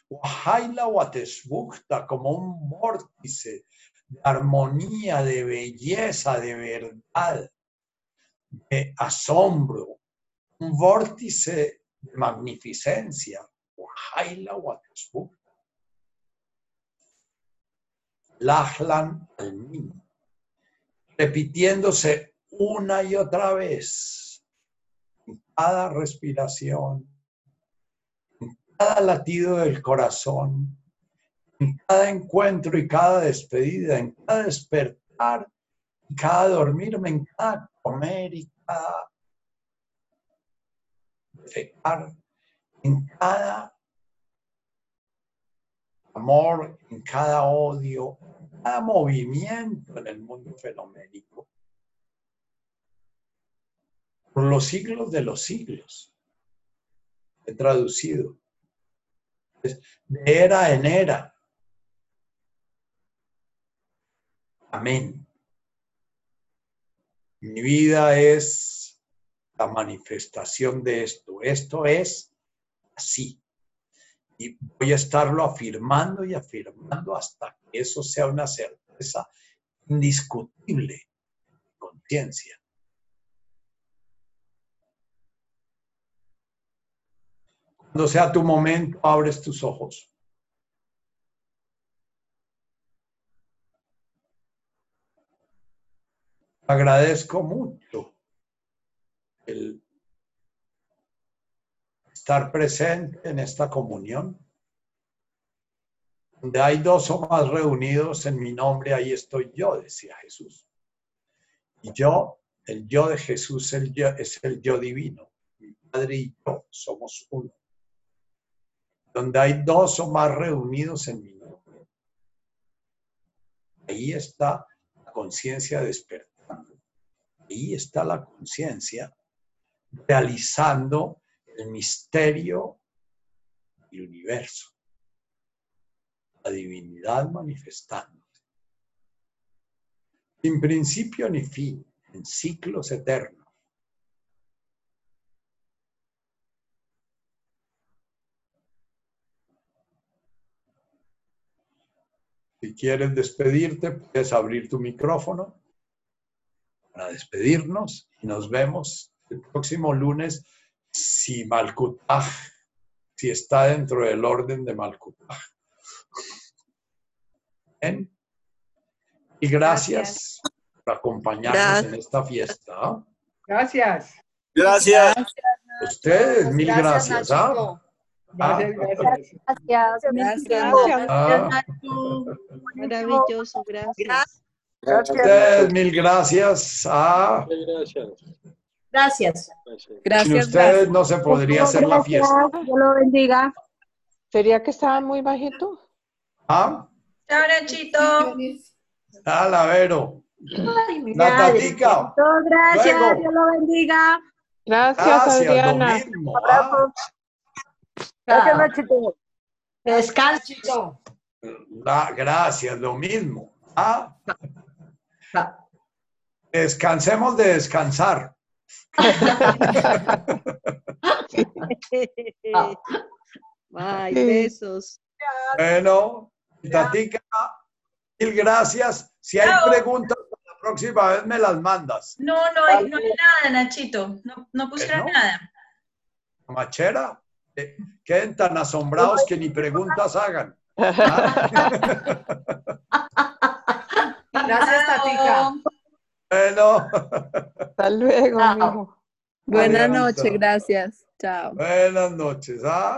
Wahaila Watesbukta como un vórtice de armonía, de belleza, de verdad, de asombro, un vórtice de magnificencia. Wahaila Watesbukta Lachlan al repitiéndose una y otra vez en cada respiración, en cada latido del corazón, en cada encuentro y cada despedida, en cada despertar cada dormirme, en cada comer y cada defecar, en cada amor, en cada odio, cada movimiento en el mundo fenoménico. Por los siglos de los siglos. He traducido. De era en era. Amén. Mi vida es la manifestación de esto. Esto es así y voy a estarlo afirmando y afirmando hasta que eso sea una certeza indiscutible de conciencia. Cuando sea tu momento, abres tus ojos. Agradezco mucho el estar presente en esta comunión. Donde hay dos o más reunidos en mi nombre, ahí estoy yo, decía Jesús. Y yo, el yo de Jesús el yo, es el yo divino. Mi Padre y yo somos uno. Donde hay dos o más reunidos en mi nombre. Ahí está la conciencia despertando. Ahí está la conciencia realizando el misterio del universo, la divinidad manifestándose. Sin principio ni fin, en ciclos eternos. Si quieres despedirte, puedes abrir tu micrófono para despedirnos y nos vemos el próximo lunes si Malkutaj, si está dentro del orden de Malkutaj. Bien. Y gracias, por acompañarnos en esta fiesta. Gracias. Gracias. Ustedes, mil gracias. ¿ah? Gracias, gracias. Gracias. Gracias. Ah, Maravilloso, gracias. ustedes, mil gracias. Ah, Gracias. Gracias. sin Gracias. ustedes no se podría hacer la fiesta. Dios lo bendiga. ¿Sería que estaban muy bajitos? ¿Ah? Chao, Nachito. Ah, la Vero. Ay, mira, Natatica. Gracias, Luego. Dios lo bendiga. Gracias, Gracias, Adriana. mismo. ah. Gracias, Nachito. Descanso. La- gracias, lo mismo. Ah, Ah. descansemos de descansar. Ay, besos. Bueno, Tatica, mil gracias. Si hay Chao. preguntas, la próxima vez me las mandas. No, no hay, no hay nada, Nachito. No, no pusieron ¿No? nada. Machera, eh, queden tan asombrados que ni preguntas hagan. Ah, Gracias, Tatica. Bueno, Hasta luego. Buenas noches, gracias. Chao. buenas noches. ¿ah?